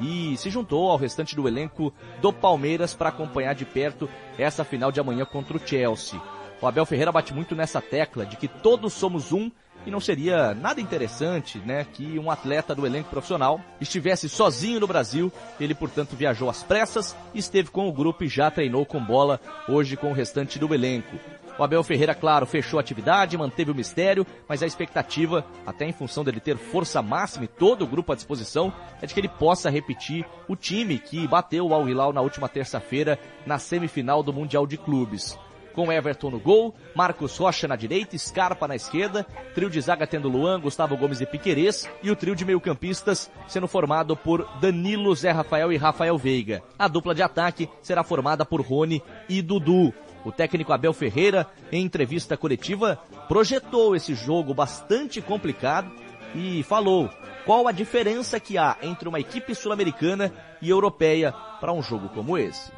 e se juntou ao restante do elenco do Palmeiras para acompanhar de perto essa final de amanhã contra o Chelsea. O Abel Ferreira bate muito nessa tecla de que todos somos um e não seria nada interessante, né, que um atleta do elenco profissional estivesse sozinho no Brasil. Ele, portanto, viajou às pressas, esteve com o grupo e já treinou com bola hoje com o restante do elenco. O Abel Ferreira, claro, fechou a atividade, manteve o mistério, mas a expectativa, até em função dele ter força máxima e todo o grupo à disposição, é de que ele possa repetir o time que bateu o Al Hilal na última terça-feira na semifinal do Mundial de Clubes com Everton no gol, Marcos Rocha na direita, Scarpa na esquerda, trio de zaga tendo Luan, Gustavo Gomes e Piquerez, e o trio de meio-campistas sendo formado por Danilo, Zé Rafael e Rafael Veiga. A dupla de ataque será formada por Rony e Dudu. O técnico Abel Ferreira, em entrevista coletiva, projetou esse jogo bastante complicado e falou qual a diferença que há entre uma equipe sul-americana e europeia para um jogo como esse.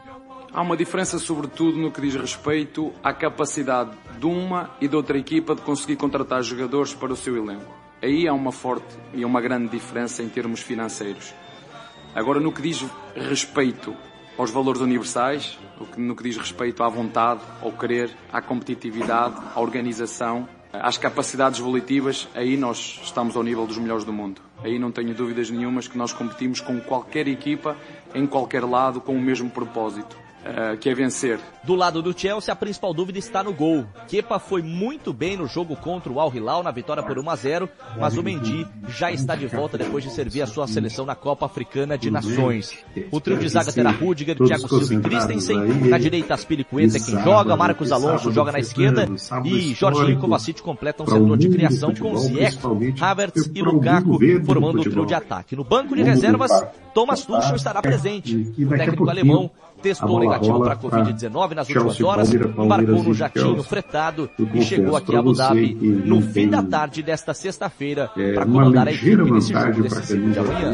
Há uma diferença, sobretudo, no que diz respeito à capacidade de uma e de outra equipa de conseguir contratar jogadores para o seu elenco. Aí há uma forte e uma grande diferença em termos financeiros. Agora, no que diz respeito aos valores universais, no que diz respeito à vontade, ao querer, à competitividade, à organização, às capacidades volitivas, aí nós estamos ao nível dos melhores do mundo. Aí não tenho dúvidas nenhumas que nós competimos com qualquer equipa, em qualquer lado, com o mesmo propósito que é vencer. Do lado do Chelsea, a principal dúvida está no gol. Kepa foi muito bem no jogo contra o Al Hilal na vitória por 1 a 0, mas o Mendy já está de volta depois de servir a sua seleção na Copa Africana de Nações. O trio de zaga terá Rudiger, Thiago Silva e Christensen, na direita Aspilicueta é quem joga, Marcos Alonso joga na esquerda e Jorginho Kovacic completam o setor de criação com Ziyech, Havertz e Lukaku formando o trio de ataque. No banco de reservas, Thomas Tuchel estará presente. O técnico alemão testou negativo para a Covid-19 nas últimas horas, embarcou no jatinho fretado e chegou aqui a Abu Dhabi no fim da tarde desta sexta-feira para comandar a equipe nesse jogo decisivo de amanhã.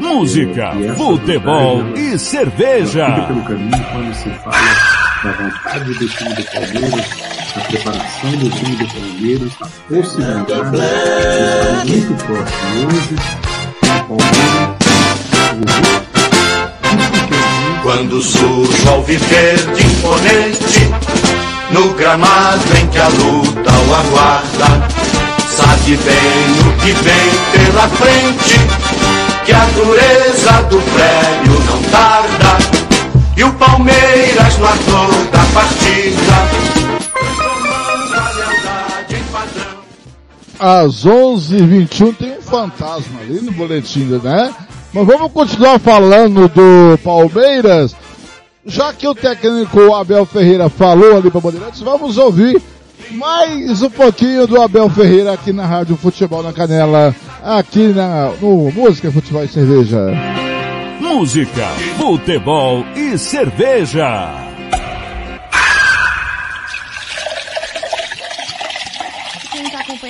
Música, futebol e cerveja. pelo caminho quando se fala da vontade do time do Palmeiras, da preparação do time do Palmeiras, da possibilidade de estar muito próximo hoje. Palmeiras, quando surge ao viver de imponente, no gramado em que a luta o aguarda, sabe bem o que vem pela frente, que a dureza do prédio não tarda, e o Palmeiras no ator da partida. Às 11h21 tem um fantasma ali no boletim, né? Mas vamos continuar falando do Palmeiras. Já que o técnico Abel Ferreira falou ali para Bandeirantes, vamos ouvir mais um pouquinho do Abel Ferreira aqui na Rádio Futebol na Canela, aqui na, no Música, Futebol e Cerveja. Música, futebol e cerveja.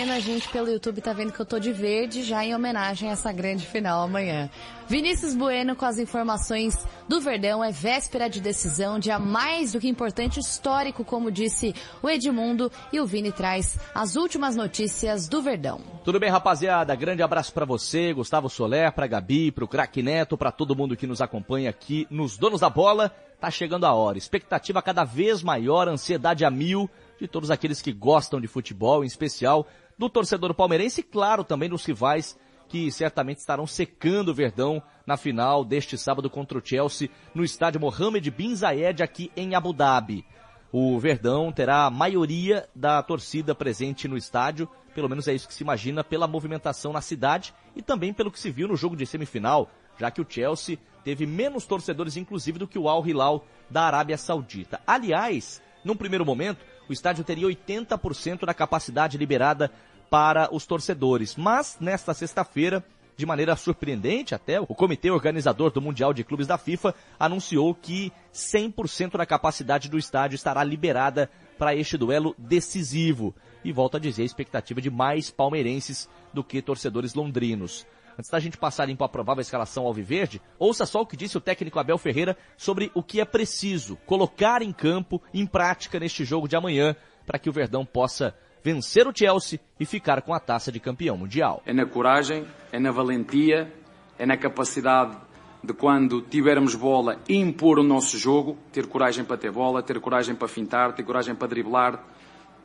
Acompanhando a gente pelo YouTube tá vendo que eu tô de verde já em homenagem a essa grande final amanhã. Vinícius Bueno com as informações do Verdão é véspera de decisão, dia mais do que importante histórico, como disse o Edmundo, e o Vini traz as últimas notícias do Verdão. Tudo bem, rapaziada? Grande abraço para você, Gustavo Soler, pra Gabi, pro Craque Neto, pra todo mundo que nos acompanha aqui nos Donos da Bola. Tá chegando a hora. Expectativa cada vez maior, ansiedade a mil de todos aqueles que gostam de futebol, em especial do torcedor palmeirense e, claro, também dos rivais que certamente estarão secando o Verdão na final deste sábado contra o Chelsea no estádio Mohamed Bin Zayed aqui em Abu Dhabi. O Verdão terá a maioria da torcida presente no estádio, pelo menos é isso que se imagina pela movimentação na cidade e também pelo que se viu no jogo de semifinal, já que o Chelsea teve menos torcedores inclusive do que o Al Hilal da Arábia Saudita. Aliás, num primeiro momento, o estádio teria 80% da capacidade liberada para os torcedores. Mas, nesta sexta-feira, de maneira surpreendente até, o comitê organizador do Mundial de Clubes da FIFA anunciou que 100% da capacidade do estádio estará liberada para este duelo decisivo. E volta a dizer a expectativa de mais palmeirenses do que torcedores londrinos. Antes da gente passar para a provável escalação alviverde, ouça só o que disse o técnico Abel Ferreira sobre o que é preciso colocar em campo, em prática neste jogo de amanhã, para que o Verdão possa vencer o Chelsea e ficar com a taça de campeão mundial. É na coragem, é na valentia, é na capacidade de quando tivermos bola impor o nosso jogo, ter coragem para ter bola, ter coragem para fintar, ter coragem para driblar,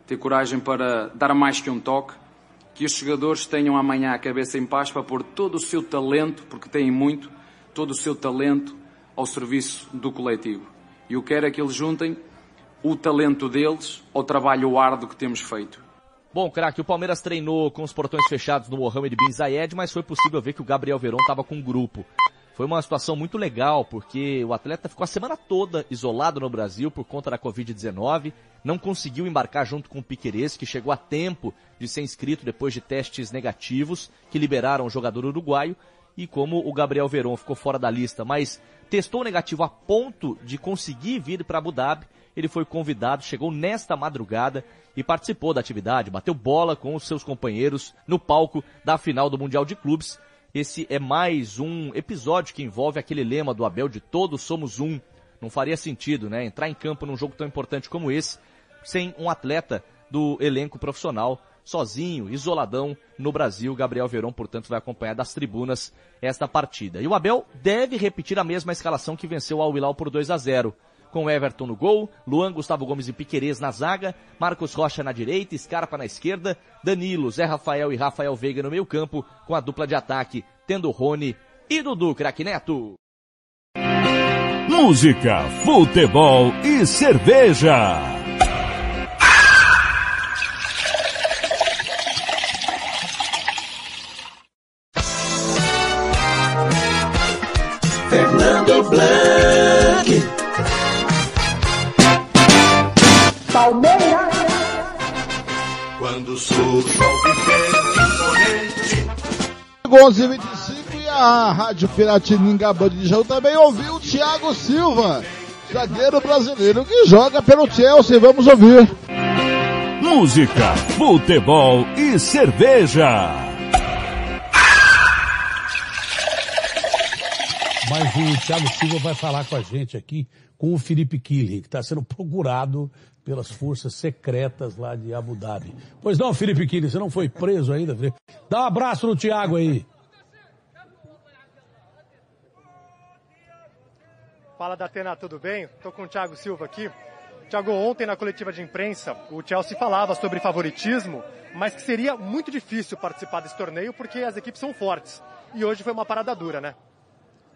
ter coragem para dar mais que um toque, que os jogadores tenham amanhã a cabeça em paz para pôr todo o seu talento, porque têm muito, todo o seu talento ao serviço do coletivo. E eu quero é que eles juntem o talento deles ao trabalho árduo que temos feito. Bom, craque, o Palmeiras treinou com os portões fechados no Mohamed Bin Zayed, mas foi possível ver que o Gabriel Verón estava com um grupo. Foi uma situação muito legal, porque o atleta ficou a semana toda isolado no Brasil por conta da Covid-19, não conseguiu embarcar junto com o Piquerez, que chegou a tempo de ser inscrito depois de testes negativos, que liberaram o jogador uruguaio, e como o Gabriel Veron ficou fora da lista, mas testou negativo a ponto de conseguir vir para Abu Dhabi, ele foi convidado, chegou nesta madrugada e participou da atividade, bateu bola com os seus companheiros no palco da final do Mundial de Clubes, esse é mais um episódio que envolve aquele lema do Abel de todos somos um. Não faria sentido, né? Entrar em campo num jogo tão importante como esse, sem um atleta do elenco profissional, sozinho, isoladão no Brasil. Gabriel Verón, portanto, vai acompanhar das tribunas esta partida. E o Abel deve repetir a mesma escalação que venceu Al Hilal por 2 a 0 com Everton no gol, Luan, Gustavo Gomes e Piquerez na zaga, Marcos Rocha na direita, Scarpa na esquerda, Danilo, Zé Rafael e Rafael Veiga no meio campo, com a dupla de ataque, tendo Rony e Dudu Craque Neto. Música, futebol e cerveja. Palmeiras. Quando surge imponente. 11 25 e a Rádio Piratininga Band de Jaú também ouviu o Thiago Silva, zagueiro brasileiro que joga pelo Chelsea. Vamos ouvir. Música, futebol e cerveja. Mas o Thiago Silva vai falar com a gente aqui com o Felipe Killing, que está sendo procurado pelas forças secretas lá de Abu Dhabi. Pois não, Felipe Killing, você não foi preso ainda? Dá um abraço no Thiago aí. Fala da Atena, tudo bem? Estou com o Thiago Silva aqui. Thiago, ontem na coletiva de imprensa, o Chelsea falava sobre favoritismo, mas que seria muito difícil participar desse torneio porque as equipes são fortes. E hoje foi uma parada dura, né?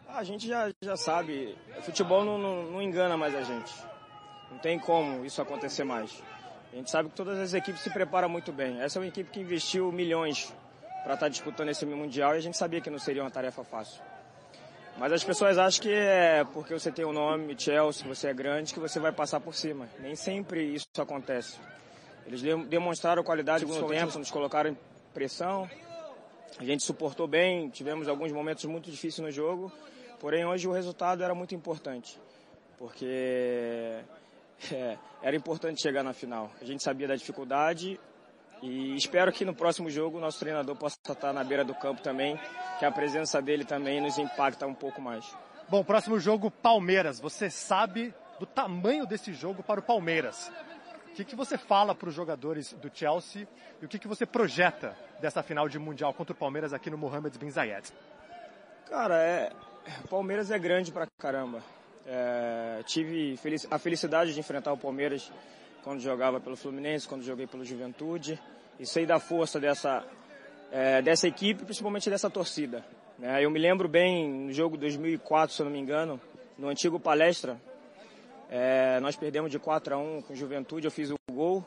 A gente já, já sabe, futebol não, não, não engana mais a gente. Não tem como isso acontecer mais. A gente sabe que todas as equipes se preparam muito bem. Essa é uma equipe que investiu milhões para estar disputando esse Mundial e a gente sabia que não seria uma tarefa fácil. Mas as pessoas acham que é porque você tem o um nome, Chelsea, você é grande, que você vai passar por cima. Nem sempre isso acontece. Eles demonstraram qualidade no tempo, nos colocaram em pressão. A gente suportou bem, tivemos alguns momentos muito difíceis no jogo, porém hoje o resultado era muito importante, porque é, era importante chegar na final. A gente sabia da dificuldade e espero que no próximo jogo o nosso treinador possa estar na beira do campo também, que a presença dele também nos impacta um pouco mais. Bom, próximo jogo Palmeiras. Você sabe do tamanho desse jogo para o Palmeiras. O que, que você fala para os jogadores do Chelsea e o que, que você projeta dessa final de Mundial contra o Palmeiras aqui no Mohamed Bin Zayed? Cara, é, o Palmeiras é grande pra caramba. É, tive a felicidade de enfrentar o Palmeiras quando jogava pelo Fluminense, quando joguei pelo Juventude. E sei da força dessa, é, dessa equipe, principalmente dessa torcida. É, eu me lembro bem no jogo 2004, se eu não me engano, no antigo Palestra, é, nós perdemos de 4 a 1 com Juventude, eu fiz o gol,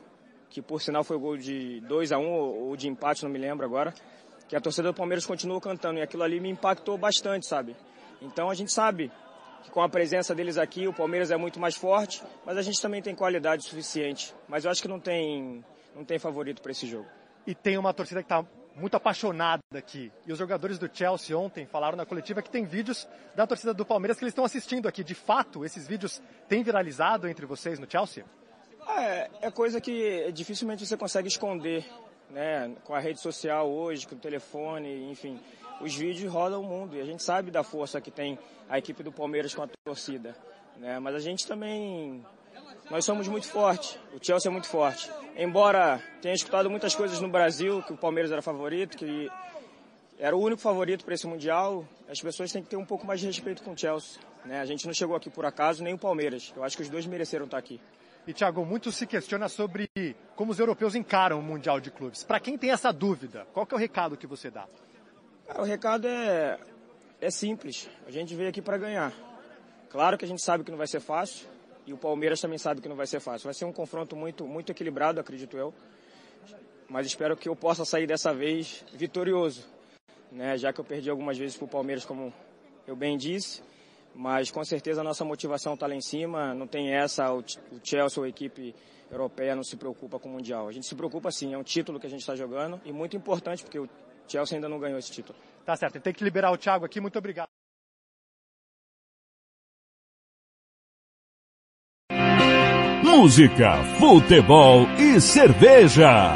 que por sinal foi o gol de 2 a 1 ou de empate, não me lembro agora, que a torcida do Palmeiras continuou cantando e aquilo ali me impactou bastante, sabe? Então a gente sabe que com a presença deles aqui o Palmeiras é muito mais forte, mas a gente também tem qualidade suficiente. Mas eu acho que não tem, não tem favorito para esse jogo. E tem uma torcida que está muito apaixonada aqui. E os jogadores do Chelsea ontem falaram na coletiva que tem vídeos da torcida do Palmeiras que eles estão assistindo aqui. De fato, esses vídeos têm viralizado entre vocês no Chelsea? É, é coisa que dificilmente você consegue esconder, né? Com a rede social hoje, com o telefone, enfim. Os vídeos rodam o mundo e a gente sabe da força que tem a equipe do Palmeiras com a torcida. Né? Mas a gente também nós somos muito fortes, o Chelsea é muito forte. Embora tenha escutado muitas coisas no Brasil, que o Palmeiras era favorito, que era o único favorito para esse Mundial, as pessoas têm que ter um pouco mais de respeito com o Chelsea. Né? A gente não chegou aqui por acaso, nem o Palmeiras. Eu acho que os dois mereceram estar aqui. E, Thiago, muito se questiona sobre como os europeus encaram o Mundial de Clubes. Para quem tem essa dúvida, qual que é o recado que você dá? Cara, o recado é, é simples. A gente veio aqui para ganhar. Claro que a gente sabe que não vai ser fácil. E o Palmeiras também sabe que não vai ser fácil. Vai ser um confronto muito, muito equilibrado, acredito eu. Mas espero que eu possa sair dessa vez vitorioso. Né? Já que eu perdi algumas vezes para o Palmeiras, como eu bem disse. Mas com certeza a nossa motivação está lá em cima. Não tem essa, o Chelsea a equipe europeia não se preocupa com o Mundial. A gente se preocupa sim, é um título que a gente está jogando e muito importante porque o Chelsea ainda não ganhou esse título. Tá certo, tem que liberar o Thiago aqui. Muito obrigado. Música, futebol e cerveja.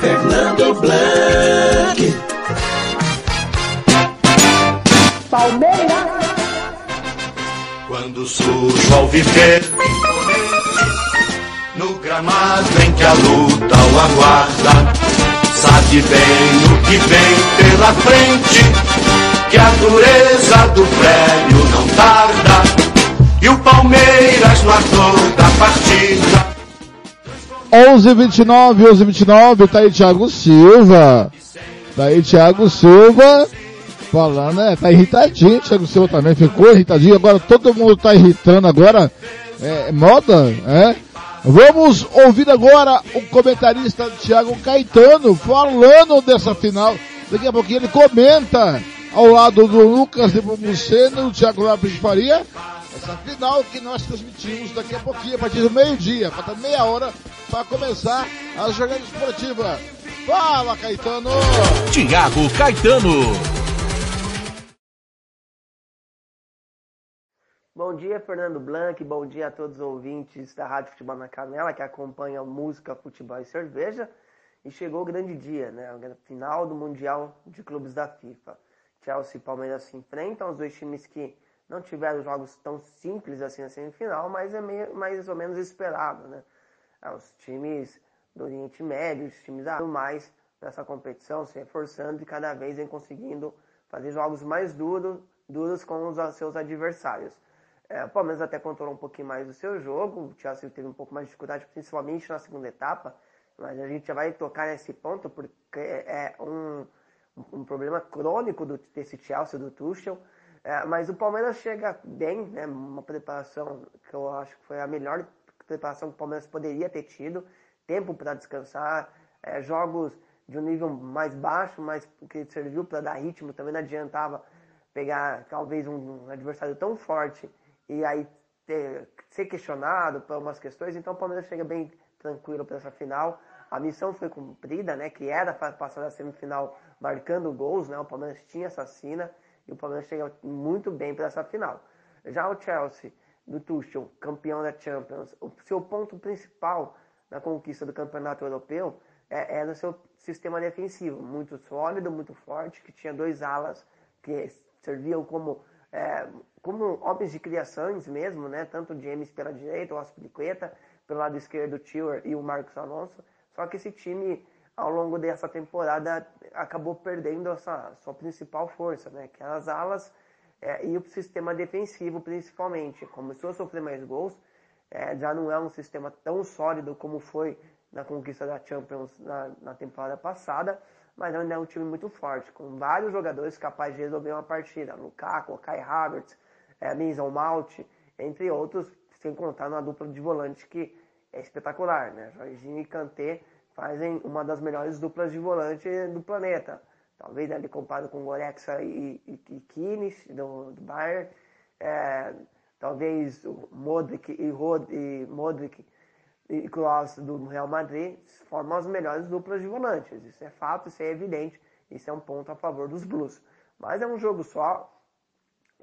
Fernando Blanc. Palmeiras. Quando sujo ao viver no gramado em que a luta o aguarda, sabe bem o que vem pela frente, que a dureza do prédio não tarda, e o Palmeiras no ator da partida 11 29 11 29 tá aí Thiago Silva. Tá aí Thiago Silva. Falando, né? Tá irritadinho, Thiago Silva também ficou irritadinho. Agora todo mundo tá irritando agora. É moda, é? Vamos ouvir agora o comentarista Thiago Caetano falando dessa final. Daqui a pouquinho ele comenta ao lado do Lucas de Bubuceno, o Thiago Lopes de Faria, essa final que nós transmitimos daqui a pouquinho, a partir do meio-dia, falta meia hora para começar a jogada esportiva. Fala, Caetano! Tiago Caetano. Bom dia, Fernando Blanc. Bom dia a todos os ouvintes da Rádio Futebol na Canela que acompanham música, futebol e cerveja. E chegou o grande dia, né? A final do Mundial de Clubes da FIFA. Chelsea e Palmeiras se enfrentam, os dois times que não tiveram jogos tão simples assim na semifinal, mas é meio, mais ou menos esperado, né? Ah, os times do Oriente Médio, os times a mais nessa competição, se reforçando e cada vez vem conseguindo fazer jogos mais duros, duros com os seus adversários. É, o Palmeiras até controlou um pouquinho mais o seu jogo, o Chelsea teve um pouco mais de dificuldade, principalmente na segunda etapa, mas a gente já vai tocar nesse ponto porque é um, um problema crônico do, desse Chelsea, do Tuchel, é, mas o Palmeiras chega bem, né, uma preparação que eu acho que foi a melhor preparação que o Palmeiras poderia ter tido, tempo para descansar, é, jogos de um nível mais baixo, mas que serviu para dar ritmo, também não adiantava pegar talvez um, adversário tão forte e aí ter, ser questionado por algumas questões, então o Palmeiras chega bem tranquilo para essa final. A missão foi cumprida, né, que era passar da semifinal marcando gols, né, o Palmeiras tinha essa sina e o Palmeiras chega muito bem para essa final. Já o Chelsea, do Tuchel, campeão da Champions, o seu ponto principal na conquista do campeonato europeu é, é no seu sistema defensivo, muito sólido, muito forte, que tinha dois alas que serviam como é, como homens de criações mesmo, né? Tanto o James pela direita, o Aspilicueta, pelo lado esquerdo o Tiller e o Marcos Alonso. Só que esse time, ao longo dessa temporada, acabou perdendo essa sua principal força, né? Que eram as alas é, e o sistema defensivo, principalmente. Começou a sofrer mais gols, é, já não é um sistema tão sólido como foi na conquista da Champions na, na temporada passada, mas ainda é um time muito forte, com vários jogadores capazes de resolver uma partida. Lukaku, Kai Havertz, é, Mason Mount, entre outros, sem contar na dupla de volante que é espetacular, né? Jorginho e Kanté fazem uma das melhores duplas de volante do planeta. Talvez ali comparado com Goretzka e, e, e Kines, do, do Bayern. é, talvez o Modric e, Rod, e Modric e Kroos do Real Madrid formam as melhores duplas de volantes. Isso é fato, isso é evidente. Isso é um ponto a favor dos Blues. Mas é um jogo só.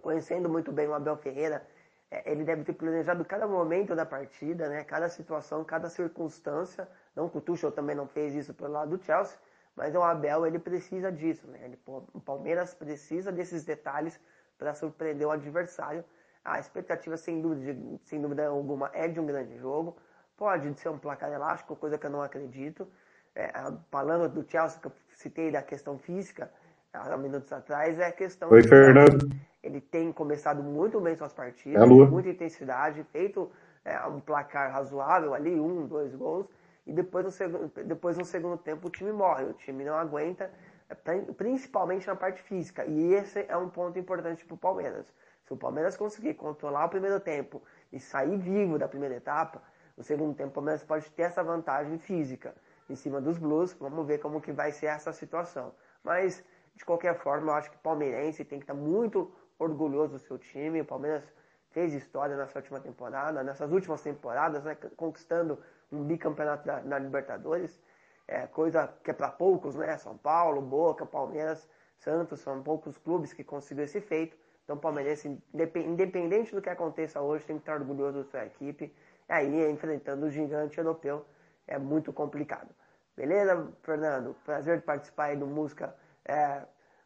Conhecendo muito bem o Abel Ferreira, é, ele deve ter planejado cada momento da partida, né? cada situação, cada circunstância. Não que o Tuchel também não fez isso pelo lado do Chelsea, mas o Abel ele precisa disso. Né? Ele, o Palmeiras precisa desses detalhes para surpreender o adversário. A expectativa, sem dúvida, sem dúvida alguma, é de um grande jogo. Pode ser um placar elástico, coisa que eu não acredito. É, falando do Chelsea, que eu citei da questão física, há minutos atrás, é a questão. Oi, Fernando. Ele tem começado muito bem suas partidas, é com muita intensidade, feito é, um placar razoável ali, um, dois gols, e depois no, segundo, depois no segundo tempo o time morre, o time não aguenta, é, principalmente na parte física. E esse é um ponto importante para o Palmeiras. Se o Palmeiras conseguir controlar o primeiro tempo e sair vivo da primeira etapa, no segundo tempo o Palmeiras pode ter essa vantagem física em cima dos Blues. Vamos ver como que vai ser essa situação. Mas, de qualquer forma, eu acho que o palmeirense tem que estar muito orgulhoso do seu time. O Palmeiras fez história nessa última temporada, nessas últimas temporadas, né, conquistando um bicampeonato da, da Libertadores. É, coisa que é para poucos, né? São Paulo, Boca, Palmeiras, Santos, são poucos clubes que conseguiram esse feito. Então, o independente do que aconteça hoje, tem que estar orgulhoso da sua equipe. E aí, enfrentando o gigante europeu, é muito complicado. Beleza, Fernando? Prazer de participar aí do Música, é,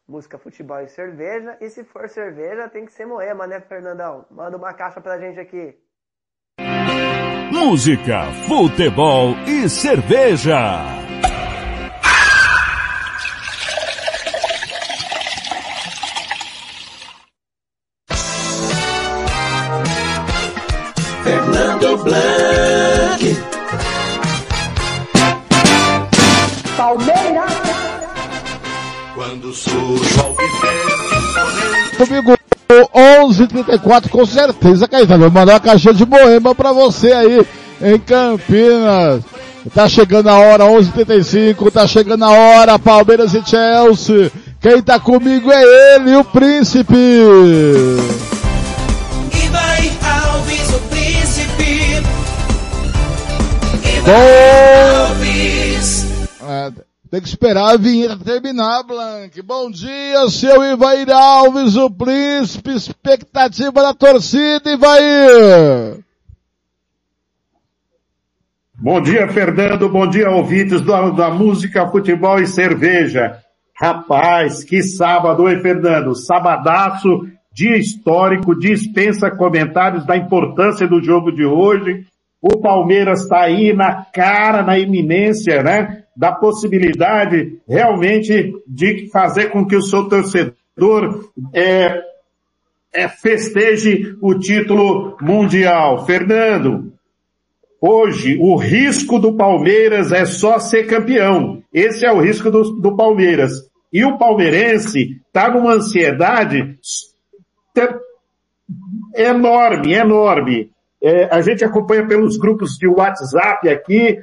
música Futebol e Cerveja. E se for cerveja, tem que ser Moema, né, Fernandão? Manda uma caixa pra gente aqui. Música, futebol e cerveja. Comigo, 11:34 com certeza, Caetano. Vou mandar uma caixinha de Moema pra você aí em Campinas. Tá chegando a hora, 11:35. Tá chegando a hora, Palmeiras e Chelsea. Quem tá comigo é ele, o Príncipe. Vai Alves, o príncipe. Bom. É, tem que esperar a vinheta terminar, Blank. Bom dia, seu Ivair Alves, o príncipe, expectativa da torcida, Ivair. Bom dia, Fernando. Bom dia, ouvintes do, da música, futebol e cerveja. Rapaz, que sábado, hein, Fernando? Sabadaço, dia histórico, dispensa comentários da importância do jogo de hoje. O Palmeiras está aí na cara, na iminência, né? Da possibilidade realmente de fazer com que o seu torcedor é, é, festeje o título mundial. Fernando, Hoje, o risco do Palmeiras é só ser campeão. Esse é o risco do, do Palmeiras. E o palmeirense está numa ansiedade enorme, enorme. É, a gente acompanha pelos grupos de WhatsApp aqui,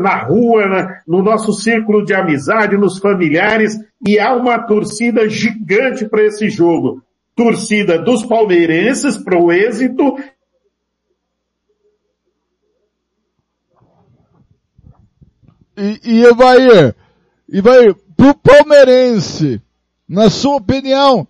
na rua, na, no nosso círculo de amizade, nos familiares, e há uma torcida gigante para esse jogo. Torcida dos palmeirenses para o êxito E, e Ivair, pro palmeirense, na sua opinião,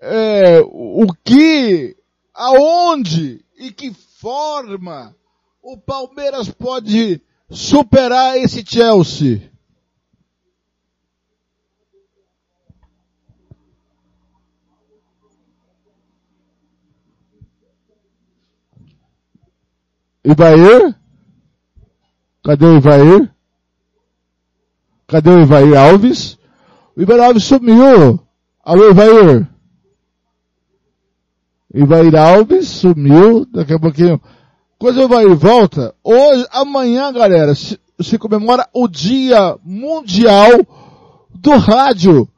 é, o que, aonde e que forma o Palmeiras pode superar esse Chelsea? Ivair? Cadê o Ivair? Cadê o Ivair Alves? O Ivair Alves sumiu. Alô, Ivair? Ivair Alves sumiu. Daqui a pouquinho. Quando o Ivair volta, hoje, amanhã, galera, se, se comemora o Dia Mundial do Rádio.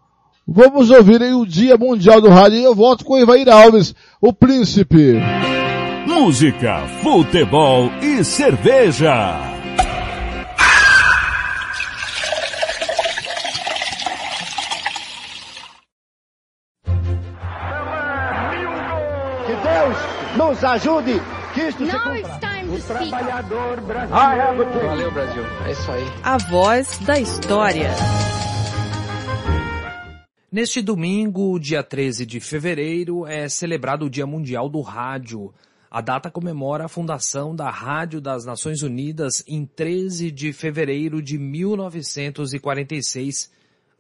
Vamos ouvir aí o Dia Mundial do Rádio e eu volto com Ivair Alves, o príncipe. Música, futebol e cerveja. Nos ajude, que isto Now cumpra. O trabalhador brasileiro. Valeu, Brasil. É isso aí. A voz da história. Neste domingo, dia 13 de fevereiro, é celebrado o Dia Mundial do Rádio. A data comemora a fundação da Rádio das Nações Unidas em 13 de fevereiro de 1946.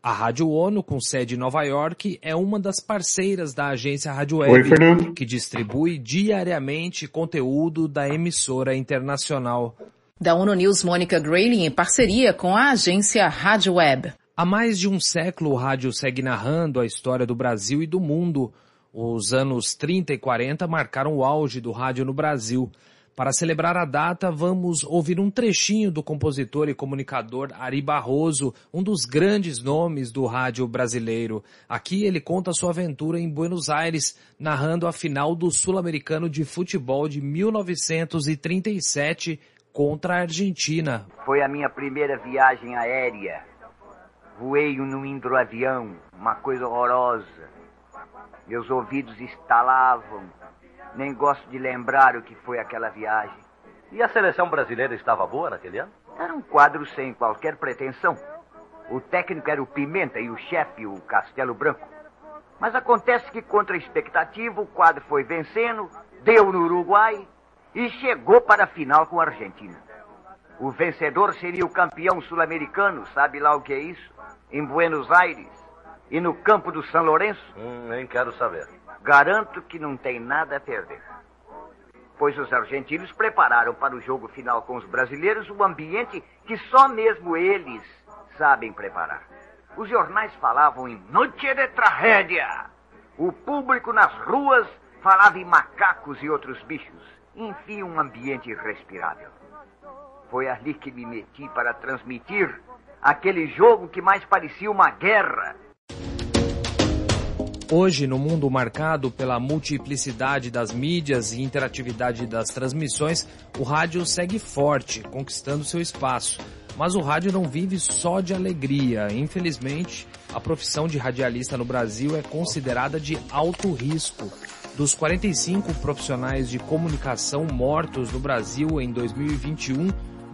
A Rádio ONU, com sede em Nova York, é uma das parceiras da agência Rádio Web, Oi, que distribui diariamente conteúdo da emissora internacional. Da ONU News, Mônica Grayling, em parceria com a agência Rádio Web. Há mais de um século o rádio segue narrando a história do Brasil e do mundo. Os anos 30 e 40 marcaram o auge do rádio no Brasil. Para celebrar a data, vamos ouvir um trechinho do compositor e comunicador Ari Barroso, um dos grandes nomes do rádio brasileiro. Aqui ele conta sua aventura em Buenos Aires, narrando a final do Sul-Americano de Futebol de 1937 contra a Argentina. Foi a minha primeira viagem aérea. Voei num hidroavião, uma coisa horrorosa. Meus ouvidos estalavam. Nem gosto de lembrar o que foi aquela viagem. E a seleção brasileira estava boa naquele ano? Era um quadro sem qualquer pretensão. O técnico era o Pimenta e o chefe o Castelo Branco. Mas acontece que, contra a expectativa, o quadro foi vencendo, deu no Uruguai e chegou para a final com a Argentina. O vencedor seria o campeão sul-americano, sabe lá o que é isso? Em Buenos Aires e no campo do São Lourenço. Hum, nem quero saber. Garanto que não tem nada a perder. Pois os argentinos prepararam para o jogo final com os brasileiros um ambiente que só mesmo eles sabem preparar. Os jornais falavam em noite de tragédia. O público nas ruas falava em macacos e outros bichos. Enfim, um ambiente irrespirável. Foi ali que me meti para transmitir aquele jogo que mais parecia uma guerra. Hoje, no mundo marcado pela multiplicidade das mídias e interatividade das transmissões, o rádio segue forte, conquistando seu espaço. Mas o rádio não vive só de alegria. Infelizmente, a profissão de radialista no Brasil é considerada de alto risco. Dos 45 profissionais de comunicação mortos no Brasil em 2021,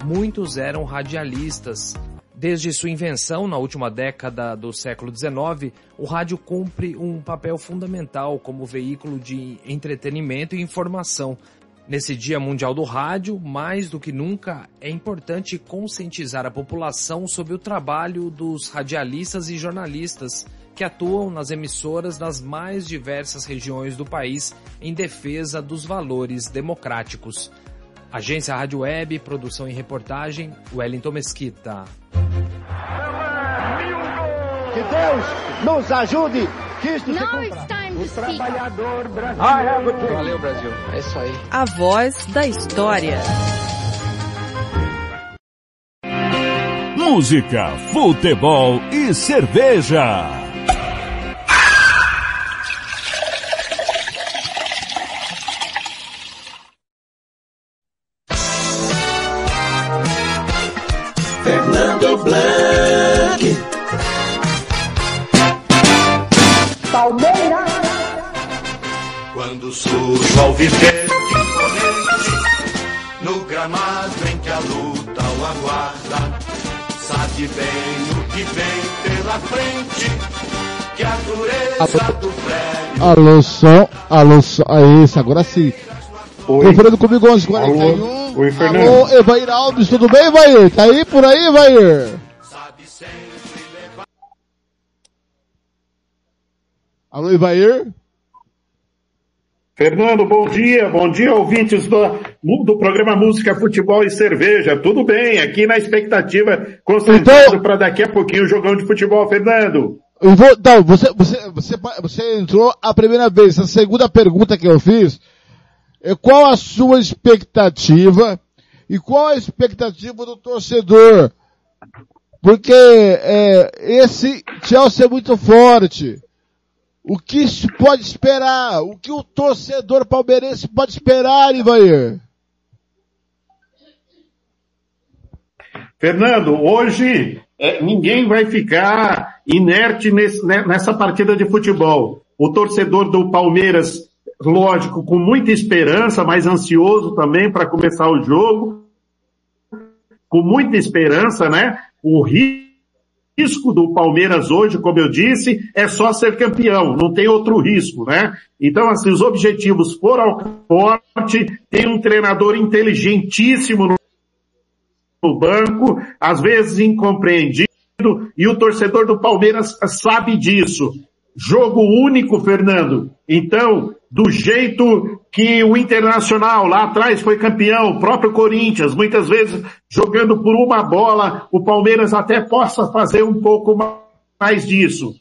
muitos eram radialistas. Desde sua invenção na última década do século XIX, o rádio cumpre um papel fundamental como veículo de entretenimento e informação. Nesse Dia Mundial do Rádio, mais do que nunca, é importante conscientizar a população sobre o trabalho dos radialistas e jornalistas que atuam nas emissoras das mais diversas regiões do país em defesa dos valores democráticos. Agência Rádio Web, produção e reportagem, Wellington Mesquita. Que Deus nos ajude, que isto se Now cumpra. time to O trabalhador brasileiro. Valeu, Brasil. É isso aí. A voz da história. Música, futebol e cerveja. Fernando Blanc. Palmeiras. Quando surge ao viver imponente, no gramado em que a luta o aguarda, sabe bem o que vem pela frente, que a dureza do prédio Alô, som, alô, som. É isso, agora sim. Conferindo comigo 1141. Alô, oi, Fernando. Alô, Evair Alves, tudo bem, Evair? Tá aí por aí, Evair? Alô, Evair? Fernando, bom dia. Bom dia, ouvintes do, do programa Música, Futebol e Cerveja. Tudo bem? Aqui na expectativa, concentrado para daqui a pouquinho o jogão de futebol, Fernando. Eu vou, não, você, você, você, você entrou a primeira vez. A segunda pergunta que eu fiz qual a sua expectativa e qual a expectativa do torcedor? Porque é, esse Chelsea é muito forte. O que se pode esperar? O que o torcedor palmeirense pode esperar, Ivair? Fernando, hoje é, ninguém vai ficar inerte nesse- né, nessa partida de futebol. O torcedor do Palmeiras lógico, com muita esperança, mas ansioso também para começar o jogo. Com muita esperança, né? O risco do Palmeiras hoje, como eu disse, é só ser campeão, não tem outro risco, né? Então, assim, os objetivos foram forte, tem um treinador inteligentíssimo no banco, às vezes incompreendido, e o torcedor do Palmeiras sabe disso. Jogo único, Fernando. Então, do jeito que o Internacional lá atrás foi campeão, o próprio Corinthians, muitas vezes jogando por uma bola, o Palmeiras até possa fazer um pouco mais disso.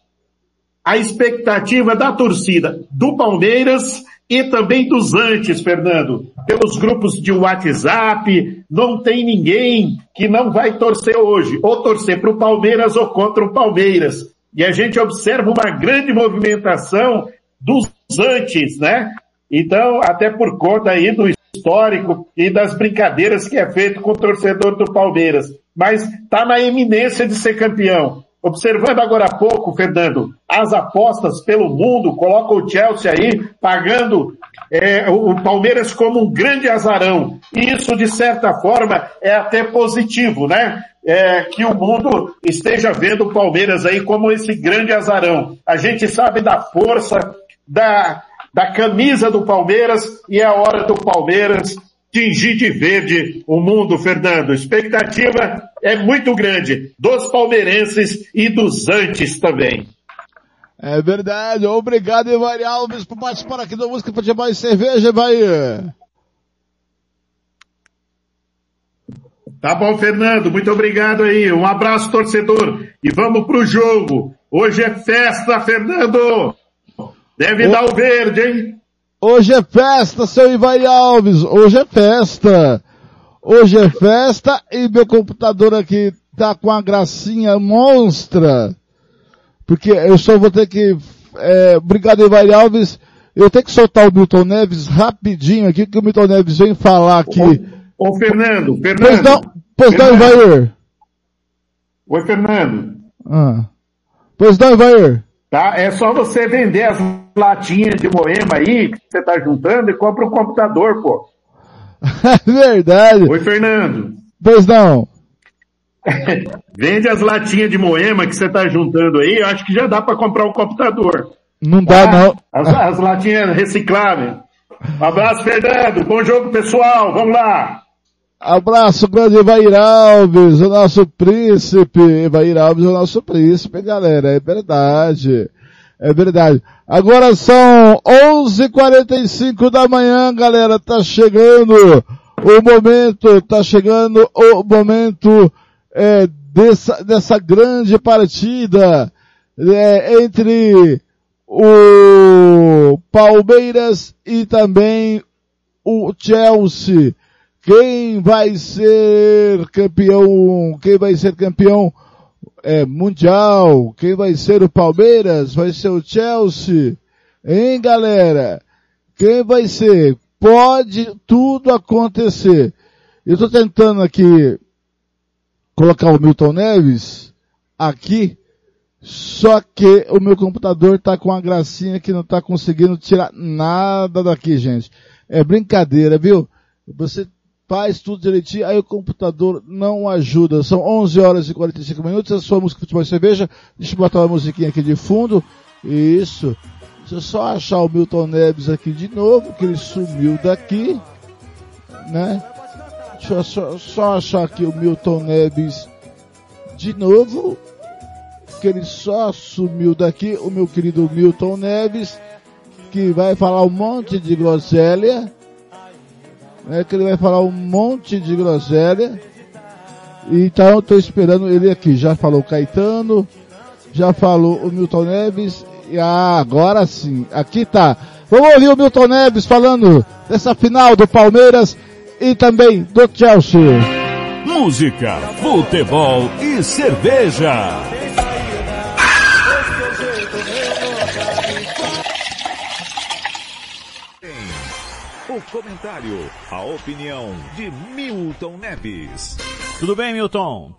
A expectativa da torcida do Palmeiras e também dos antes, Fernando. Pelos grupos de WhatsApp, não tem ninguém que não vai torcer hoje, ou torcer para o Palmeiras ou contra o Palmeiras. E a gente observa uma grande movimentação dos antes, né? Então, até por conta aí do histórico e das brincadeiras que é feito com o torcedor do Palmeiras. Mas está na eminência de ser campeão. Observando agora há pouco, Fernando, as apostas pelo mundo colocam o Chelsea aí pagando é, o Palmeiras como um grande azarão. E isso, de certa forma, é até positivo, né? É, que o mundo esteja vendo o Palmeiras aí como esse grande azarão. A gente sabe da força, da, da camisa do Palmeiras e é a hora do Palmeiras tingir de verde o mundo, Fernando. Expectativa é muito grande dos palmeirenses e dos antes também. É verdade. Obrigado, Ivari Alves, por participar aqui da Música Futebol e Cerveja, Bahia. Tá bom, Fernando. Muito obrigado aí. Um abraço, torcedor. E vamos pro jogo. Hoje é festa, Fernando. Deve o... dar o verde, hein? Hoje é festa, seu Ivari Alves. Hoje é festa. Hoje é festa e meu computador aqui tá com a gracinha monstra. Porque eu só vou ter que, é, obrigado Ivari Alves, eu tenho que soltar o Milton Neves rapidinho aqui, que o Milton Neves vem falar aqui. Ô, ô Fernando, Fernando. Pois não, pois Fernando. não, Ivair. Oi, Fernando. Ah. Pois não, Ivair. Tá? É só você vender as latinhas de moema aí que você tá juntando e compra um computador, pô. Verdade. Oi, Fernando. Pois não. Vende as latinhas de moema que você tá juntando aí, eu acho que já dá para comprar um computador. Não dá ah, não. As, as latinhas recicláveis. Um abraço, Fernando. Bom jogo, pessoal. Vamos lá. Abraço, grande Evair Alves, o nosso príncipe. Evair Alves é o nosso príncipe, galera. É verdade. É verdade. Agora são 11:45 da manhã, galera. Tá chegando o momento, tá chegando o momento é, dessa, dessa grande partida é, entre o Palmeiras e também o Chelsea. Quem vai ser campeão? Quem vai ser campeão é, mundial? Quem vai ser o Palmeiras? Vai ser o Chelsea? Hein, galera? Quem vai ser? Pode tudo acontecer. Eu estou tentando aqui colocar o Milton Neves aqui, só que o meu computador está com uma gracinha que não está conseguindo tirar nada daqui, gente. É brincadeira, viu? Você faz tudo direitinho, aí o computador não ajuda. São 11 horas e 45 minutos, a sua música Futebol e Cerveja. Deixa eu botar uma musiquinha aqui de fundo. Isso. Deixa eu só achar o Milton Neves aqui de novo, que ele sumiu daqui, né? Deixa eu só, só achar aqui o Milton Neves de novo, que ele só sumiu daqui, o meu querido Milton Neves, que vai falar um monte de groselha, né, que ele vai falar um monte de groselha. Então eu estou esperando ele aqui. Já falou Caetano, já falou o Milton Neves. E ah, agora sim, aqui tá. Vamos ouvir o Milton Neves falando dessa final do Palmeiras e também do Chelsea. Música, futebol e cerveja. Comentário, a opinião de Milton Neves. Tudo bem, Milton?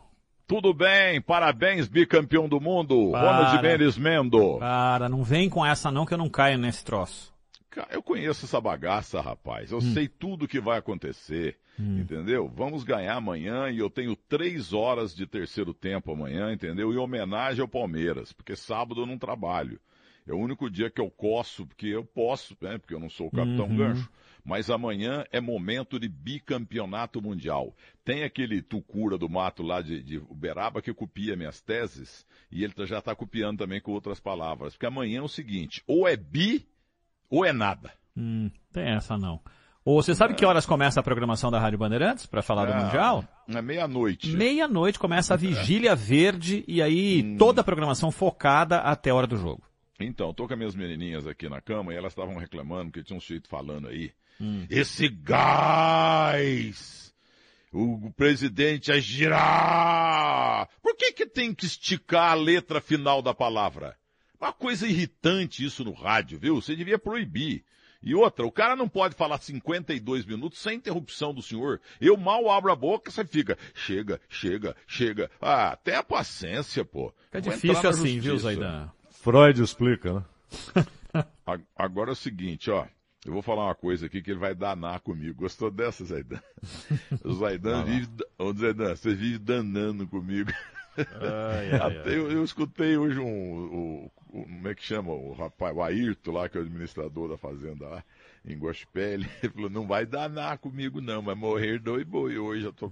Tudo bem, parabéns, bicampeão do mundo, para, Ronald Mendes Mendo. Cara, não vem com essa não que eu não caio nesse troço. Cara, eu conheço essa bagaça, rapaz. Eu sei tudo o que vai acontecer. Entendeu? Vamos ganhar amanhã e eu tenho três horas de terceiro tempo amanhã, entendeu? Em homenagem ao Palmeiras, porque sábado eu não trabalho. É o único dia que eu coço, porque eu posso, né? Porque eu não sou o capitão Uhum. gancho. Mas amanhã é momento de bicampeonato mundial. Tem aquele Tucura do Mato lá de, de Uberaba que copia minhas teses e ele tá- já está copiando também com outras palavras. Porque amanhã é o seguinte, ou é bi ou é nada. Hum, tem essa não. Ô, você sabe que horas começa a programação da Rádio Bandeirantes para falar do Ah, Mundial? É meia-noite. Meia-noite começa a Vigília Verde e aí toda a programação focada até a hora do jogo. Então, tô com as minhas menininhas aqui na cama e elas estavam reclamando que tinha um sujeito falando aí. Hum. Esse gás! O presidente é girar! Por que que tem que esticar a letra final da palavra? Uma coisa irritante isso no rádio, viu? Você devia proibir. E outra, o cara não pode falar 52 minutos sem interrupção do senhor. Eu mal abro a boca, você fica, chega, chega, chega. Ah, até a paciência, pô. Fica Vou difícil assim, viu, justiça. Zaidan? Freud explica, né? A- Agora é o seguinte, ó. Eu vou falar uma coisa aqui que ele vai danar comigo. Gostou dessa, Zaidan? O Zaidan vive... Ô, Zaidan, você vive danando comigo. Ai, ai, Até Eu, eu escutei hoje um... o- o- como é que chama? O rapaz, o Ayrton lá, que é o administrador da fazenda lá, em Gospel. Ele falou, não vai danar comigo não, vai morrer dois boi hoje, eu tô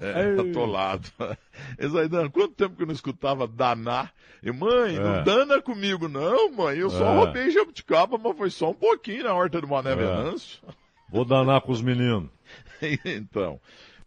é, atolado. E, Zaidan, quanto tempo que eu não escutava danar? E, mãe, não É. dana comigo não, mãe, eu só É. roubei jabuticaba, mas foi só um pouquinho na horta do Mané É. Venâncio. Vou danar com os meninos. então,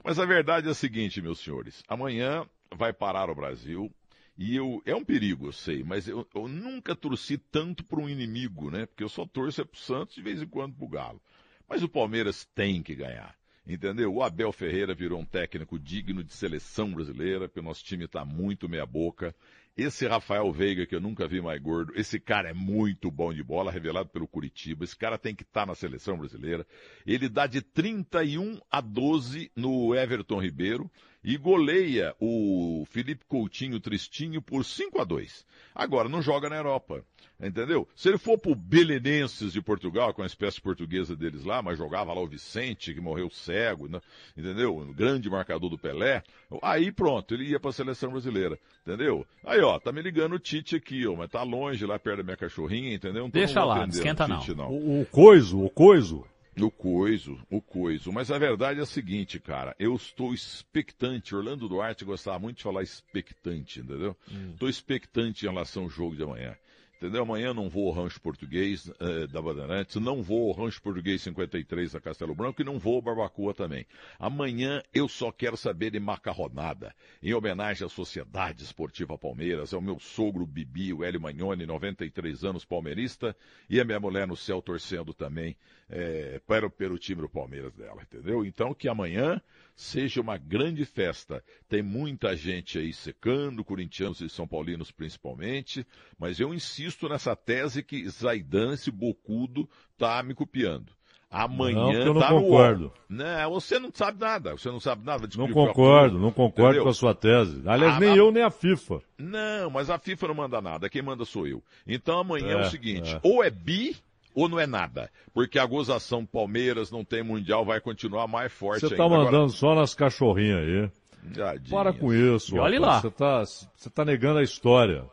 mas a verdade é a seguinte, meus senhores. Amanhã vai parar o Brasil e eu é um perigo, eu sei, mas eu, eu nunca torci tanto para um inimigo, né? Porque eu só torço é pro Santos de vez em quando pro Galo. Mas o Palmeiras tem que ganhar. Entendeu? O Abel Ferreira virou um técnico digno de seleção brasileira, porque o nosso time está muito meia boca. Esse Rafael Veiga, que eu nunca vi mais gordo, esse cara é muito bom de bola, revelado pelo Curitiba. Esse cara tem que estar na seleção brasileira. Ele dá de 31 a 12 no Everton Ribeiro e goleia o Felipe Coutinho Tristinho por 5 a 2. Agora, não joga na Europa. Entendeu? Se ele for pro Belenenses de Portugal, com a espécie portuguesa deles lá, mas jogava lá o Vicente, que morreu cego, né? entendeu? O grande marcador do Pelé. Aí pronto, ele ia pra seleção brasileira, entendeu? Aí ó, tá me ligando o Tite aqui, ó, mas tá longe lá perto da minha cachorrinha, entendeu? Então Deixa não lá, atender esquenta o não. Não. O, o coiso, o coiso. O coiso, o coiso. Mas a verdade é a seguinte, cara. Eu estou expectante. Orlando Duarte gostava muito de falar expectante, entendeu? Estou expectante em relação ao jogo de amanhã. Entendeu? Amanhã não vou ao Rancho Português eh, da Bandeirantes, não vou ao Rancho Português 53 da Castelo Branco e não vou ao Barbacoa também. Amanhã eu só quero saber de macarronada, em homenagem à Sociedade Esportiva Palmeiras, ao meu sogro Bibi, o Hélio Magnoni, 93 anos, palmeirista, e a minha mulher no céu torcendo também eh, para, pelo time do Palmeiras dela, entendeu? Então que amanhã seja uma grande festa. Tem muita gente aí secando, corintianos e são paulinos principalmente, mas eu insisto nessa tese que Zaidan, esse bocudo, tá me copiando. Não, Amanhã que eu não tá no concordo. UOL. Não, você não sabe nada, você não sabe nada. Não Desculpe, concordo, não concordo Entendeu? com a sua tese. Aliás, Ah, nem mas- eu, nem a FIFA. Não, mas a FIFA não manda nada, quem manda sou eu. Então amanhã é, É, o seguinte, é. ou é bi ou não é nada. Porque a gozação Palmeiras não tem mundial, vai continuar mais forte Você ainda. tá Agora- mandando só nas cachorrinhas aí. Tadinhas. Para com isso. E olhe rapaz. lá. Você tá, você tá negando a história.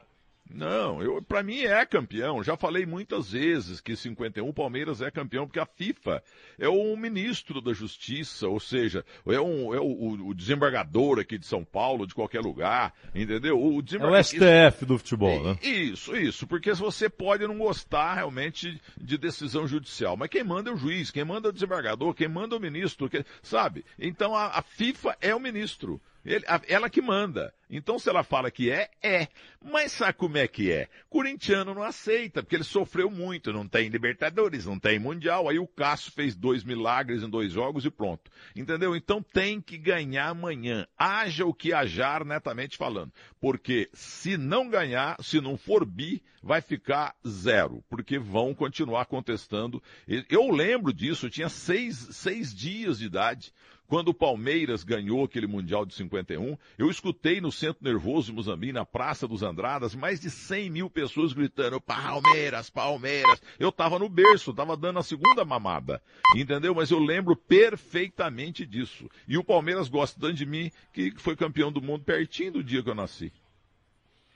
Não, eu, pra mim é campeão. Já falei muitas vezes que 51 o Palmeiras é campeão porque a FIFA é o ministro da Justiça, ou seja, é, um, é o, o- desembargador aqui de São Paulo, de qualquer lugar, entendeu? O É o desembargador... STF do futebol, né? Isso, isso, porque você pode não gostar realmente de decisão judicial, mas quem manda é o juiz, quem manda é o desembargador, quem manda é o ministro, que- sabe? Então a, a FIFA é o ministro. Ele- ela que manda. Então se ela fala que é, é. Mas sabe como é que é? Corintiano não aceita, porque ele sofreu muito, não tem Libertadores, não tem Mundial. Aí o Cássio fez dois milagres em dois jogos e pronto. Entendeu? Então tem que ganhar amanhã. Haja o que hajar netamente falando. Porque se não ganhar, se não for bi, vai ficar zero. Porque vão continuar contestando. Eu lembro disso, eu tinha seis, seis dias de idade quando o Palmeiras ganhou aquele Mundial de 51, eu escutei no Centro Nervoso de Muzambique, na Praça dos Andradas, mais de 100 mil pessoas gritando, Palmeiras, Palmeiras. Eu tava no berço, tava dando a segunda mamada, entendeu? Mas eu lembro perfeitamente disso. E o Palmeiras gosta tanto de mim que foi campeão do mundo pertinho do dia que eu nasci.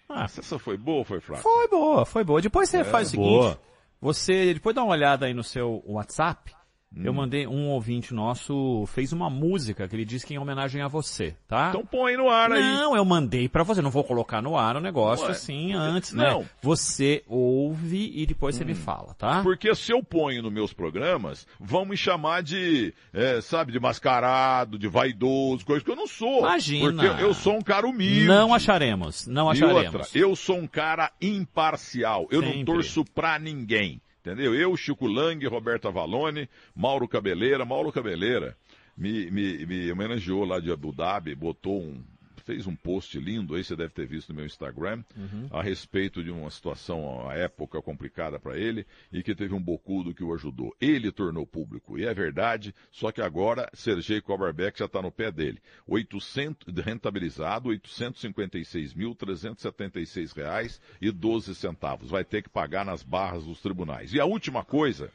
Ah, essa foi boa ou foi fraca? Foi boa, foi boa. Depois você É, faz o seguinte, boa. você, depois dá uma olhada aí no seu WhatsApp, eu Hum. mandei, um ouvinte nosso fez uma música que ele disse que é em homenagem a você, tá? Então põe no ar aí. Não, eu mandei pra você, não vou colocar no ar o negócio Ué, assim antes, né? não. Você ouve e depois você me Hum. fala, tá? Porque se eu ponho nos meus programas, vão me chamar de, é, sabe, de mascarado, de vaidoso, coisa que eu não sou. Imagina. Porque eu, sou um cara humilde. Não acharemos, não E acharemos. outra, eu sou um cara imparcial. Eu Sempre. não torço pra ninguém. Entendeu? Eu, Chico Lang, Roberto Avalone, Mauro Cabeleira. Mauro Cabeleira me, me, me homenageou lá de Abu Dhabi, botou um, fez um post lindo, aí você deve ter visto no meu Instagram, Uhum. a respeito de uma situação, a época complicada para ele, e que teve um bocudo que o ajudou. Ele tornou público, e é verdade, só que agora Sergei Koberbeck já está no pé dele. 800, rentabilizado, 856.376 reais e 12 centavos. Vai ter que pagar nas barras dos tribunais. E a última coisa...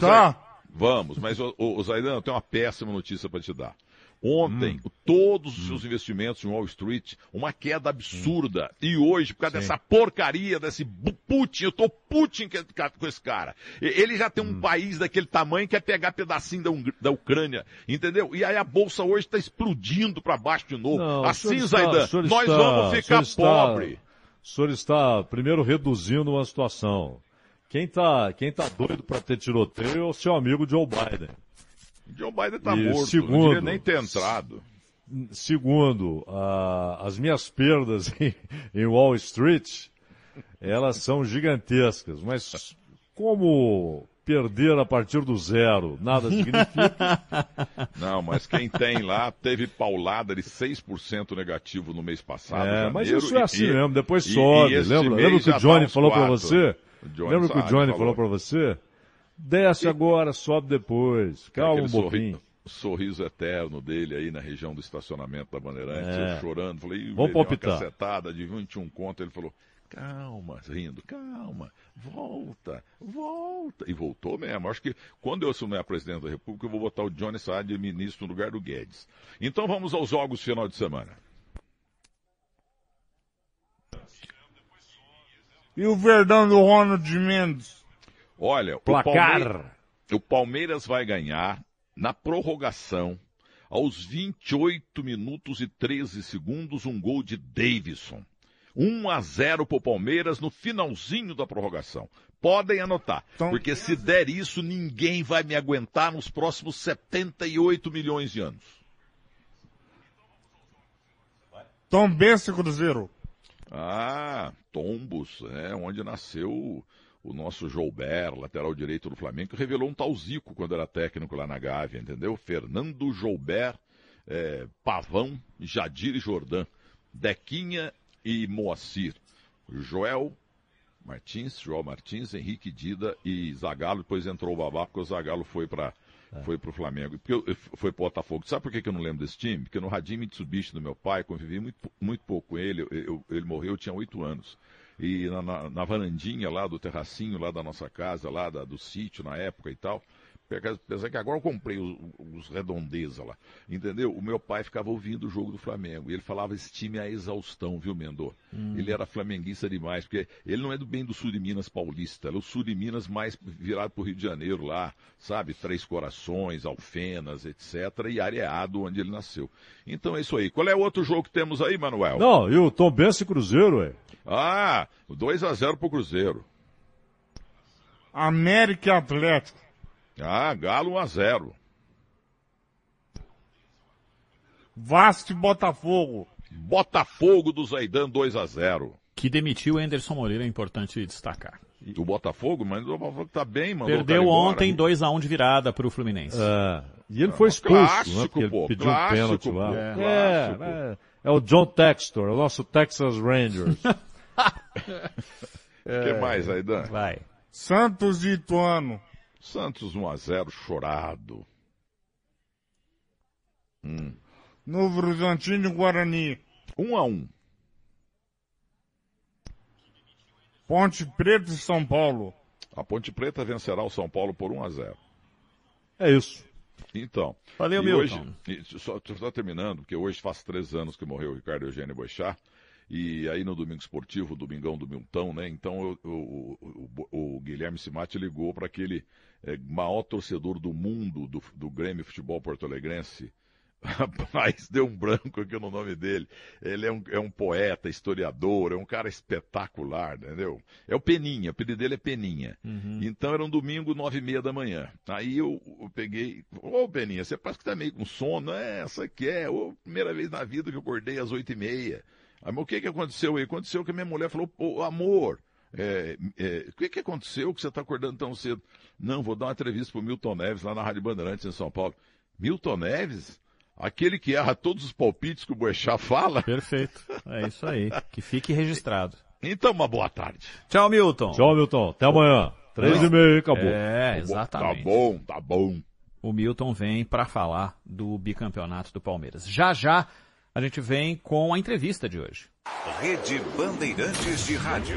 Zay- Vamos, mas o, o, o Zaidan, eu tenho uma péssima notícia para te dar. Ontem, todos os seus investimentos em Wall Street, uma queda absurda. E hoje, por causa dessa porcaria, desse Putin, eu tô Putin que- que- com esse cara. Ele já tem um país daquele tamanho que quer pegar pedacinho da, da Ucrânia, entendeu? E aí a bolsa hoje está explodindo para baixo de novo. Não, o assim, Zaidan, o nós está- vamos o ficar está- pobre. O senhor está, primeiro, reduzindo uma situação. Quem tá, quem tá doido para ter tiroteio é o seu amigo Joe Biden. Joe Biden tá E morto, não segundo, devia nem ter entrado. Segundo, as minhas perdas em, em Wall Street, elas são gigantescas, mas como perder a partir do zero nada significa, Não, mas quem tem lá teve paulada de 6% negativo no mês passado. É, mas isso é e- assim e- mesmo, depois e- sobe. e esse lembra lembra que o Johnny tá falou pra quatro. você? Lembra que o Johnny falou. falou pra você? Desce agora, sobe depois. Calma um pouquinho. sorri- sorriso eterno dele aí na região do estacionamento da Bandeirante, É. eu chorando, falei, "Ih, Vamos velho, uma palpitar. cacetada de 21 conto, ele falou, calma, rindo, calma, volta, volta, e voltou mesmo, acho que quando eu assumir a presidente da república, eu vou botar o Johnny Saad de ministro no lugar do Guedes. Então vamos aos jogos final de semana. E o Verdão do Ronald Mendes? Olha, Placar. O, Palmeiras, o Palmeiras vai ganhar na prorrogação, aos 28 minutos e 13 segundos, um gol de Davidson. 1 a 0 pro Palmeiras no finalzinho da prorrogação. Podem anotar, porque se der isso, ninguém vai me aguentar nos próximos 78 milhões de anos. Tom Bense Cruzeiro. Ah, Tombos, é onde nasceu o, nosso Joubert, lateral direito do Flamengo, que revelou um tal Zico quando era técnico lá na Gávea, entendeu? Fernando Joubert, é, Pavão, Jadir e Jordan, Dequinha e Moacir, Joel Martins, Joel Martins, Henrique Dida e Zagallo, depois entrou o Babá, porque o Zagallo foi para foi pro Flamengo, porque eu, foi pro Botafogo. Sabe por que, que eu não lembro desse time? Porque no Radim Mitsubishi do meu pai, convivi muito, muito pouco com ele, eu- eu- ele morreu, eu tinha oito anos. E na, na, na varandinha lá do terracinho, lá da nossa casa, lá da- do sítio na época e tal, Apesar que agora eu comprei os, os redondeza lá. Entendeu? O meu pai ficava ouvindo o jogo do Flamengo. E ele falava, esse time é a exaustão, viu, Mendô? Hum. Ele era flamenguista demais, porque ele não é do bem do sul de Minas paulista, ele é o sul de Minas mais virado pro Rio de Janeiro lá, sabe? Três Corações, Alfenas, etc. E Areado, onde ele nasceu. Então é isso aí. Qual é o outro jogo que temos aí, Manuel? Não, e o Tom Benz e Cruzeiro, ué. Ah, 2 a 0 pro Cruzeiro. América e Atlético. Ah, Galo 1 a 0 Vasco e Botafogo. Botafogo do Zaidan 2 a 0 Que demitiu o Anderson Moreira, é importante destacar. O Botafogo, mas o Botafogo tá bem, mandou o Perdeu ontem 2x1 de virada pro Fluminense. É. E ele foi expulso, clássico, né? Porque ele pô, pediu clássico, um pênalti lá. É, clássico. é, é o John Textor, o nosso Texas Rangers. O que mais, Zaidan? Vai. Santos e Ituano. Santos 1 a 0 chorado. Novo Horizontino e Guarani. Um a um. Ponte Preta e São Paulo. A Ponte Preta vencerá o São Paulo por 1 a 0. É isso. Então. Valeu, Milton. Hoje, e só, só terminando, porque hoje faz três anos que morreu o Ricardo Eugênio Boixá. E aí no Domingo Esportivo, Domingão do Milton, né? Então eu- eu- o, o- o Guilherme Simati ligou para aquele eh, maior torcedor do mundo do, do Grêmio Futebol Porto Alegrense. Rapaz, deu um branco aqui no nome dele. Ele é um, é um poeta, historiador, é um cara espetacular, entendeu? É o Peninha, o apelido dele é Peninha. Então era um domingo, nove e meia da manhã. Aí eu, eu peguei, ô Peninha, você parece que tá meio com sono. É, essa aqui é, ô, primeira vez na vida que eu acordei às oito e meia. Aí, mas o que que aconteceu aí? Aconteceu que a minha mulher falou, pô, amor, é, é, o que que aconteceu que você está acordando tão cedo? Não, vou dar uma entrevista pro Milton Neves lá na Rádio Bandeirantes em São Paulo. Milton Neves? Aquele que erra todos os palpites que o Boechat fala? Perfeito. É isso aí. Que fique registrado. Então, uma boa tarde. Tchau, Milton. Tchau, Milton. Até amanhã. Três e meia, acabou. É, exatamente. Tá bom, tá bom. O Milton vem para falar do bicampeonato do Palmeiras. Já já a gente vem com a entrevista de hoje. Rede Bandeirantes de Rádio.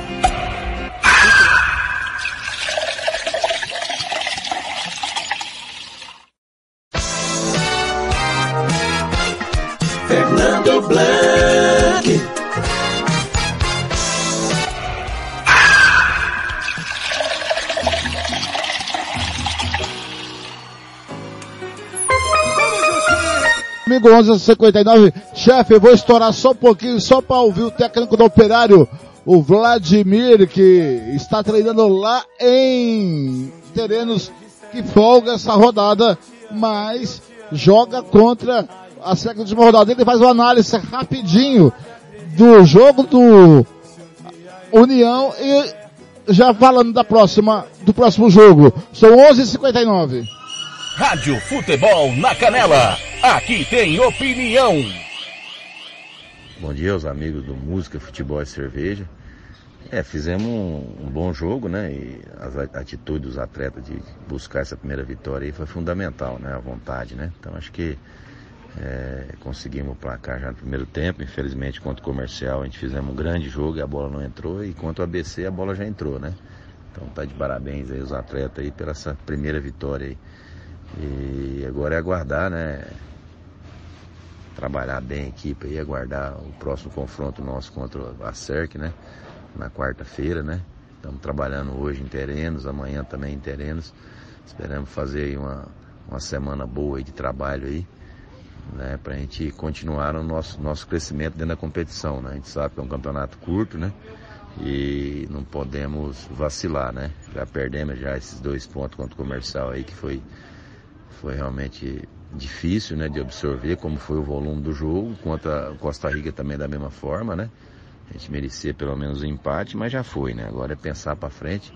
5 11 59. Chefe, vou estourar só um pouquinho, só para ouvir o técnico do operário, o Vladimir, que está treinando lá em terrenos que folga essa rodada, mas joga contra a sétima de uma rodada. Ele faz uma análise rapidinho do jogo do União e já falando da próxima, do próximo jogo. São 11h59. Rádio Futebol na Canela. Aqui tem opinião. Bom dia aos amigos do Música, Futebol e Cerveja. É, fizemos um, um bom jogo, né? E a- atitudes dos atletas de buscar essa primeira vitória aí foi fundamental, né? A vontade, né? Então acho que é, conseguimos o placar já no primeiro tempo. Infelizmente contra o comercial a gente fizemos um grande jogo e a bola não entrou. E contra o ABC a bola já entrou, né? Então tá de parabéns aí os atletas aí pela essa primeira vitória aí. E agora é aguardar, né? trabalhar bem a equipe e aguardar o próximo confronto nosso contra a CERC, né? Na quarta-feira, né? Estamos trabalhando hoje em terrenos, amanhã também em terrenos. Esperamos fazer aí uma, uma semana boa de trabalho aí, né? Pra gente continuar o nosso, nosso crescimento dentro da competição, né? A gente sabe que é um campeonato curto, né? E não podemos vacilar, né? Já perdemos já esses dois pontos contra o comercial aí, que foi foi realmente difícil né, de absorver como foi o volume do jogo, contra Costa Rica também da mesma forma, né? A gente merecia pelo menos um empate, mas já foi, né? Agora é pensar para frente.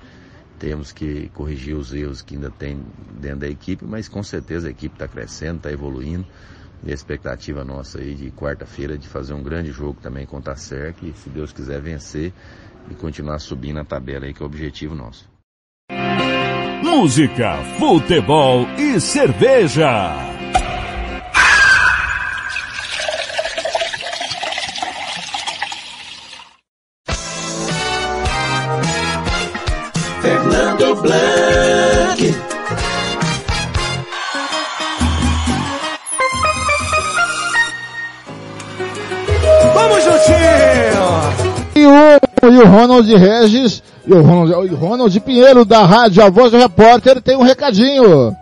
Temos que corrigir os erros que ainda tem dentro da equipe, mas com certeza a equipe está crescendo, está evoluindo. E a expectativa nossa aí de quarta-feira de fazer um grande jogo também contra a SERC, se Deus quiser vencer e continuar subindo a tabela aí, que é o objetivo nosso. Música, futebol e cerveja. Fernando Blanc. Vamos juntinho! E o, e o Ronald Regis, e o Ronald, o Ronald Pinheiro da Rádio A Voz do Repórter tem um recadinho.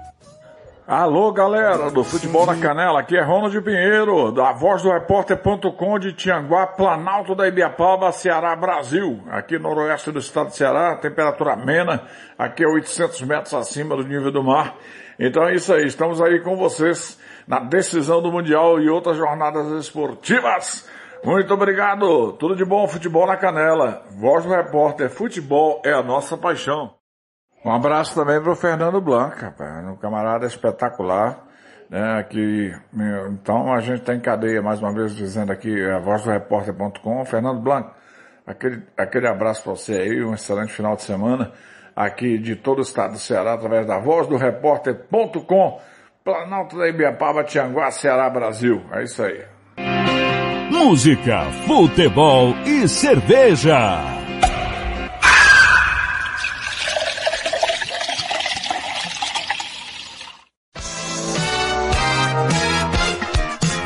Alô, galera do Futebol na Canela, aqui é Ronald Pinheiro, da voz do repórter.com de Tianguá, Planalto da Ibiapaba, Ceará, Brasil. Aqui no noroeste do estado de Ceará, temperatura amena, aqui é 800 metros acima do nível do mar. Então é isso aí, estamos aí com vocês na decisão do Mundial e outras jornadas esportivas. Muito obrigado, tudo de bom, Futebol na Canela. Voz do repórter, futebol é a nossa paixão. Um abraço também para o Fernando Blanc, rapaz, um camarada espetacular, né, que, então a gente está em cadeia, mais uma vez dizendo aqui, a voz do repórter.com, Fernando Blanc, aquele, aquele abraço para você aí, um excelente final de semana, aqui de todo o estado do Ceará, através da voz do repórter.com, Planalto da Ibiapaba, Tianguá, Ceará, Brasil. É isso aí. Música, futebol e cerveja.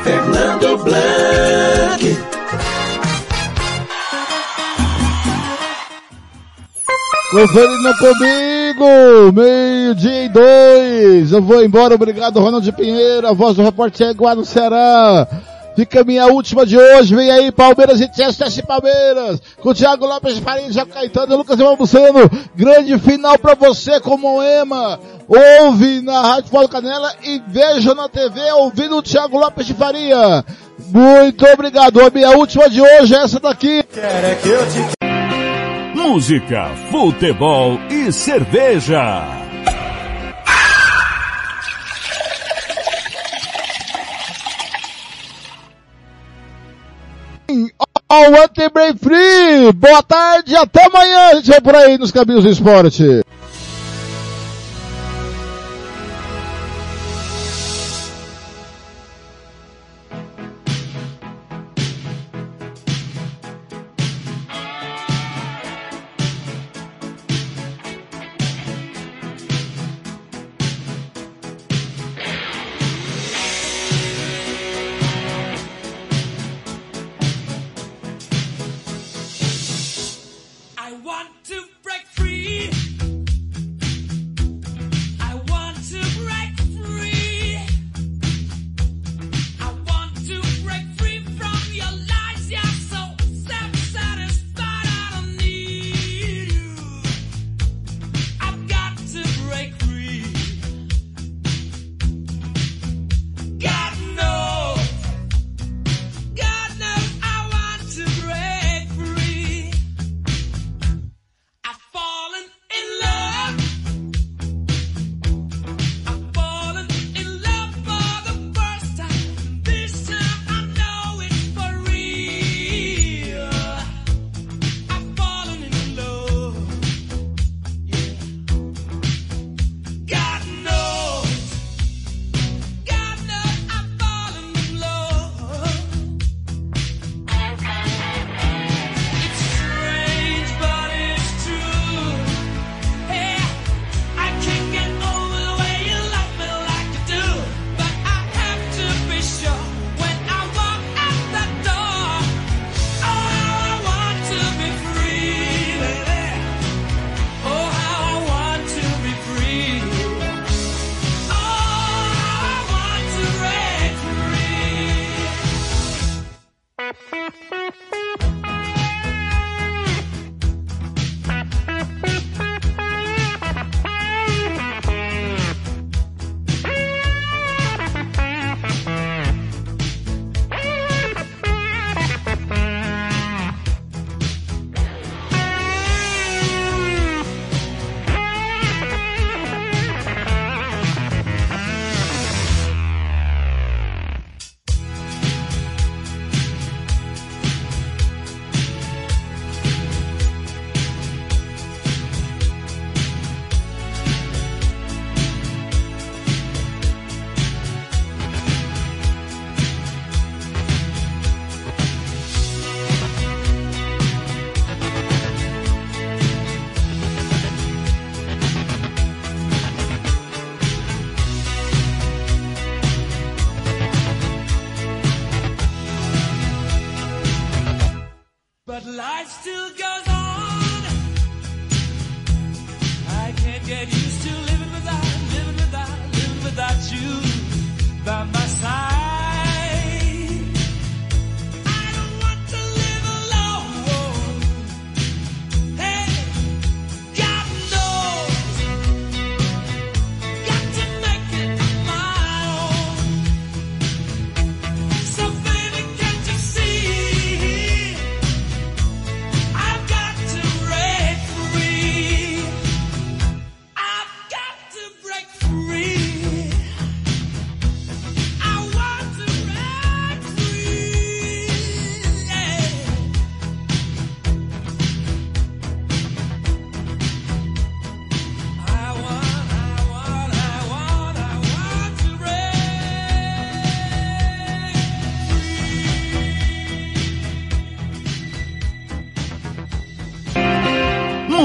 Fernando Blanc. Conferindo comigo, meio-dia e dois. Eu vou embora, obrigado Ronald Pinheiro, a voz do repórter Iguá no Ceará. Fica a minha última de hoje, vem aí Palmeiras e Chester Palmeiras, com o Thiago Lopes de Faria, Jaco Caetano Lucas Irmão Buceno. Grande final pra você com Moema. Ouve na Rádio Paulo Canela e veja na TV ouvindo o Thiago Lopes de Faria. Muito obrigado, a minha última de hoje é essa daqui. Música, futebol e cerveja. Ao Anti-Break Free. Boa tarde, até amanhã. Gente por aí nos caminhos do esporte.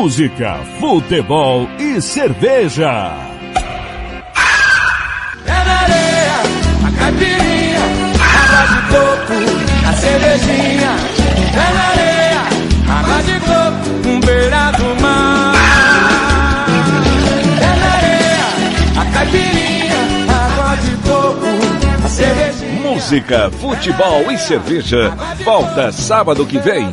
Música, futebol e cerveja. É na areia, a caipirinha, água de coco, a cervejinha. É na areia, água de coco, um beira do mar. É na areia, a caipirinha, água de coco, a cervejinha. Música, futebol e cerveja. Volta sábado que vem.